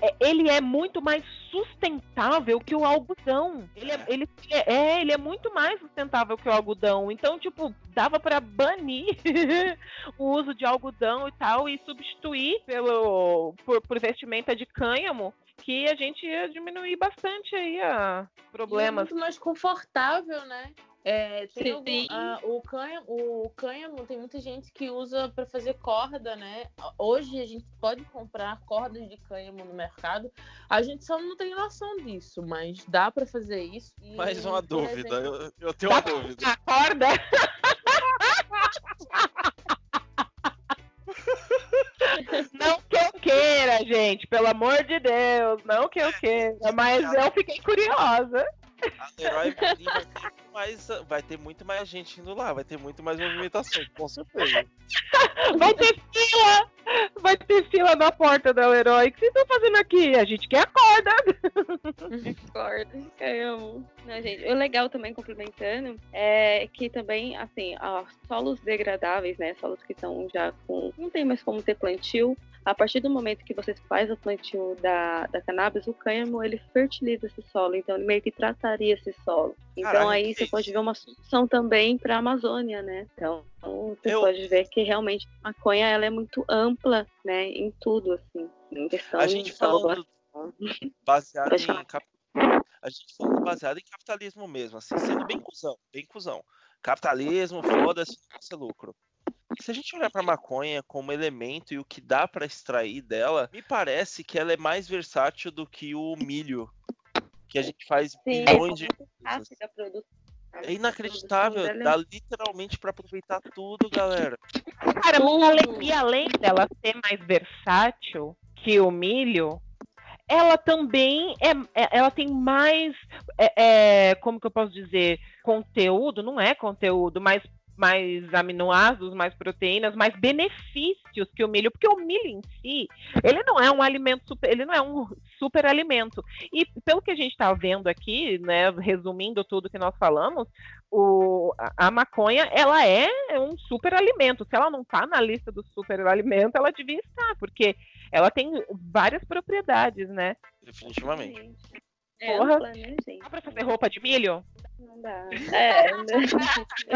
É- ele é muito mais sustentável que o algodão. Ele é, ele, é, é, ele é muito mais sustentável que o algodão. Então, tipo, dava pra banir o uso de algodão e tal e substituir pelo, por, por vestimenta de cânhamo, que a gente ia diminuir bastante aí a E é problemas. muito mais confortável, né? É, tem algum- ah, o, cânhamo, o cânhamo tem muita gente que usa para fazer corda, né? Hoje a gente pode comprar cordas de cânhamo no mercado. A gente só não tem noção disso, mas dá para fazer isso. E, Mais uma por dúvida. exemplo, Eu, eu tenho uma dúvida. Acorda! Não que eu queira, gente, pelo amor de Deus, não que eu queira, mas eu fiquei curiosa. A Leroy Merlin vai mais, vai ter muito mais gente indo lá, vai ter muito mais movimentação, com certeza. Vai ter fila! Vai ter fila na porta da Leroy. O que vocês estão fazendo aqui? A gente quer a corda. Concordo, cânhamo. Não, gente, o legal também, complementando, é que também, assim, ó, solos degradáveis, né, solos que estão já com... não tem mais como ter plantio, a partir do momento que você faz o plantio da, da cannabis, o cânhamo ele fertiliza esse solo, então ele meio que trataria esse solo. Então Caralho, aí você isso? pode ver uma solução também para a Amazônia, né? Então você Eu- pode ver que realmente a maconha ela é muito ampla, né? Em tudo assim, em questão A gente falando baseado em cap- a gente falando baseado em capitalismo mesmo, assim, sendo bem cuzão, bem cuzão. Capitalismo, foda-se, lucro. Se a gente olhar pra maconha como elemento e o que dá pra extrair dela, me parece que ela é mais versátil do que o milho, que a gente faz Sim, bilhões de é coisas. É inacreditável, produção dá literalmente pra aproveitar tudo, galera. Cara, mas além, Tudo. e além dela ser mais versátil que o milho, ela também é, é- ela tem mais, é, é, como que eu posso dizer, conteúdo, não é conteúdo, mas mais aminoácidos, mais proteínas, mais benefícios que o milho, porque o milho em si, ele não é um alimento super, ele não é um super alimento. E pelo que a gente está vendo aqui, né, resumindo tudo que nós falamos, o, a, a maconha, ela é um super alimento. Se ela não está na lista do super alimento, ela devia estar, porque ela tem várias propriedades, né? Definitivamente. É Porra. ampla, né, gente? Dá pra fazer roupa de milho? Não dá. É, né?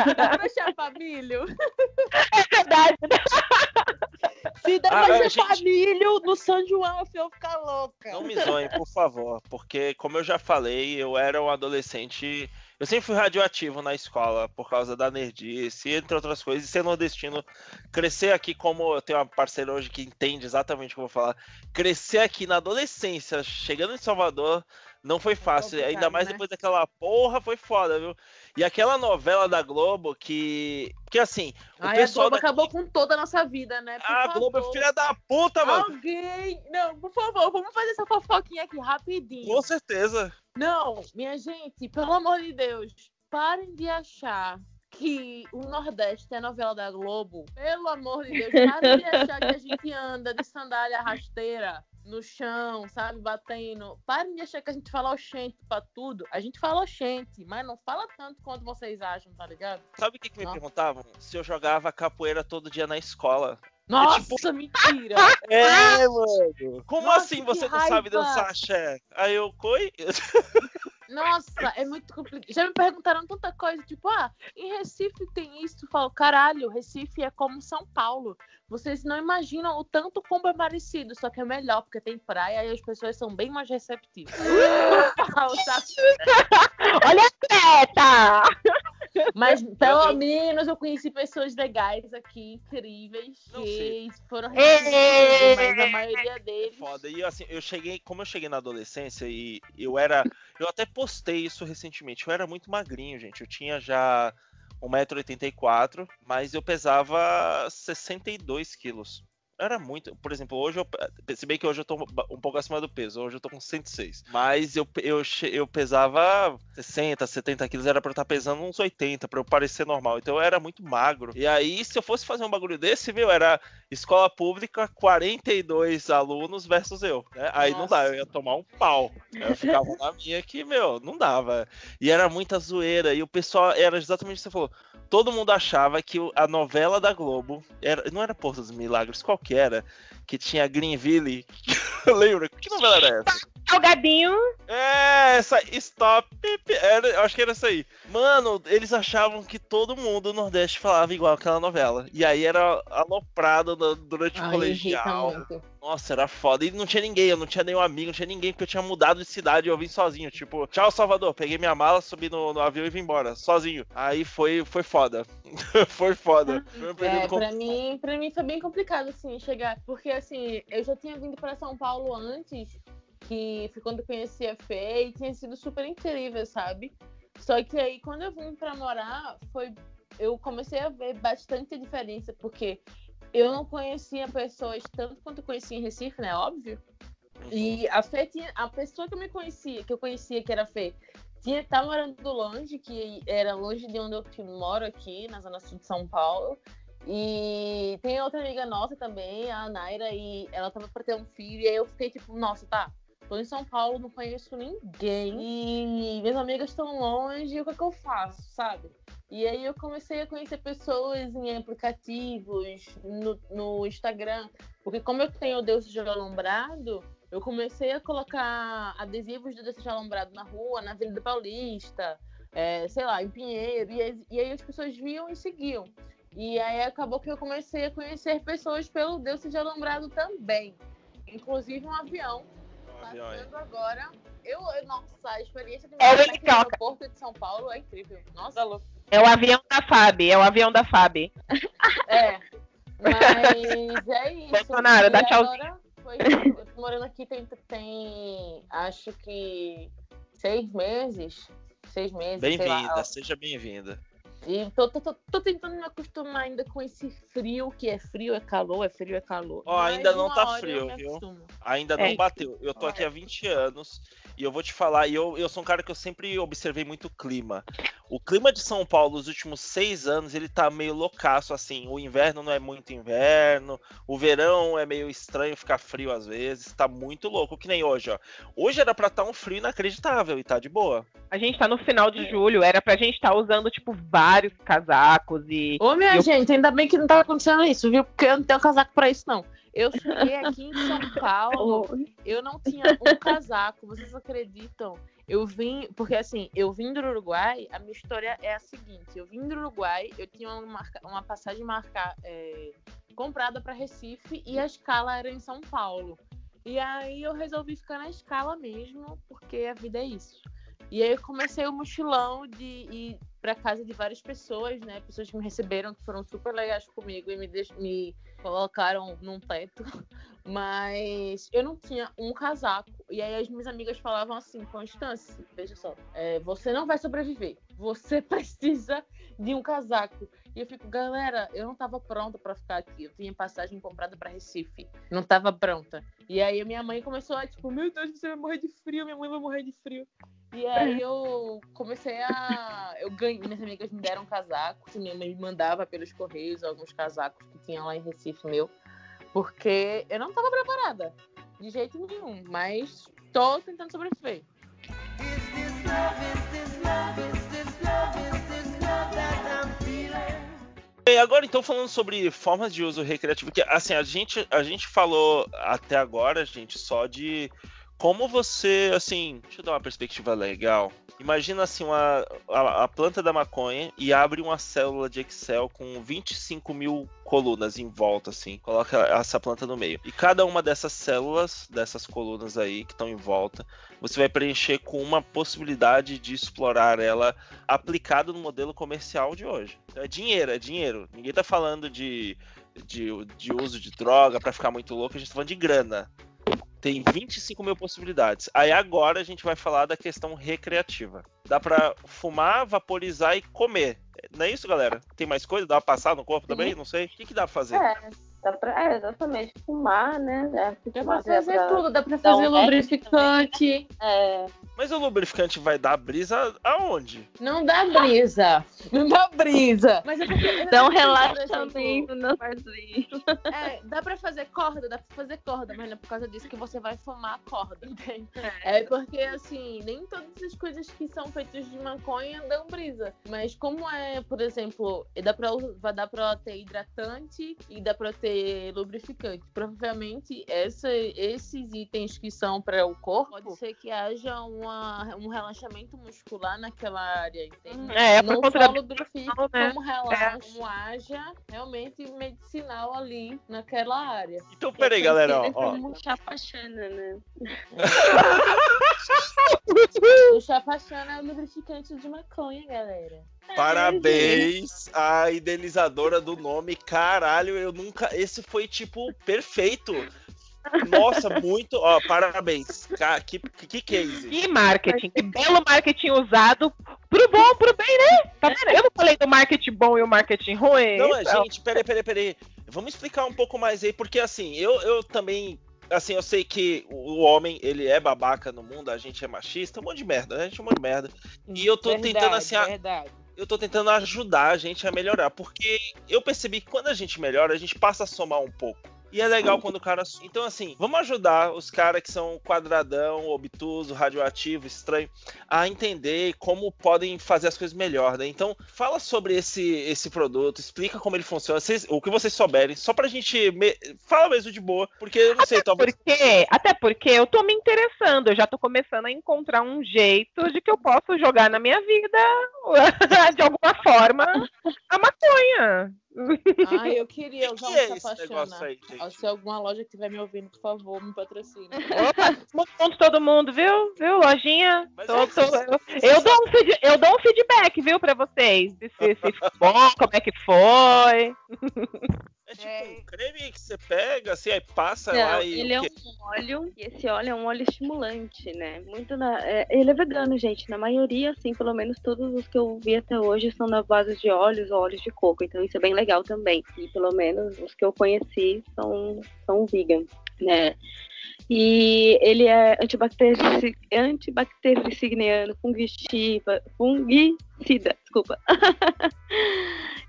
Pra chapar milho? É verdade, né? Se dá Ah, pra chapar gente- milho no São João, eu vou ficar louca. Não me zoem, por favor, porque como eu já falei, eu era um adolescente. Eu sempre fui radioativo na escola por causa da nerdice, entre outras coisas, e ser nordestino, crescer aqui como eu tenho uma parceira hoje que entende exatamente o que eu vou falar. Crescer aqui na adolescência, chegando em Salvador, não foi fácil, complicado, ainda mais né? depois daquela porra, foi foda, viu? E aquela novela da Globo que que assim, o Ai, a pessoal Globo daqui- acabou com toda a nossa vida, né? Por a Globo é favor. filha da puta, mano. Alguém. Não, por favor, vamos fazer essa fofoquinha aqui rapidinho. Com certeza. Não, minha gente, pelo amor de Deus, parem de achar que o Nordeste é novela da Globo. Pelo amor de Deus, parem de achar que a gente anda de sandália rasteira no chão, sabe, batendo. Parem de achar que a gente fala oxente pra tudo. A gente fala oxente, mas não fala tanto quanto vocês acham, tá ligado? Sabe o que, que me Nossa. perguntavam? Se eu jogava capoeira todo dia na escola. Nossa, mentira! É, mano. Como Nossa, assim você não sabe raiva. dançar axé? Aí eu, coi? Nossa, é muito complicado. Já me perguntaram tanta coisa, tipo, ah, em Recife tem isso. Eu falo, caralho, Recife é como São Paulo. Vocês não imaginam o tanto como é parecido, só que é melhor, porque tem praia e as pessoas são bem mais receptivas. Olha a meta! Mas pelo eu- menos eu conheci pessoas legais aqui, incríveis, Não que foram mas a maioria deles. Foda. E assim, eu cheguei, como eu cheguei na adolescência e eu era. Eu até postei isso recentemente. Eu era muito magrinho, gente. Eu tinha já 1,84m, mas eu pesava 62 quilos. Era muito. Por exemplo, hoje eu. Se bem que hoje eu tô um pouco acima do peso. Hoje eu tô com 106. Mas eu, eu, eu pesava 60, 70 quilos. Era pra eu estar pesando uns 80, pra eu parecer normal. Então eu era muito magro. E aí, se eu fosse fazer um bagulho desse, viu? Era escola pública, 42 alunos versus eu. Né? Aí não Nossa. dá, eu ia tomar um pau. Eu ficava na minha que, meu, não dava. E era muita zoeira. E o pessoal, era exatamente o que você falou. Todo mundo achava que a novela da Globo, era, não era Porto dos Milagres, qual que era? Que tinha Greenville. Lembra? Que novela era essa? Salgadinho. É, essa Stop. Era, eu acho que era essa aí. Mano, eles achavam que todo mundo no Nordeste falava igual aquela novela. E aí era aloprado durante o Ai, irrita colegial. muito. Nossa, era foda. E não tinha ninguém, eu não tinha nenhum amigo, não tinha ninguém, porque eu tinha mudado de cidade e eu vim sozinho. Tipo, tchau, Salvador. Peguei minha mala, subi no, no avião e vim embora, sozinho. Aí foi, foi foda. foi foda. Foi um É, com- pra mim, pra mim foi bem complicado, assim, chegar. Porque, assim, eu já tinha vindo pra São Paulo antes, que foi quando eu conheci a Fê, e tinha sido super incrível, sabe? Só que aí, quando eu vim pra morar, foi. Eu comecei a ver bastante diferença, porque eu não conhecia pessoas tanto quanto eu conhecia em Recife, né? Óbvio. E a Fê tinha. A pessoa que eu me conhecia, que eu conhecia, que era Fê, tinha, tá morando longe, que era longe de onde eu moro aqui, na zona sul de São Paulo. E tem outra amiga nossa também, a Naira, e ela tava pra ter um filho, e aí eu fiquei tipo, nossa, tá, tô em São Paulo, não conheço ninguém, e minhas amigas estão longe, o que é que eu faço, sabe? E aí eu comecei a conhecer pessoas em aplicativos, no, no Instagram. Porque como eu tenho o Deus de Alombrado, eu comecei a colocar adesivos do Deus de Alombrado na rua, na Avenida Paulista, é, sei lá, em Pinheiro. E, aí- e aí as pessoas viam e seguiam. E aí acabou que eu comecei a conhecer pessoas pelo Deus de Alombrado também. Inclusive um avião Avião aí. passando agora. Eu, eu- nossa, a experiência de É morar no aeroporto de São Paulo é incrível. Nossa, louco. É o avião da FAB, é o avião da FAB. É. Mas é isso. Bolsonaro, E dá tchauzinho. agora foi- Eu tô morando aqui tem, tem acho que seis meses. Seis meses. Bem-vinda, seja bem-vinda. E tô, tô, tô, tô tentando me acostumar ainda com esse frio, que é frio, é calor, é frio, é calor. Ó, Mas ainda não tá frio, viu? Ainda É. não bateu. Eu tô aqui há 20 anos e eu vou te falar, e eu, eu sou um cara que eu sempre observei muito o clima. O clima de São Paulo nos últimos seis anos, ele tá meio loucaço, assim. O inverno não é muito inverno, o verão é meio estranho, ficar frio às vezes. Tá muito louco, que nem hoje, ó. Hoje era pra estar um frio inacreditável e tá de boa. A gente tá no final de julho, era pra gente estar usando, tipo, vários casacos e. Ô, minha Eu- gente, ainda bem que não tá acontecendo isso, viu? Porque eu não tenho casaco pra isso, não. Eu cheguei aqui em São Paulo, eu não tinha um casaco, vocês acreditam? Eu vim, porque assim, eu vim do Uruguai, a minha história é a seguinte: eu vim do Uruguai, eu tinha uma, marca- uma passagem marca, é, comprada para Recife e a escala era em São Paulo. E aí eu resolvi ficar na escala mesmo, porque a vida é isso. E aí eu comecei o mochilão de ir para casa de várias pessoas, né? Pessoas que me receberam, que foram super legais comigo e me, me colocaram num teto. Mas eu não tinha um casaco. E aí as minhas amigas falavam assim, Constância, veja só, é, você não vai sobreviver. Você precisa de um casaco. E eu fico, galera, eu não tava pronta pra ficar aqui. Eu tinha passagem comprada pra Recife. Não tava pronta. E aí minha mãe começou a, tipo, meu Deus, você vai morrer de frio, minha mãe vai morrer de frio. E aí eu comecei a. Eu ganhei, minhas amigas me deram casacos, minha mãe me mandava pelos correios alguns casacos que tinha lá em Recife meu. Porque eu não tava preparada. De jeito nenhum. Mas tô tentando sobreviver. Bem, agora então falando sobre formas de uso recreativo, que assim, a gente, a gente falou até agora, gente, só de como você, assim, deixa eu dar uma perspectiva legal. Imagina assim, uma, a, a planta da maconha e abre uma célula de Excel com 25 mil colunas em volta, assim. Coloca essa planta no meio. E cada uma dessas células, dessas colunas aí que estão em volta, você vai preencher com uma possibilidade de explorar ela aplicado no modelo comercial de hoje. É dinheiro, é dinheiro. Ninguém tá falando de, de, de uso de droga pra ficar muito louco, a gente tá falando de grana. Tem 25 mil possibilidades. Aí agora a gente vai falar da questão recreativa. Dá pra fumar, vaporizar e comer. Não é isso, galera? Tem mais coisa? Dá pra passar no corpo também? Não sei. O que, que dá pra fazer? É, dá pra, é, exatamente. Fumar, né? É, Dá pra fazer pra- tudo, dá pra um fazer hack lubrificante. É, Mas o lubrificante vai dar brisa aonde? Não dá brisa. Não dá brisa. Mas é porque. dá um relaxamento no barzinho. É, dá pra fazer corda, dá pra fazer corda, mas não é por causa disso que você vai fumar a corda, entende? É porque, assim, nem todas as coisas que são feitas de maconha dão brisa. Mas como é, por exemplo, dá pra, vai dar pra ter hidratante e dá pra ter lubrificante. Provavelmente essa, esses itens que são para o corpo, pode ser que haja uma, um relaxamento muscular naquela área, entende? É, por não conta só da lubrifica, né? como relaxa, como haja realmente medicinal ali naquela área. Então, peraí, galera, ó. ó. Como chapachana, né? O chapachana é o lubrificante de maconha, galera. Parabéns à idealizadora do nome. Caralho, eu nunca. Esse foi, tipo, perfeito. Nossa, muito. Ó, parabéns. Que, que case. Que marketing, que belo marketing usado pro bom, pro bem, né? Tá vendo? Eu não falei do marketing bom e o marketing ruim. Não, Então, gente, peraí, peraí, peraí. Vamos explicar um pouco mais aí, porque assim, eu, eu também. Assim, eu sei que o homem, ele é babaca no mundo, a gente é machista, um monte de merda, né? A gente é um monte de merda. E eu tô tentando, assim, a- Verdade. eu tô tentando ajudar a gente a melhorar, porque eu percebi que quando a gente melhora, a gente passa a somar um pouco. E é legal quando o cara. Então, assim, vamos ajudar os caras que são quadradão, obtuso, radioativo, estranho, a entender como podem fazer as coisas melhor, né? Então, fala sobre esse, esse produto, explica como ele funciona, vocês, o que vocês souberem, só pra gente. Me... Fala mesmo de boa, porque eu não até sei, talvez. Porque, até porque eu tô me interessando, eu já tô começando a encontrar um jeito de que eu posso jogar na minha vida, de alguma forma, a maconha. Ai, eu queria usar que é um apaixonar. aí, gente? Se alguma loja que estiver me ouvindo, por favor, me patrocine. Opa, todo mundo, viu? Viu, lojinha? Tô- é tô- eu, eu dou um feed- eu dou um feedback, viu, pra vocês. Se, se, bom, como é que foi. É tipo É. um creme que você pega, assim, aí passa Não, lá e. ele é um óleo, e esse óleo é um óleo estimulante, né? Muito na, é, ele é vegano, gente. Na maioria, assim, pelo menos todos os que eu vi até hoje são na base de óleos ou óleos de coco. Então isso é bem legal também. E pelo menos os que eu conheci são, são vegan, né? E ele é antibacteri- antibactericidiano, fungicida, fungicida, desculpa.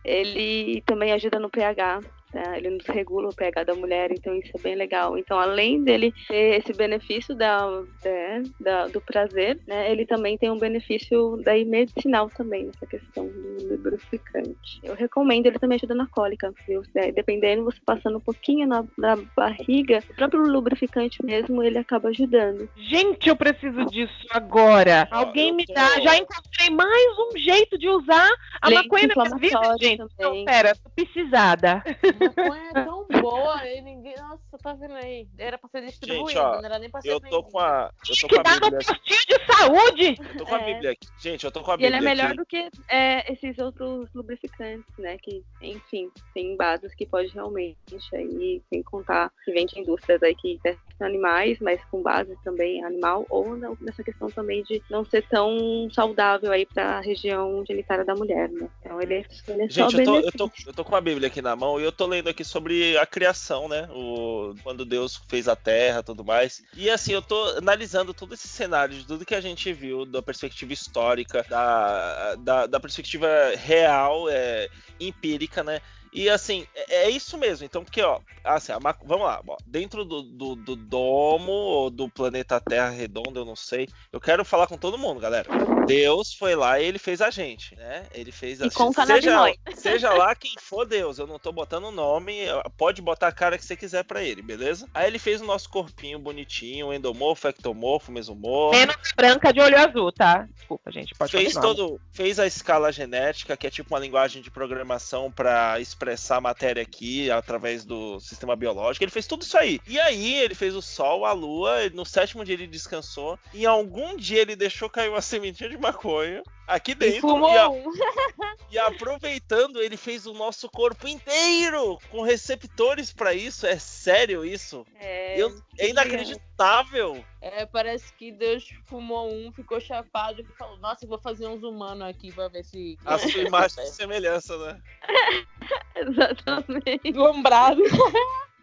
ele também ajuda no pH, tá? Ele nos regula o pH da mulher, então isso é bem legal. Então, além dele ter esse benefício da, né, da- do prazer, né, ele também tem um benefício daí medicinal também nessa questão do lubrificante. Eu recomendo, ele também ajuda na cólica, viu? É, dependendo, você passando um pouquinho na, na barriga, o próprio lubrificante mesmo, ele acaba ajudando. Gente, eu preciso disso agora. Ó, Alguém me tô- dá. Já encontrei mais um jeito de usar a Lente maconha na minha vida, gente. Não, também. pera, tô precisada. maconha é tão boa e ninguém. Nossa, tá vendo aí? Era pra ser distribuído, Gente, ó, não era nem pra ser Eu tô com a. Eu tô Que com a dá no Bíblia aqui. postinho de saúde. Eu tô com a É. Bíblia aqui. Gente, eu tô com a E ele Bíblia é melhor aqui. do que é, esses outros lubrificantes, né? Que, enfim, tem bases que pode realmente aí, sem contar que vem de indústrias aí que testam animais, mas com base também animal, ou não- nessa questão também de não ser tão saudável aí pra região genitária da mulher, né? Então ele, é- ele é só Gente, eu tô, eu, tô, eu tô com a Bíblia aqui na mão e eu tô lendo aqui sobre a criação, né? O, quando Deus fez a terra tudo mais. E assim, eu tô analisando todo esse cenário de tudo que a gente viu, da perspectiva histórica, da, da, da perspectiva real, é, empírica, né? E assim, é, é isso mesmo. Então, porque, ó, assim, a vamos lá, ó, dentro do, do, do domo ou do planeta Terra redondo, eu não sei. Eu quero falar com todo mundo, galera. Deus foi lá e ele fez a gente, né? Ele fez a E com seja, canabinoide. seja lá quem for Deus, eu não tô botando nome, pode botar a cara que você quiser pra ele, beleza? Aí ele fez o nosso corpinho bonitinho, endomorfo, ectomorfo, mesomorfo. Menos branca de olho azul, tá? Desculpa, gente. Pode Fez continuar. todo, fez a escala genética, que é tipo uma linguagem de programação para expressar a matéria aqui através do sistema biológico. Ele fez tudo isso aí. E aí ele fez o Sol, a Lua. No sétimo dia ele descansou. E algum dia ele deixou cair uma sementinha de maconha aqui E dentro. fumou E, a- um. e aproveitando, ele fez o nosso corpo inteiro com receptores para isso. É sério isso? É, Eu- é inacreditável. É, parece que Deus fumou um, ficou chapado e falou: Nossa, vou fazer uns humanos aqui pra ver se. A sua imagem de semelhança, né? exatamente. Lombrado.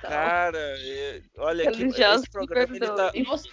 Cara, é- olha aqui, Religiosos esse programa ele tá, E você,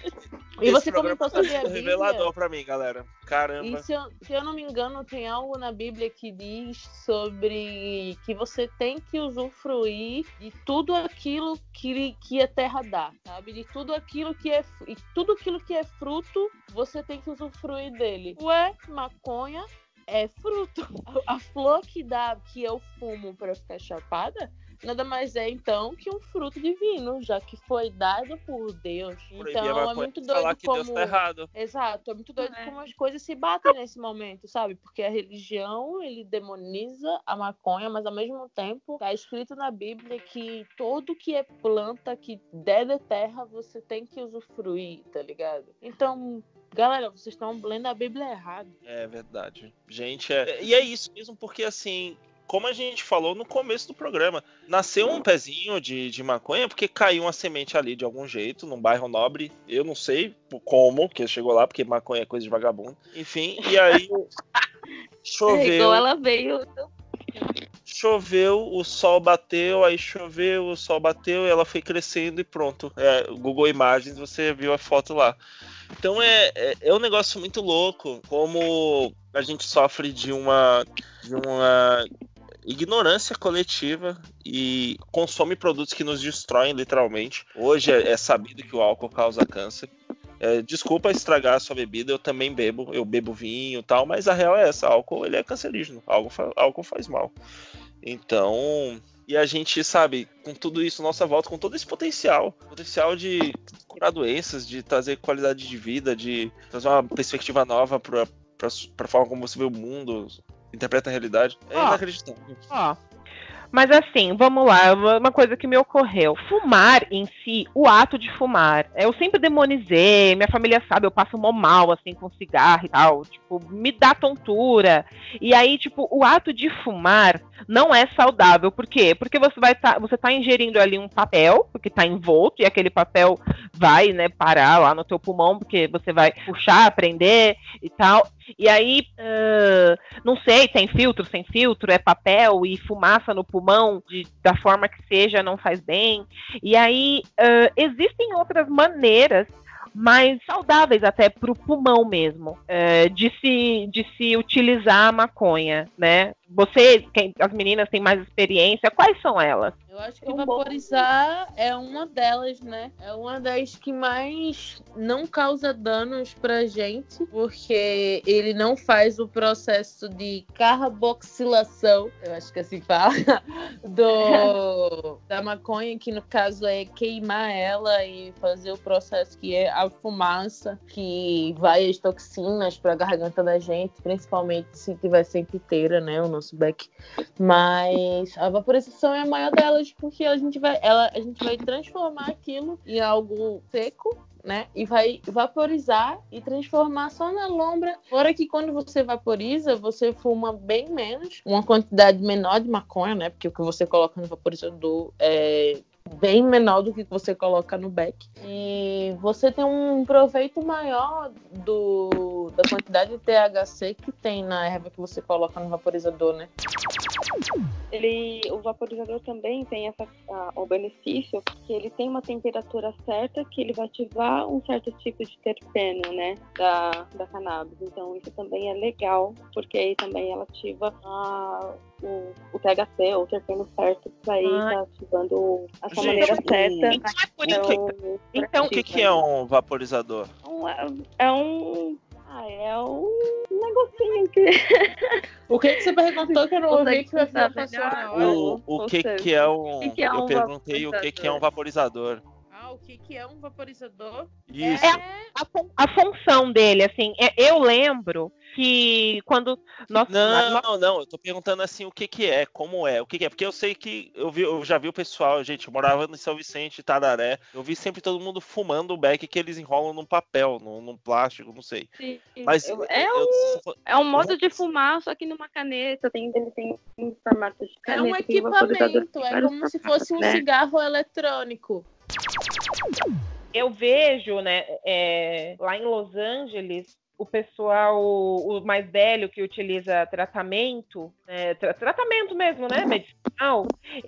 e você comentou tá sobre a Bíblia. revelador pra mim, galera. Caramba. E se eu, se eu não me engano, tem algo na Bíblia que diz sobre que você tem que usufruir de tudo aquilo que, que a terra dá, sabe? De tudo aquilo que é e tudo aquilo que é fruto, você tem que usufruir dele. Ué, maconha é fruto. A, a flor que dá, que eu fumo para ficar chapada, nada mais é então que um fruto divino, já que foi dado por Deus. Proibir Então é muito doido falar que como Deus tá errado. Exato, é muito doido É. como as coisas se batem nesse momento, sabe? Porque a religião, ele demoniza a maconha, mas ao mesmo tempo tá escrito na Bíblia que todo que é planta, que der da terra, você tem que usufruir, tá ligado? Então, galera, vocês estão lendo a Bíblia errado. É verdade. Gente, é... e é isso mesmo, porque assim, como a gente falou no começo do programa, nasceu um pezinho de, de maconha porque caiu uma semente ali de algum jeito, num bairro nobre. Eu não sei como que chegou lá, porque maconha é coisa de vagabundo. Enfim, e aí É, choveu. igual ela veio. choveu, o sol bateu, aí choveu, o sol bateu, ela foi crescendo e pronto. É, Google Imagens, você viu a foto lá. Então é, é, é um negócio muito louco, como a gente sofre de uma. de uma. Ignorância coletiva e consome produtos que nos destroem literalmente. Hoje é, é sabido que o álcool causa câncer. É, desculpa estragar a sua bebida, eu também bebo, eu bebo vinho e tal, mas a real é essa, álcool ele é cancerígeno, álcool, fa álcool faz mal. Então, e a gente, sabe, com tudo isso, nossa volta, com todo esse potencial, potencial de curar doenças, de trazer qualidade de vida, de trazer uma perspectiva nova para a forma como você vê o mundo, interpreta a realidade. É Ó, inacreditável. Ó. Mas assim, vamos lá, uma uma coisa que me ocorreu. Fumar em si, o ato de fumar, eu sempre demonizei, minha família sabe, eu passo mó mal, assim, com cigarro e tal, tipo, me dá tontura. E aí, tipo, o ato de fumar não é saudável, por quê? Porque você vai tá, você tá ingerindo ali um papel, porque tá envolto, e aquele papel vai, né, parar lá no teu pulmão, porque você vai puxar, prender e tal. E aí, ah, não sei, tem filtro, sem filtro, é papel e fumaça no pulmão, de- da forma que seja, não faz bem. E aí, ah, existem outras maneiras mais saudáveis até para o pulmão mesmo, eh, de, se, de se utilizar a maconha, né? Você, quem, as meninas têm mais experiência, quais são elas? Eu acho que Tão vaporizar é uma delas, né? É uma das que mais não causa danos pra gente, porque ele não faz o processo de carboxilação, eu acho que assim fala, do da maconha, que no caso é queimar ela e fazer o processo que é a fumaça, que vai as toxinas pra garganta da gente, principalmente se tiver sempre inteira, né? O nosso beck. Mas a vaporização é a maior delas, porque a gente vai, ela, a gente vai transformar aquilo em algo seco, né? E vai vaporizar e transformar só na lombra. Fora que quando você vaporiza, você fuma bem menos, uma quantidade menor de maconha, né? Porque o que você coloca no vaporizador é bem menor do que você coloca no beck. E você tem um proveito maior do, da quantidade de THC que tem na erva que você coloca no vaporizador, né? Ele, o vaporizador também tem essa, a- o benefício que ele tem uma temperatura certa que ele vai ativar um certo tipo de terpeno, né, da, da cannabis. Então isso também é legal, porque aí também ela ativa a- o, o THC, ou o terpeno certo, para ir Ah. tá ativando essa Gente, maneira certa. Então é Então, Então, O que, que é um vaporizador? um- é um. Ah, é um negocinho que. O que, que você perguntou que eu não ouvi que vai hora? O, o ou que, seja, que é um. que que é eu um perguntei o que, que é um vaporizador. O que, que é um vaporizador? Isso. É a, fun- a função dele, assim, é- eu lembro que quando nós, Não, nós- não, não, eu tô perguntando assim o que que é, como é, o que que é, porque eu sei que eu, vi, eu já vi o pessoal, gente, eu morava em São Vicente, Tararé, eu vi sempre todo mundo fumando o beck que eles enrolam num papel, num, num plástico, não sei. Mas é, eu- um, é um modo de fumar, só que numa caneta. Tem, ele tem um formato de É caneta. um tem vaporizador, equipamento, é como se fosse um né? cigarro eletrônico. Eu vejo, né, é, lá em Los Angeles, o pessoal, o mais velho que utiliza tratamento, né, tra- tratamento mesmo, né, medicinal,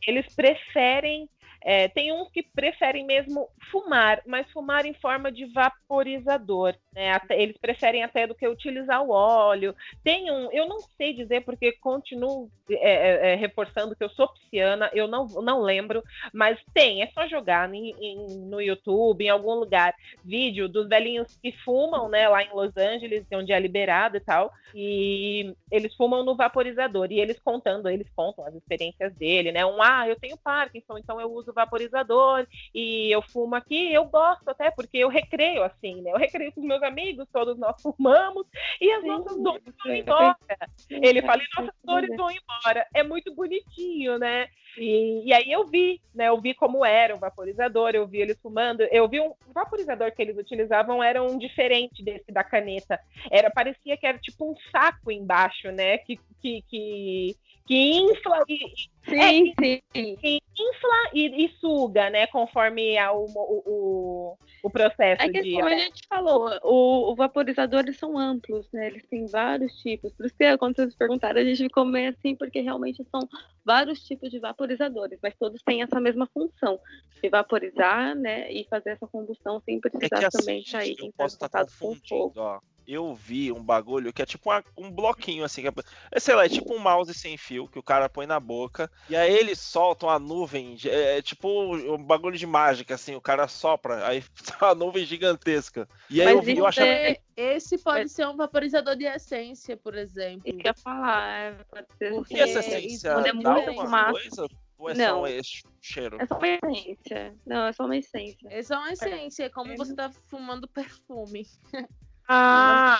eles preferem, é, tem uns que preferem mesmo fumar, mas fumar em forma de vaporizador, né, eles preferem até do que utilizar o óleo. Tem um, eu não sei dizer porque continuo é, é, é, reforçando que eu sou pisciana, eu não, não lembro, mas tem, é só jogar em- em- no YouTube, em algum lugar, vídeo dos velhinhos que fumam, né, lá em Los Angeles, onde é liberado e tal, e eles fumam no vaporizador, e eles contando, eles contam as experiências dele, né, um, ah, eu tenho Parkinson, então eu uso vaporizador, e eu fumo aqui, eu gosto até, porque eu recreio assim, né, eu recreio com os meus amigos, todos nós fumamos, e as Sim, nossas dores vão é, embora. Ele fala, e é, nossas é, dores vão embora. É muito bonitinho, né? E, e aí eu vi, né? Eu vi como era o vaporizador, eu vi eles fumando. Eu vi um o vaporizador que eles utilizavam era um diferente desse da caneta. Era parecia que era tipo um saco embaixo, né? Que que, que, que infla e, Sim, sim. que infla e, e suga, né? Conforme a- o, o, o, o processo É que de como a gente falou, o, o vaporizador eles são amplos, né? Eles têm vários tipos. Por isso que quando vocês perguntaram, a gente ficou meio assim, porque realmente são vários tipos de vaporizadores, mas todos têm essa mesma função de vaporizar, né? E fazer essa combustão sem É precisar que assim, também sair eu em posso estar contato com o confundindo, fogo. ó. Eu vi um bagulho que é tipo uma- um bloquinho assim, que é, é, sei lá, é tipo um mouse sem fio que o cara põe na boca e aí ele solta uma nuvem, de- é, é tipo um bagulho de mágica assim, o cara sopra, aí tá uma nuvem gigantesca. E aí Mas eu vi, eu achava é- Esse pode Mas- ser um vaporizador de essência, por exemplo. Isso que eu ia falar, é, pode ser Porque E essa É, essência é uma fumaça- coisa? Ou é Não. só esse cheiro? É só uma essência. Não, é só uma essência. É só uma essência, é como você tá fumando perfume. Ah,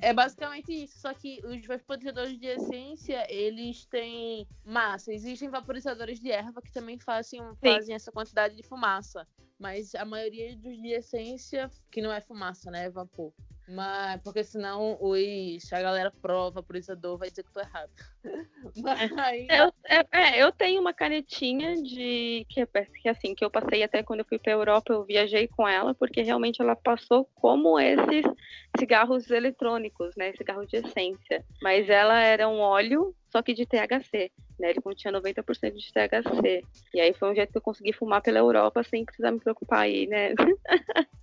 É basicamente isso, só que os vaporizadores de essência, eles têm massa. Existem vaporizadores de erva que também fazem, fazem essa quantidade de fumaça. Mas a maioria dos de essência, que não é fumaça, né? É vapor. Mas, porque senão os, a galera pró vaporizador vai dizer que tô errado. Mas, Eu, é, é, eu tenho uma canetinha de que, é- que assim que eu passei até quando eu fui para Europa, eu viajei com ela porque realmente ela passou como esses cigarros eletrônicos, né, cigarro de essência. Mas ela era um óleo só que de THC, né? Ele continha 90% de THC. E aí foi um jeito que eu consegui fumar pela Europa sem precisar me preocupar aí, né?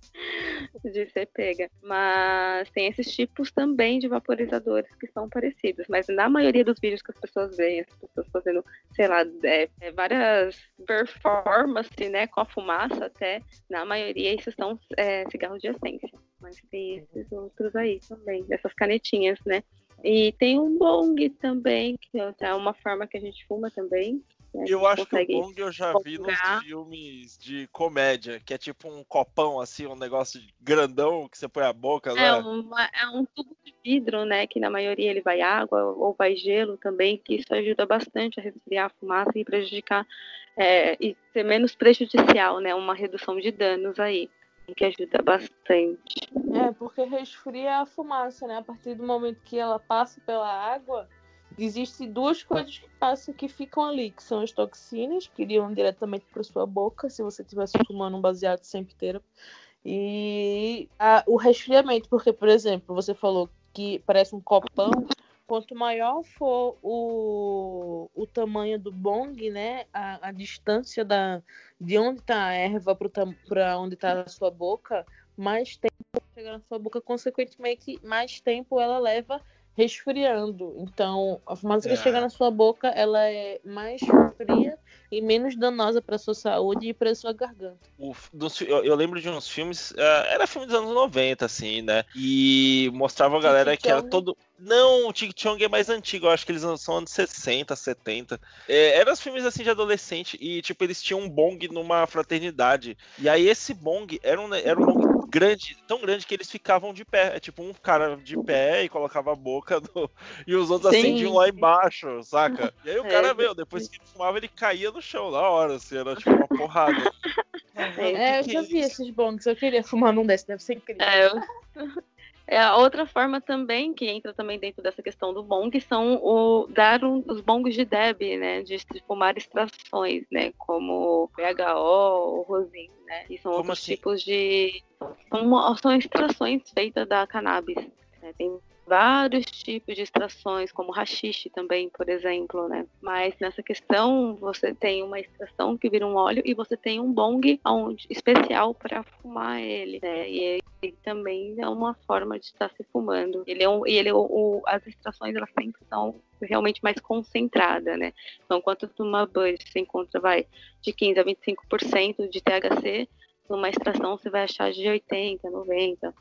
de ser pega. Mas tem esses tipos também de vaporizadores que são parecidos. Mas na maioria dos vídeos que as pessoas veem, as pessoas fazendo, sei lá, é, é, várias performances, né, com a fumaça até, na maioria esses são é, cigarros de essência. Mas tem esses outros aí também, dessas canetinhas, né? E tem um bong também, que é uma forma que a gente fuma também. Eu acho que o Bong eu já vi nos filmes de comédia, que é tipo um copão assim, um negócio grandão que você põe a boca, É, né? uma- é um tubo de vidro, né? Que na maioria ele vai água ou vai gelo também, que isso ajuda bastante a resfriar a fumaça e prejudicar é, e ser menos prejudicial, né? Uma redução de danos aí, que ajuda bastante. É, porque resfria a fumaça, né? A partir do momento que ela passa pela água, existem duas coisas que passam que ficam ali, que são as toxinas, que iriam diretamente para sua boca, se você estivesse fumando um baseado sem piteira, e a- o resfriamento, porque, por exemplo, você falou que parece um copão, quanto maior for o, o tamanho do bong, né, a, a distância da, de onde está a erva para onde está a sua boca, mais tempo chegar na sua boca, consequentemente, mais tempo ela leva resfriando. Então, a fumaça que É. chega na sua boca, ela é mais fria e menos danosa para sua saúde e para sua garganta. O dos eu, eu lembro de uns filmes, eh, era filme dos anos 90, assim, né? E mostrava a galera que era todo. Não, o Tic Chong é mais antigo, eu acho que eles são anos 60, 70. É, eram os filmes assim de adolescente e, tipo, eles tinham um bong numa fraternidade. E aí esse bong era um, era um bong grande, tão grande que eles ficavam de pé. É tipo um cara de pé e colocava a boca do- e os outros Sim. acendiam lá embaixo, saca? E aí o É, cara, meu, depois que ele fumava, ele caía no chão na hora, assim, era tipo uma porrada. É, eu que já é vi isso? esses bongs, eu queria fumar num desses, deve ser incrível. É, eu- é a outra forma também, que entra também dentro dessa questão do bong, são o, dar um, os bongos de Deb, né? De fumar extrações, né? Como PHO, Rosin, né? E são Como outros assim? tipos de. São, são extrações feitas da cannabis. né? Tem vários tipos de extrações, como rachixe também, por exemplo, né? Mas nessa questão, você tem uma extração que vira um óleo e você tem um bong especial para fumar ele, né? E ele também é uma forma de estar se fumando. Ele é um, e ele o- o- as extrações elas sempre são realmente mais concentradas, né? Então, quanto numa bud você encontra, vai, de 15 a 25% de THC, numa extração você vai achar de 80, 90%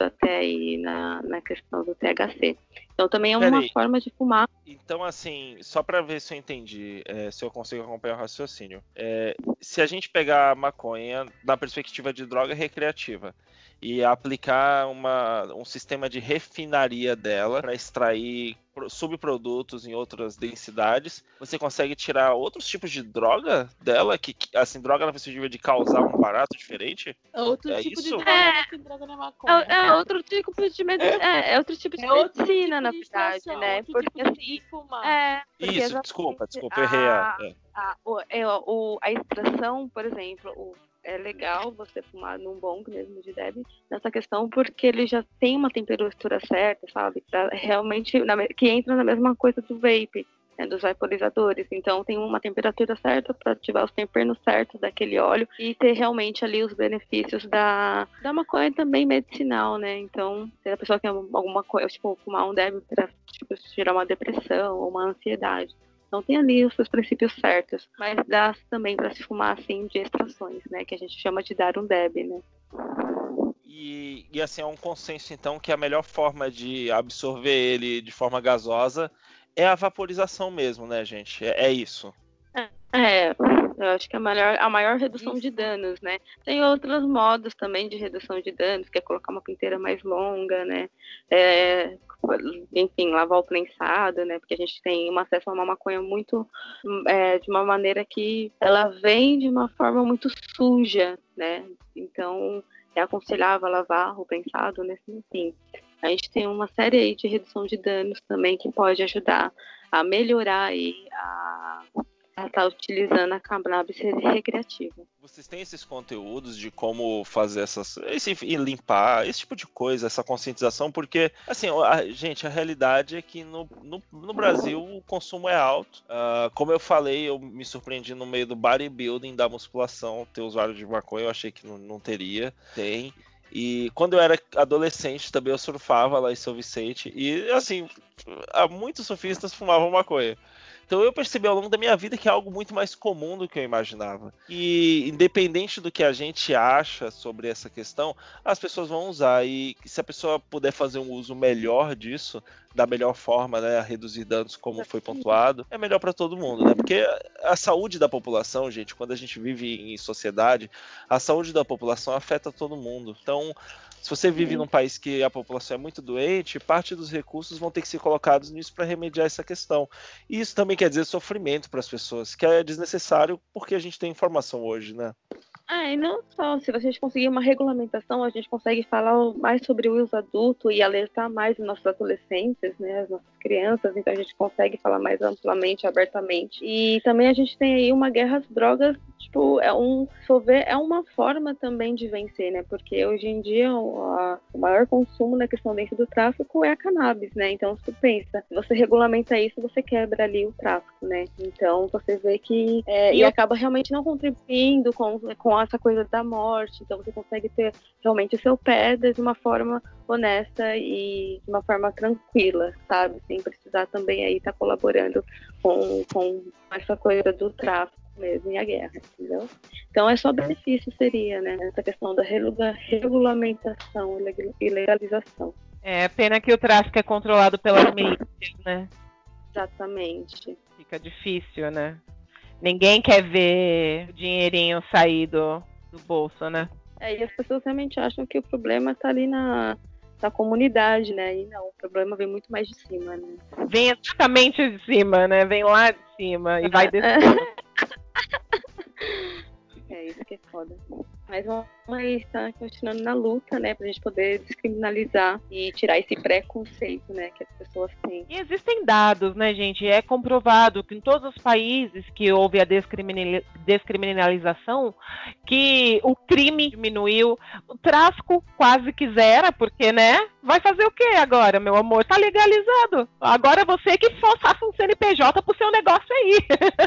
até aí na, na questão do THC. Então, também é uma Peraí. forma de fumar. Então, assim, só pra ver se eu entendi, é, se eu consigo acompanhar o raciocínio. É, se a gente pegar a maconha na perspectiva de droga recreativa e aplicar uma, um sistema de refinaria dela para extrair pro- subprodutos em outras densidades, você consegue tirar outros tipos de droga dela, que, que, assim, droga na perspectiva de causar um barato diferente? Outro É tipo isso? de droga É. que droga na maconha. É, é outro tipo de medicina, é, é outro tipo de É outro medicina, tipo na de verdade, né? Porque tipo assim, fumar. é, porque Isso, desculpa, desculpa, errei. a- é. a, é, o- a extração, por exemplo, o- é legal você fumar num bong mesmo de Deb nessa questão porque ele já tem uma temperatura certa, sabe? Pra realmente na que entra na mesma coisa do vape. né, dos vaporizadores. Então tem uma temperatura certa para ativar os temperos certos daquele óleo e ter realmente ali os benefícios da, da maconha também medicinal, né? Então, se a pessoa quer alguma coisa, tipo, fumar um deb para tipo, tirar uma depressão ou uma ansiedade. Então tem ali os seus princípios certos, mas dá também para se fumar assim de extrações, né? Que a gente chama de dar um deb, né? E, e assim, é um consenso então que a melhor forma de absorver ele de forma gasosa é a vaporização mesmo, né, gente? É, é isso. É, eu acho que a maior, a maior redução de danos, né? Tem outros modos também de redução de danos, que é colocar uma pinteira mais longa, né? É, enfim, lavar o prensado, né? Porque a gente tem um acesso a uma maconha muito é, de uma maneira que ela vem de uma forma muito suja, né? Então é aconselhável lavar o prensado, né? Enfim, a gente tem uma série aí de redução de danos também que pode ajudar a melhorar aí a estar tá utilizando a cannabis recreativa. Vocês têm esses conteúdos de como fazer essas. Esse, limpar, esse tipo de coisa, essa conscientização, porque, assim, a, gente, a realidade é que no, no, no Brasil o consumo é alto. Uh, como eu falei, eu me surpreendi no meio do bodybuilding da musculação ter usuário de maconha, eu achei que não, não teria. Tem. E quando eu era adolescente também eu surfava lá em São Vicente. E assim, muitos surfistas fumavam maconha. Então eu percebi ao longo da minha vida que é algo muito mais comum do que eu imaginava. E independente do que a gente acha sobre essa questão, as pessoas vão usar. E se a pessoa puder fazer um uso melhor disso, da melhor forma, né, a reduzir danos como foi pontuado, é melhor para todo mundo, né? Porque a saúde da população, gente, quando a gente vive em sociedade, a saúde da população afeta todo mundo. Então, se você vive num país que a população é muito doente, parte dos recursos vão ter que ser colocados nisso para remediar essa questão. E isso também quer dizer sofrimento para as pessoas, que é desnecessário porque a gente tem informação hoje, né? É, e não só, se a gente conseguir uma regulamentação, a gente consegue falar mais sobre o uso adulto e alertar mais os nossos adolescentes, né, as nossas crianças, então a gente consegue falar mais amplamente, abertamente. E também a gente tem aí uma guerra às drogas, tipo, é um, ver, é uma forma também de vencer, né, porque hoje em dia o, a, o maior consumo na questão dentro do tráfico é a cannabis, né, então se tu pensa, se você regulamenta isso, você quebra ali o tráfico, né, então você vê que, é, e, e acaba realmente não contribuindo com, com essa coisa da morte, então você consegue ter realmente o seu pé de uma forma honesta e de uma forma tranquila, sabe? Sem precisar também aí estar tá colaborando com, com essa coisa do tráfico mesmo e a guerra, entendeu? Então é só benefício seria, né? Essa questão da regulamentação e legalização. É pena que o tráfico é controlado pelas milícias, né? Exatamente. Fica difícil, né? Ninguém quer ver o dinheirinho sair do, do bolso, né? É, e as pessoas realmente acham que o problema tá ali na, comunidade, né? E não, o problema vem muito mais de cima, né? Vem exatamente de cima, né? Vem lá de cima e vai descer. é isso que é foda. Mas vamos estar continuando na luta, né, pra gente poder descriminalizar e tirar esse preconceito, né, que as pessoas têm. E existem dados, né, gente? É comprovado que em todos os países que houve a descriminalização, que o crime diminuiu, o tráfico quase que zera, porque, né, vai fazer o que agora, meu amor? Tá legalizado. Agora você que só faça um CNPJ pro seu negócio aí,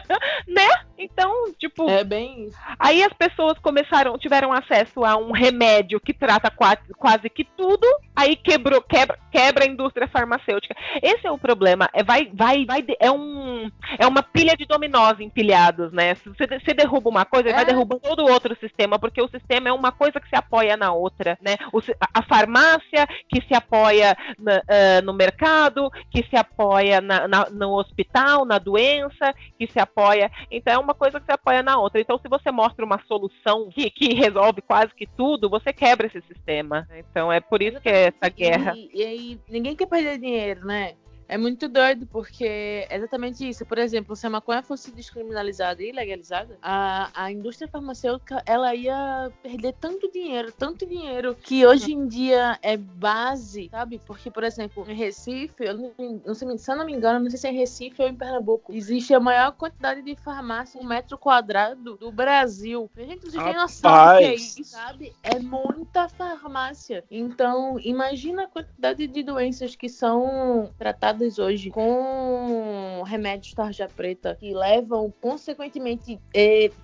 né? Então, tipo... É bem isso. Aí as pessoas começaram, tiveram acesso a um remédio que trata quase, quase que tudo, aí quebrou, quebra, quebra a indústria farmacêutica. Esse é o problema. É, vai, vai, vai, é, um, é uma pilha de dominós empilhados, né? Se você, você derruba uma coisa, é. vai derrubando todo o outro sistema, porque o sistema é uma coisa que se apoia na outra, né? O, a, farmácia que se apoia na, uh, no mercado, que se apoia na, na, no hospital, na doença, que se apoia. Então é uma coisa que se apoia na outra. Então, se você mostra uma solução que, que resolve quase que tudo, você quebra esse sistema. Então é por isso que é essa guerra. E, e aí ninguém quer perder dinheiro, né? É muito doido, porque é exatamente isso. Por exemplo, se a maconha fosse descriminalizada e legalizada, a, a indústria farmacêutica ela ia perder tanto dinheiro, tanto dinheiro, que hoje em dia é base, sabe? Porque, por exemplo, em Recife, eu não, não sei, se eu não me engano, não sei se é em Recife ou em Pernambuco, existe a maior quantidade de farmácia por metro quadrado do Brasil. A gente, vocês têm noção do que é isso, sabe? É muita farmácia. Então, imagina a quantidade de doenças que são tratadas hoje com remédios tarja preta que levam, consequentemente,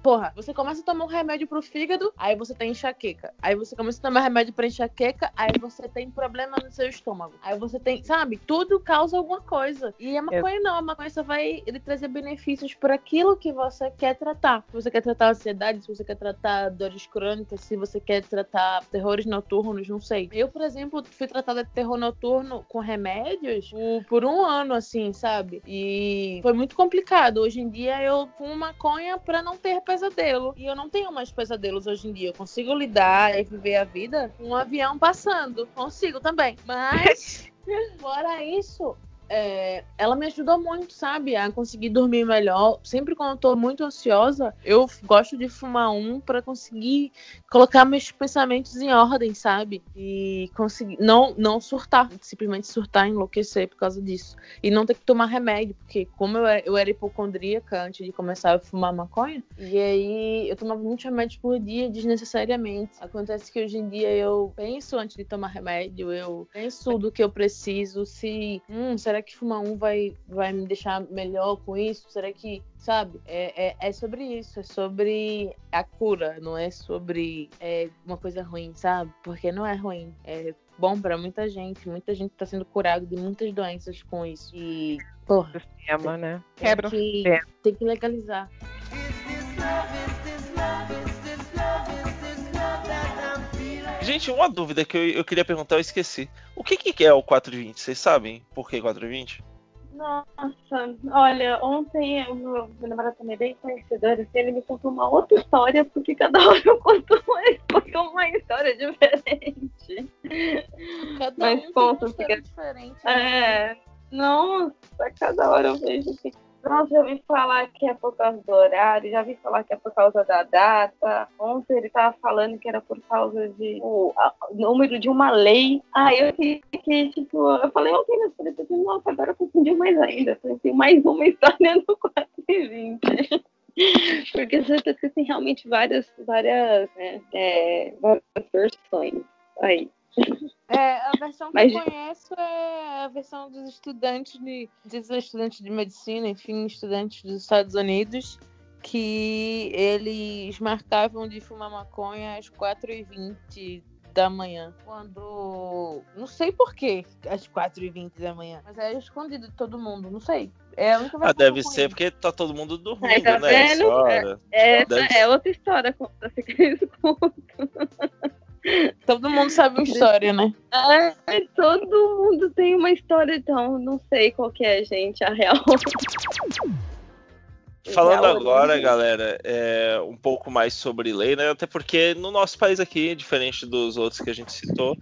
porra, você começa a tomar um remédio pro fígado, aí você tem enxaqueca. Aí você começa a tomar remédio pra enxaqueca, aí você tem problema no seu estômago. Aí você tem, sabe, tudo causa alguma coisa. E a maconha não, a maconha só vai ele trazer benefícios por aquilo que você quer tratar. Se você quer tratar ansiedade, se você quer tratar dores crônicas, se você quer tratar terrores noturnos, não sei. Eu, por exemplo, fui tratada de terror noturno com remédios por, por um ano, assim, sabe? E foi muito complicado. Hoje em dia eu fumo maconha pra não ter pesadelo. E eu não tenho mais pesadelos hoje em dia. Eu consigo lidar e viver a vida com um avião passando. Consigo também. Mas, fora isso, é, ela me ajudou muito, sabe, a conseguir dormir melhor. Sempre quando eu tô muito ansiosa, eu gosto de fumar um para conseguir colocar meus pensamentos em ordem, sabe? E conseguir não não surtar, simplesmente surtar, enlouquecer por causa disso. E não ter que tomar remédio, porque como eu era, eu era hipocondríaca antes de começar a fumar maconha, e aí eu tomava muitos remédios por dia desnecessariamente. Acontece que hoje em dia eu penso antes de tomar remédio, eu penso do que eu preciso, se, hum, será que fumar um vai, vai me deixar melhor com isso? Será que, sabe? É, é, é sobre isso, é sobre a cura, não é sobre é, uma coisa ruim, sabe? Porque não é ruim, é bom pra muita gente, muita gente tá sendo curada de muitas doenças com isso. E, porra, Sistema, né? Quebra o sistema. tem que legalizar. Gente, uma dúvida que eu, eu queria perguntar, eu esqueci. O que, que é o 420? Vocês sabem por que 420? Nossa, olha, ontem o meu, meu namorado também é bem conhecedor, assim, ele me contou uma outra história, porque cada hora eu conto uma, conto uma história diferente. Cada Mas um conta, uma história fica- diferente. né? É, nossa, cada hora eu vejo assim. Nossa, já vi falar que é por causa do horário, já vi falar que é por causa da data. Ontem ele tava falando que era por causa de o a- número de uma lei. Ah, eu fiquei, tipo, eu falei história, eu falei, nossa, agora eu confundi mais ainda. Falei, Tem mais uma história no 420. Porque certeza que tem realmente várias, várias, né, é, várias versões aí. É, a versão que Mas- eu conheço é a versão dos estudantes de, dos estudantes de medicina, enfim, estudantes dos Estados Unidos, que eles marcavam de fumar maconha às 4h20 da manhã. Quando. Não sei porquê, às 4h20 da manhã. Mas é escondido de todo mundo, não sei. É a única Ah, versão que eu deve ser porque tá todo mundo dormindo, tá né? vendo? essa hora. Essa Deve é outra história conta assim que eles contam. Todo mundo sabe uma história, né? Ai, todo mundo tem uma história, então não sei qual que é, gente, a real. Falando agora, origem. galera, é, um pouco mais sobre lei, né? Até porque no nosso país aqui, diferente dos outros que a gente citou,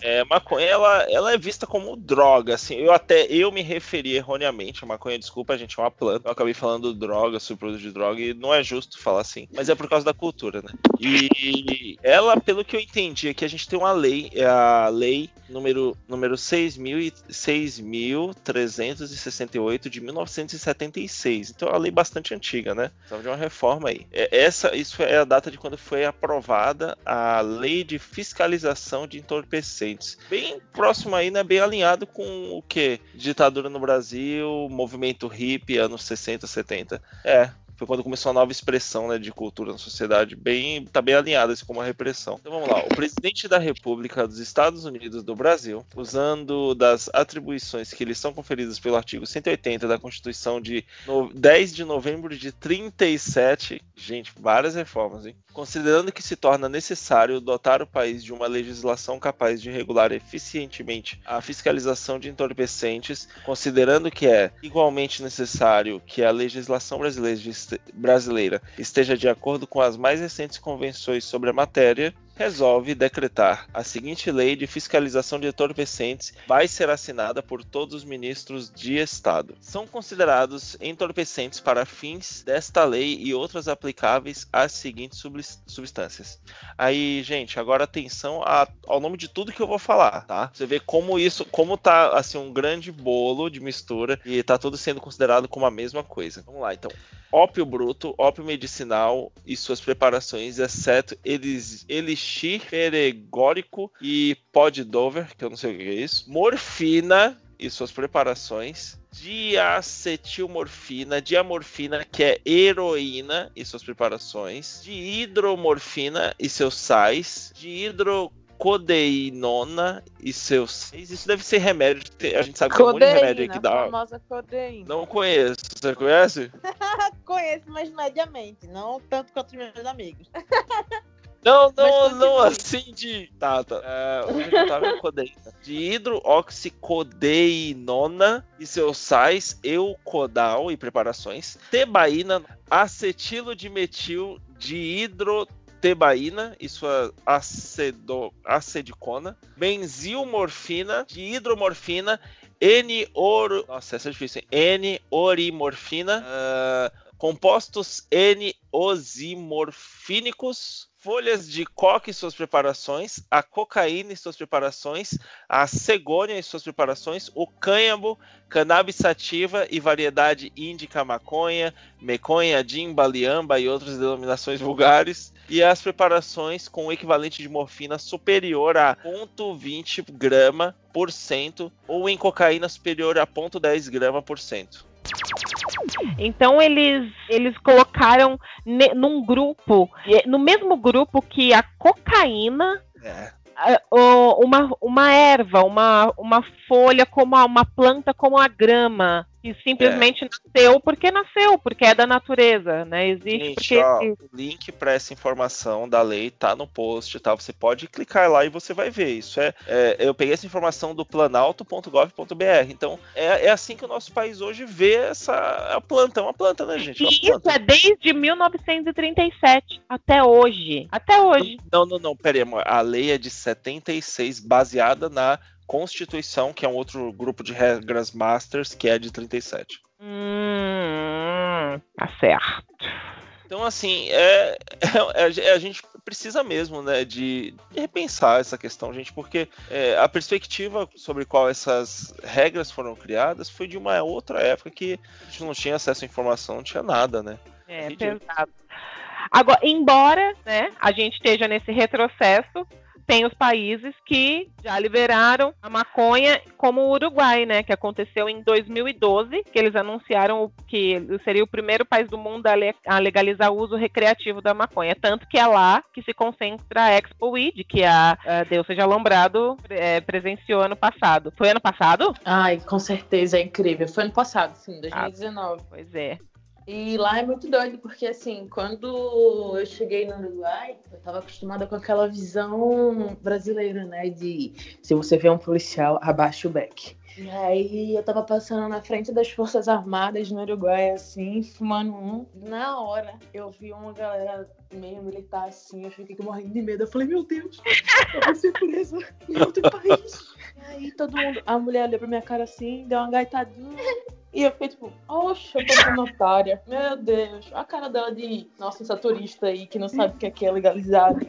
é, maconha ela, ela é vista como droga, assim. Eu até eu me referi erroneamente a maconha, desculpa, a gente é uma planta. Eu acabei falando droga, subproduto de droga e não é justo falar assim, mas é por causa da cultura, né? E ela, pelo que eu entendi, aqui a gente tem uma lei, é a lei número número 6.000 e- 6.368 de 1976. Então é uma lei bastante antiga, né? Precisava de uma reforma aí. É, Essa, isso é a data de quando foi aprovada a lei de fiscalização de entorpecentes. Bem próximo aí, né? Bem alinhado com o que? Ditadura no Brasil, movimento hippie, anos 60, 70. É, foi quando começou a nova expressão né, de cultura na sociedade, bem, tá bem alinhada assim, com uma repressão. Então vamos lá, o presidente da República dos Estados Unidos do Brasil, usando das atribuições que lhe são conferidas pelo artigo 180 da Constituição de no- 10 de novembro de 37, gente, várias reformas, hein? Considerando que se torna necessário dotar o país de uma legislação capaz de regular eficientemente a fiscalização de entorpecentes, considerando que é igualmente necessário que a legislação brasileira, este- brasileira esteja de acordo com as mais recentes convenções sobre a matéria, resolve decretar a seguinte lei de fiscalização de entorpecentes vai ser assinada por todos os ministros de Estado. São considerados entorpecentes para fins desta lei e outras aplicáveis às seguintes subs- substâncias. Aí, gente, agora atenção a- ao nome de tudo que eu vou falar, tá? Você vê como isso, como tá assim um grande bolo de mistura e tá tudo sendo considerado como a mesma coisa. Vamos lá, então. Ópio bruto, ópio medicinal e suas preparações, exceto elis, elixir peregórico e pó de Dover, que eu não sei o que é isso, morfina, e suas preparações, diacetilmorfina, diamorfina, que é heroína e suas preparações, de hidromorfina e seus sais, de hidrocodeinona e seus sais. Isso deve ser remédio, a gente sabe que tem um monte de remédio aí que dá. famosa codeína. Não conheço, você conhece? Conheço, mas mediamente, não tanto quanto os meus amigos. Não, não, não assim de. Tá, tá. É, onde eu tava em codeína. De hidrooxicodeinona e seus sais, eucodal e preparações. Tebaína, acetilo de metil de hidrotebaína e sua acedo, acedicona. Benzilmorfina de hidromorfina. N-oro. Nossa, essa é difícil. hein? N-orimorfina. ah, compostos N-osimorfínicos, folhas de coca e suas preparações, a cocaína e suas preparações, a cegônia e suas preparações, o cânhamo, cannabis sativa e variedade índica maconha, meconha, dimba, liamba e outras denominações vulgares, e as preparações com o equivalente de morfina superior a 0,20 grama por cento ou em cocaína superior a 0,10 grama por cento. Então eles, eles colocaram ne- num grupo, no mesmo grupo que a cocaína, É. uma, uma erva, uma, uma folha, como a- uma planta como a grama, que simplesmente nasceu porque nasceu, porque é da natureza, né? Existe Gente, porque ó, existe. o link para essa informação da lei tá no post, tá? Você pode clicar lá e você vai ver. Isso é, é- eu peguei essa informação do planalto.gov.br. Então é, é assim que o nosso país hoje vê essa a planta, é uma planta, né, gente? É uma isso planta. é desde 1937 até hoje. Até hoje. Não, não, não, peraí, amor. A lei é de 76, baseada na Constituição, que é um outro grupo de regras masters, que é de 37. Hum, tá certo. Então, assim, é, é- é- a gente precisa mesmo, né, de, de repensar essa questão, gente, porque é, a perspectiva sobre qual essas regras foram criadas foi de uma outra época que a gente não tinha acesso à informação, não tinha nada, né? É Ridículo. pesado. Agora, embora né, a gente esteja nesse retrocesso, tem os países que já liberaram a maconha, como o Uruguai, né? Que aconteceu em 2012, que eles anunciaram o- que seria o primeiro país do mundo a, le- a legalizar o uso recreativo da maconha. Tanto que é lá que se concentra a Expo Weed, que a, a Deus seja alombrado é, presenciou ano passado. Foi ano passado? Ai, com certeza, é incrível. Foi ano passado, sim, 2019. Pois é. E lá é muito doido, porque assim, quando eu cheguei no Uruguai, eu tava acostumada com aquela visão brasileira, né? De se você vê um policial, abaixa o beck. E aí eu tava passando na frente das Forças Armadas no Uruguai, assim, fumando um. Na hora eu vi uma galera meio militar assim, eu fiquei morrendo de medo. Eu falei, meu Deus, eu vou ser presa em outro país. E aí todo mundo, a mulher olhou pra minha cara assim, deu uma gaitadinha. E eu fiquei tipo, oxe, eu tô sendo otária. Meu Deus. A cara dela de, nossa, essa turista aí que não sabe o que aqui é legalizado.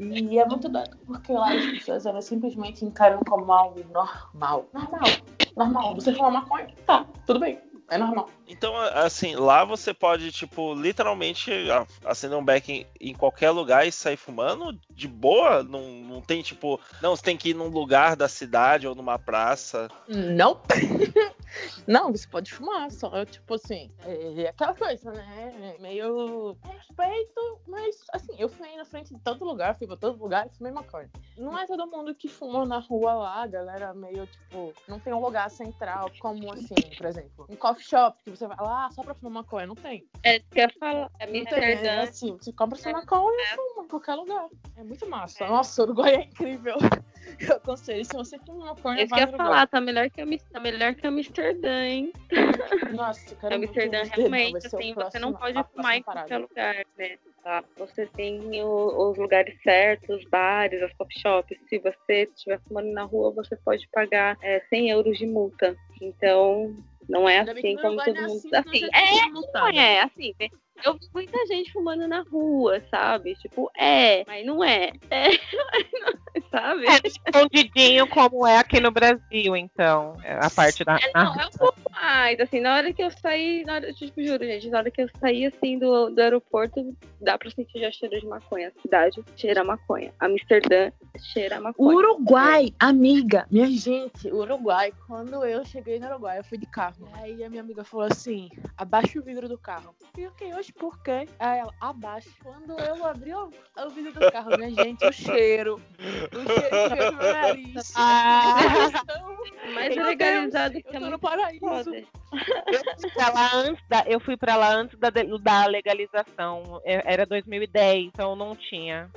E é muito doido, porque lá as pessoas elas simplesmente encaram como algo normal. Normal. Normal. Você fuma maconha? Tá, tudo bem. É normal. Então, assim, lá você pode, tipo, literalmente acender um beck em, em qualquer lugar e sair fumando de boa? Não, não tem, tipo, não, você tem que ir num lugar da cidade ou numa praça. Não. Não, você pode fumar, só tipo assim, é aquela coisa, né? Meio respeito, mas assim, eu fumei na frente de todo lugar, fui pra todo lugar e fumei maconha. Não é todo mundo que fuma na rua lá, galera meio tipo, não tem um lugar central, como assim, por exemplo, um coffee shop que você vai lá só pra fumar maconha, não tem. É isso que eu falar. É Não tem, é assim, você compra sua maconha e fuma em qualquer lugar. É muito massa. Nossa, o Uruguai é incrível. Eu aconselho, se você maconha, É isso que vai eu no ia Uruguai. falar, tá melhor que, tá melhor que Amsterdã, hein? Nossa, muito Amsterdã realmente, assim, você não próximo- pode fumar em qualquer lugar, né? Tá? Você tem o- os lugares certos, os bares, as coffee shops. Se você estiver fumando na rua, você pode pagar é, 100 euros de multa. Então, não é Ainda que assim como todo é mundo. assim, senão Assim, é, não é assim. Eu vi muita gente fumando na rua, sabe? Tipo, é, mas não é. É, mas não é, sabe? É escondidinho como é aqui no Brasil, então. é A parte da. É, não, é um pouco mais, assim, na hora que eu saí, na hora, tipo, juro, gente, na hora que eu saí, assim, do, do aeroporto, dá pra sentir já cheiro de maconha. A cidade cheira a maconha. Amsterdã cheira maconha. Uruguai, amiga, minha gente, Uruguai, quando eu cheguei no Uruguai, eu fui de carro. Aí a minha amiga falou assim: abaixa o vidro do carro. E eu fiquei, hoje por quê? Aí ela, abaixa. Quando eu abri o, o vidro do carro, minha gente, o cheiro. O cheiro no meu nariz. Ah. Mais Meu legalizado que eu tô no paraíso. Foda. pra lá antes da, eu fui pra lá antes da, da legalização. Era 2010, então não tinha.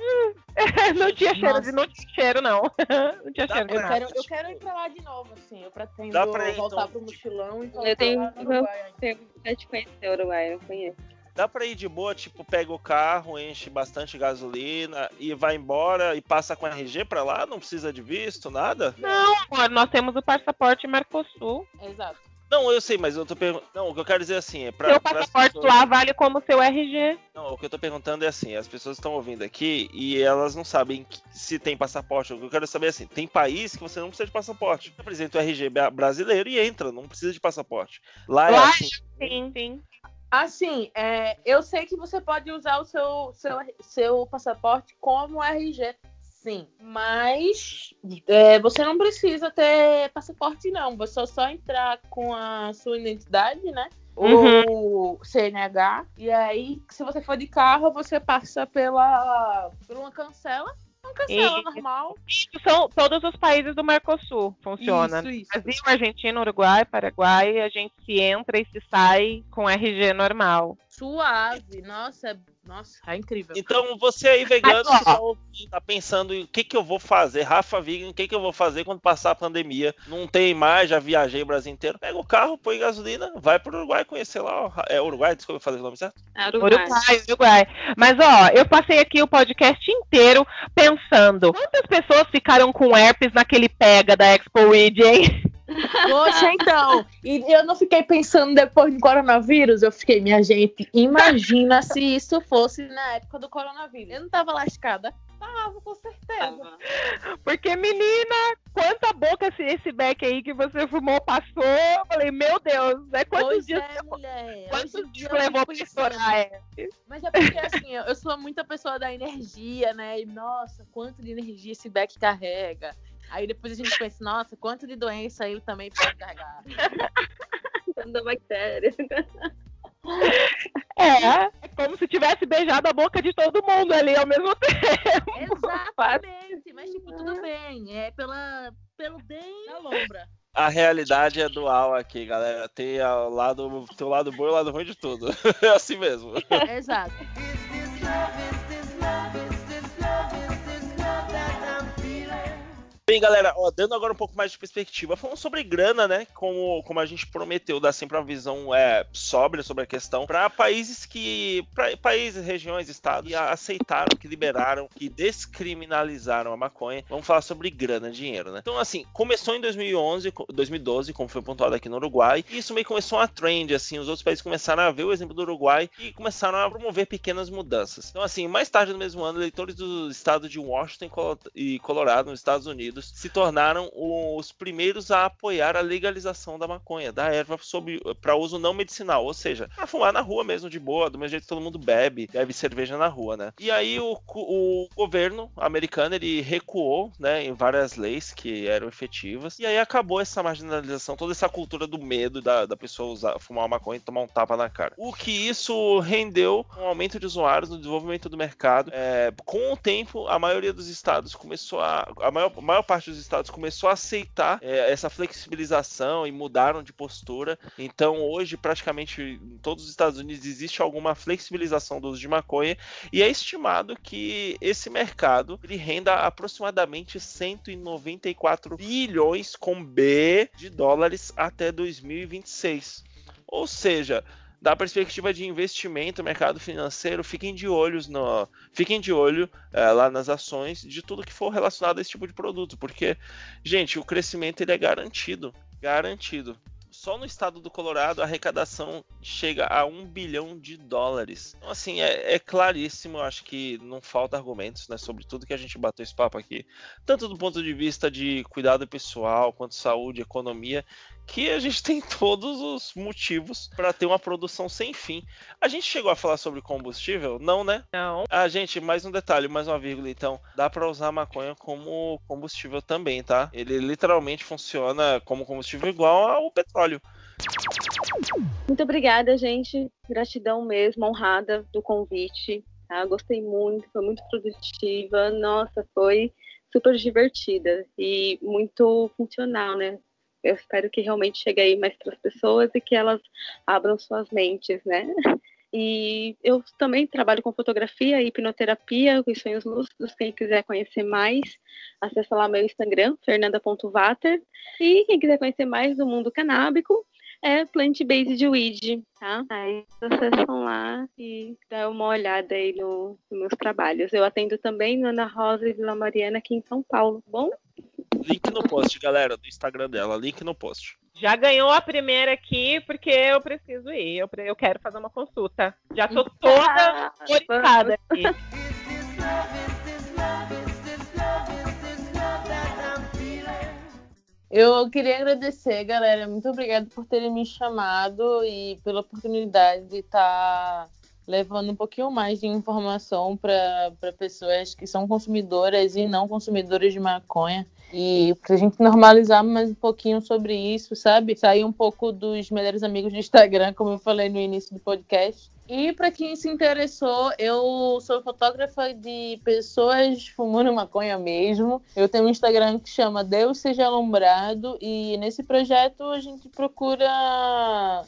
Não tinha cheiro Nossa. de não tinha cheiro, não. Não tinha Dá cheiro de Eu quero, eu quero ir pra lá de novo, assim. Eu pretendo Dá pra ir, voltar então. pro mochilão e Eu voltar tenho- lá no Uruguai. Tenho vontade de conhecer o Uruguai, não conheço. Dá pra ir de boa, tipo, pega o carro, enche bastante gasolina e vai embora e passa com RG pra lá? Não precisa de visto, nada? Não, amor, nós temos o passaporte Mercosul. Exato. Não, eu sei, mas eu tô perguntando. Não, o que eu quero dizer assim é pra. Seu passaporte pessoas- lá vale como seu RG. Não, o que eu tô perguntando é assim, as pessoas estão ouvindo aqui e elas não sabem se tem passaporte. O que eu quero saber é assim, tem país que você não precisa de passaporte. Apresenta o RG bra- brasileiro e entra, não precisa de passaporte. Lá, é Lá assim. Sim, sim. Assim, é, eu sei que você pode usar o seu, seu, seu passaporte como RG, sim. Mas é, você não precisa ter passaporte, não. Você só, só entrar com a sua identidade, né? O CNH. E aí, se você for de carro, você passa pela, por uma cancela. Cancela E- normal. Isso são todos os países do Mercosul. Funciona. Isso, isso. Brasil, Argentina, Uruguai, Paraguai, a gente se entra e se sai com RG normal. Suave. Nossa, é, nossa, é incrível. Então, você aí, vegano, que tá, ouvindo, tá pensando em o que, que eu vou fazer, Rafa Vegan, o que, que eu vou fazer quando passar a pandemia? Não tem mais, já viajei o Brasil inteiro. Pega o carro, põe gasolina, vai pro Uruguai conhecer lá. ó. É Uruguai, desculpa eu fazer o nome certo? É Uruguai. Uruguai, Uruguai. Mas ó, eu passei aqui o podcast inteiro pensando quantas pessoas ficaram com herpes naquele pega da Expo Weed, hein? Poxa, então. E eu não fiquei pensando depois do coronavírus. Eu fiquei, minha gente, imagina se isso fosse na época do coronavírus. Eu não tava lascada. Tava, com certeza. Tava. Porque, menina, quanta boca esse, beck aí que você fumou passou. Eu falei, meu Deus, né? Quantos Pois dias, é, mulher. quantos Hoje dias levou pra estourar herpes? Mas é porque, assim, eu, eu sou muita pessoa da energia, né? E, nossa, quanto de energia esse Beck carrega. Aí depois a gente pensa, nossa, quanto de doença ele também pode carregar. Da bactéria. É, é como se tivesse beijado a boca de todo mundo ali ao mesmo tempo. Exatamente. Mas, tipo, tudo bem. É pela, pelo bem da lombra. A realidade é dual aqui, galera. Tem o lado, tem o lado bom e o lado ruim de tudo. É assim mesmo. Exato. Bem, galera, ó, dando agora um pouco mais de perspectiva, falando sobre grana, né? Como, como a gente prometeu, dar sempre uma visão é, sóbria sobre a questão, para países que. Pra, países, regiões, estados que aceitaram, que liberaram, que descriminalizaram a maconha. Vamos falar sobre grana, dinheiro, né? Então, assim, começou em 2011, co- 2012, como foi pontuado aqui no Uruguai, e isso meio começou uma trend, assim, os outros países começaram a ver o exemplo do Uruguai e começaram a promover pequenas mudanças. Então, assim, mais tarde no mesmo ano, eleitores do estado de Washington e Colorado, nos Estados Unidos, se tornaram os primeiros a apoiar a legalização da maconha, da erva para uso não medicinal, ou seja, para fumar na rua mesmo, de boa, do mesmo jeito que todo mundo bebe, bebe cerveja na rua, né? E aí o, o governo americano ele recuou, né, em várias leis que eram efetivas, e aí acabou essa marginalização, toda essa cultura do medo da, da pessoa usar, fumar uma maconha e tomar um tapa na cara. O que isso rendeu um aumento de usuários no desenvolvimento do mercado. É, com o tempo, a maioria dos estados começou a. A maior, maior parte dos estados começou a aceitar é, essa flexibilização e mudaram de postura. Então, hoje, praticamente em todos os Estados Unidos existe alguma flexibilização do uso de maconha e é estimado que esse mercado ele renda aproximadamente 194 bilhões com B de dólares até 2026. Ou seja, da perspectiva de investimento, mercado financeiro, fiquem de olhos no, fiquem de olho é, lá nas ações de tudo que for relacionado a esse tipo de produto, porque, gente, o crescimento ele é garantido, garantido. Só no estado do Colorado a arrecadação chega a um bilhão de dólares. Então, assim, é, é claríssimo. Acho que não falta argumentos, né? Sobre tudo que a gente bateu esse papo aqui. Tanto do ponto de vista de cuidado pessoal, quanto saúde, economia que a gente tem todos os motivos para ter uma produção sem fim. A gente chegou a falar sobre combustível? Não, né? Não. Ah, gente, mais um detalhe, mais uma vírgula, então. Dá para usar a maconha como combustível também, tá? Ele literalmente funciona como combustível igual ao petróleo. Muito obrigada, gente. Gratidão mesmo, honrada do convite. Tá? Gostei muito, foi muito produtiva. Nossa, foi super divertida e muito funcional, né? Eu espero que realmente chegue aí mais para as pessoas e que elas abram suas mentes, né? E eu também trabalho com fotografia e hipnoterapia, com sonhos lúcidos. Quem quiser conhecer mais, acessa lá meu Instagram, fernanda.vater. E quem quiser conhecer mais do mundo canábico, é Plant Based Weed, tá? Aí acessam lá e dá uma olhada aí no, nos meus trabalhos. Eu atendo também no Ana Rosa e Vila Mariana aqui em São Paulo, tá bom? Link no post, galera, do Instagram dela. Link no post. Já ganhou a primeira aqui, porque eu preciso ir. Eu, pre- eu quero fazer uma consulta. Já tô toda orientada aqui. Eu queria agradecer, galera. Muito obrigada por terem me chamado e pela oportunidade de estar levando um pouquinho mais de informação para pessoas que são consumidoras e não consumidoras de maconha. E para a gente normalizar mais um pouquinho sobre isso, sabe? Sair um pouco dos melhores amigos do Instagram, como eu falei no início do podcast. E para quem se interessou, eu sou fotógrafa de pessoas fumando maconha mesmo. Eu tenho um Instagram que chama Deus Seja Alumbrado e nesse projeto a gente procura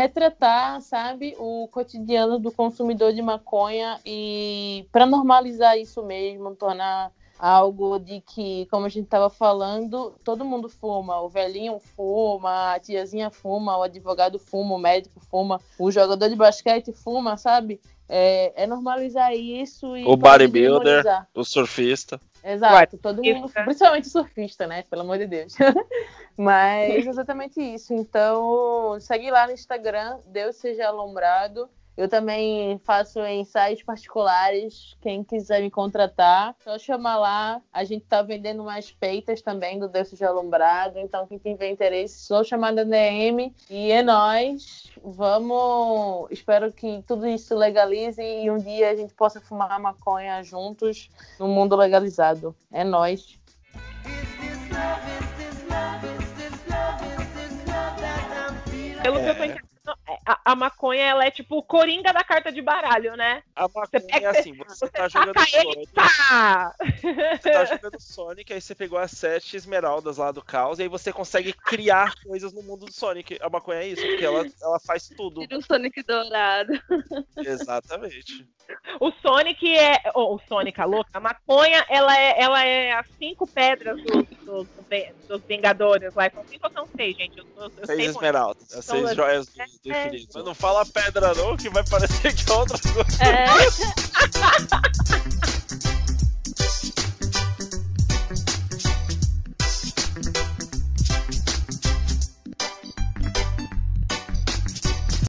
retratar, sabe, o cotidiano do consumidor de maconha e para normalizar isso mesmo, tornar algo de que, como a gente estava falando, todo mundo fuma. O velhinho fuma, a tiazinha fuma, o advogado fuma, o médico fuma, o jogador de basquete fuma, sabe? É, é normalizar isso e O bodybuilder. O surfista. Exato, todo mundo, principalmente surfista, né? Pelo amor de Deus. Mas exatamente isso. Então, segue lá no Instagram, Deus seja alombrado. Eu também faço ensaios particulares. Quem quiser me contratar, só chamar lá. A gente tá vendendo umas peitas também do Deus seja alombrado. Então, quem tiver interesse, só chamar na DM. E é nóis. Vamos. Espero que tudo isso legalize e um dia a gente possa fumar maconha juntos no mundo legalizado. É nóis. Pelo que eu tô É. entendendo, a, a maconha ela é tipo o coringa da carta de baralho, né? A maconha é pega- assim, você tá jogando Sonic. pá! Você tá jogando Sonic, aí você pegou as sete esmeraldas lá do caos, e aí você consegue criar coisas no mundo do Sonic. A maconha é isso, porque ela, ela faz tudo. Tira o Sonic dourado. Exatamente. O Sonic é. oh, o Sonic, a louca. A maconha, ela é, ela é as cinco pedras dos, dos, dos Vingadores lá. São cinco ou são seis, gente? Eu, eu, eu sei Seis esmeraldas, as São seis as- joias do, do É. infinito. Mas não fala pedra não, que vai parecer que é outra coisa. É.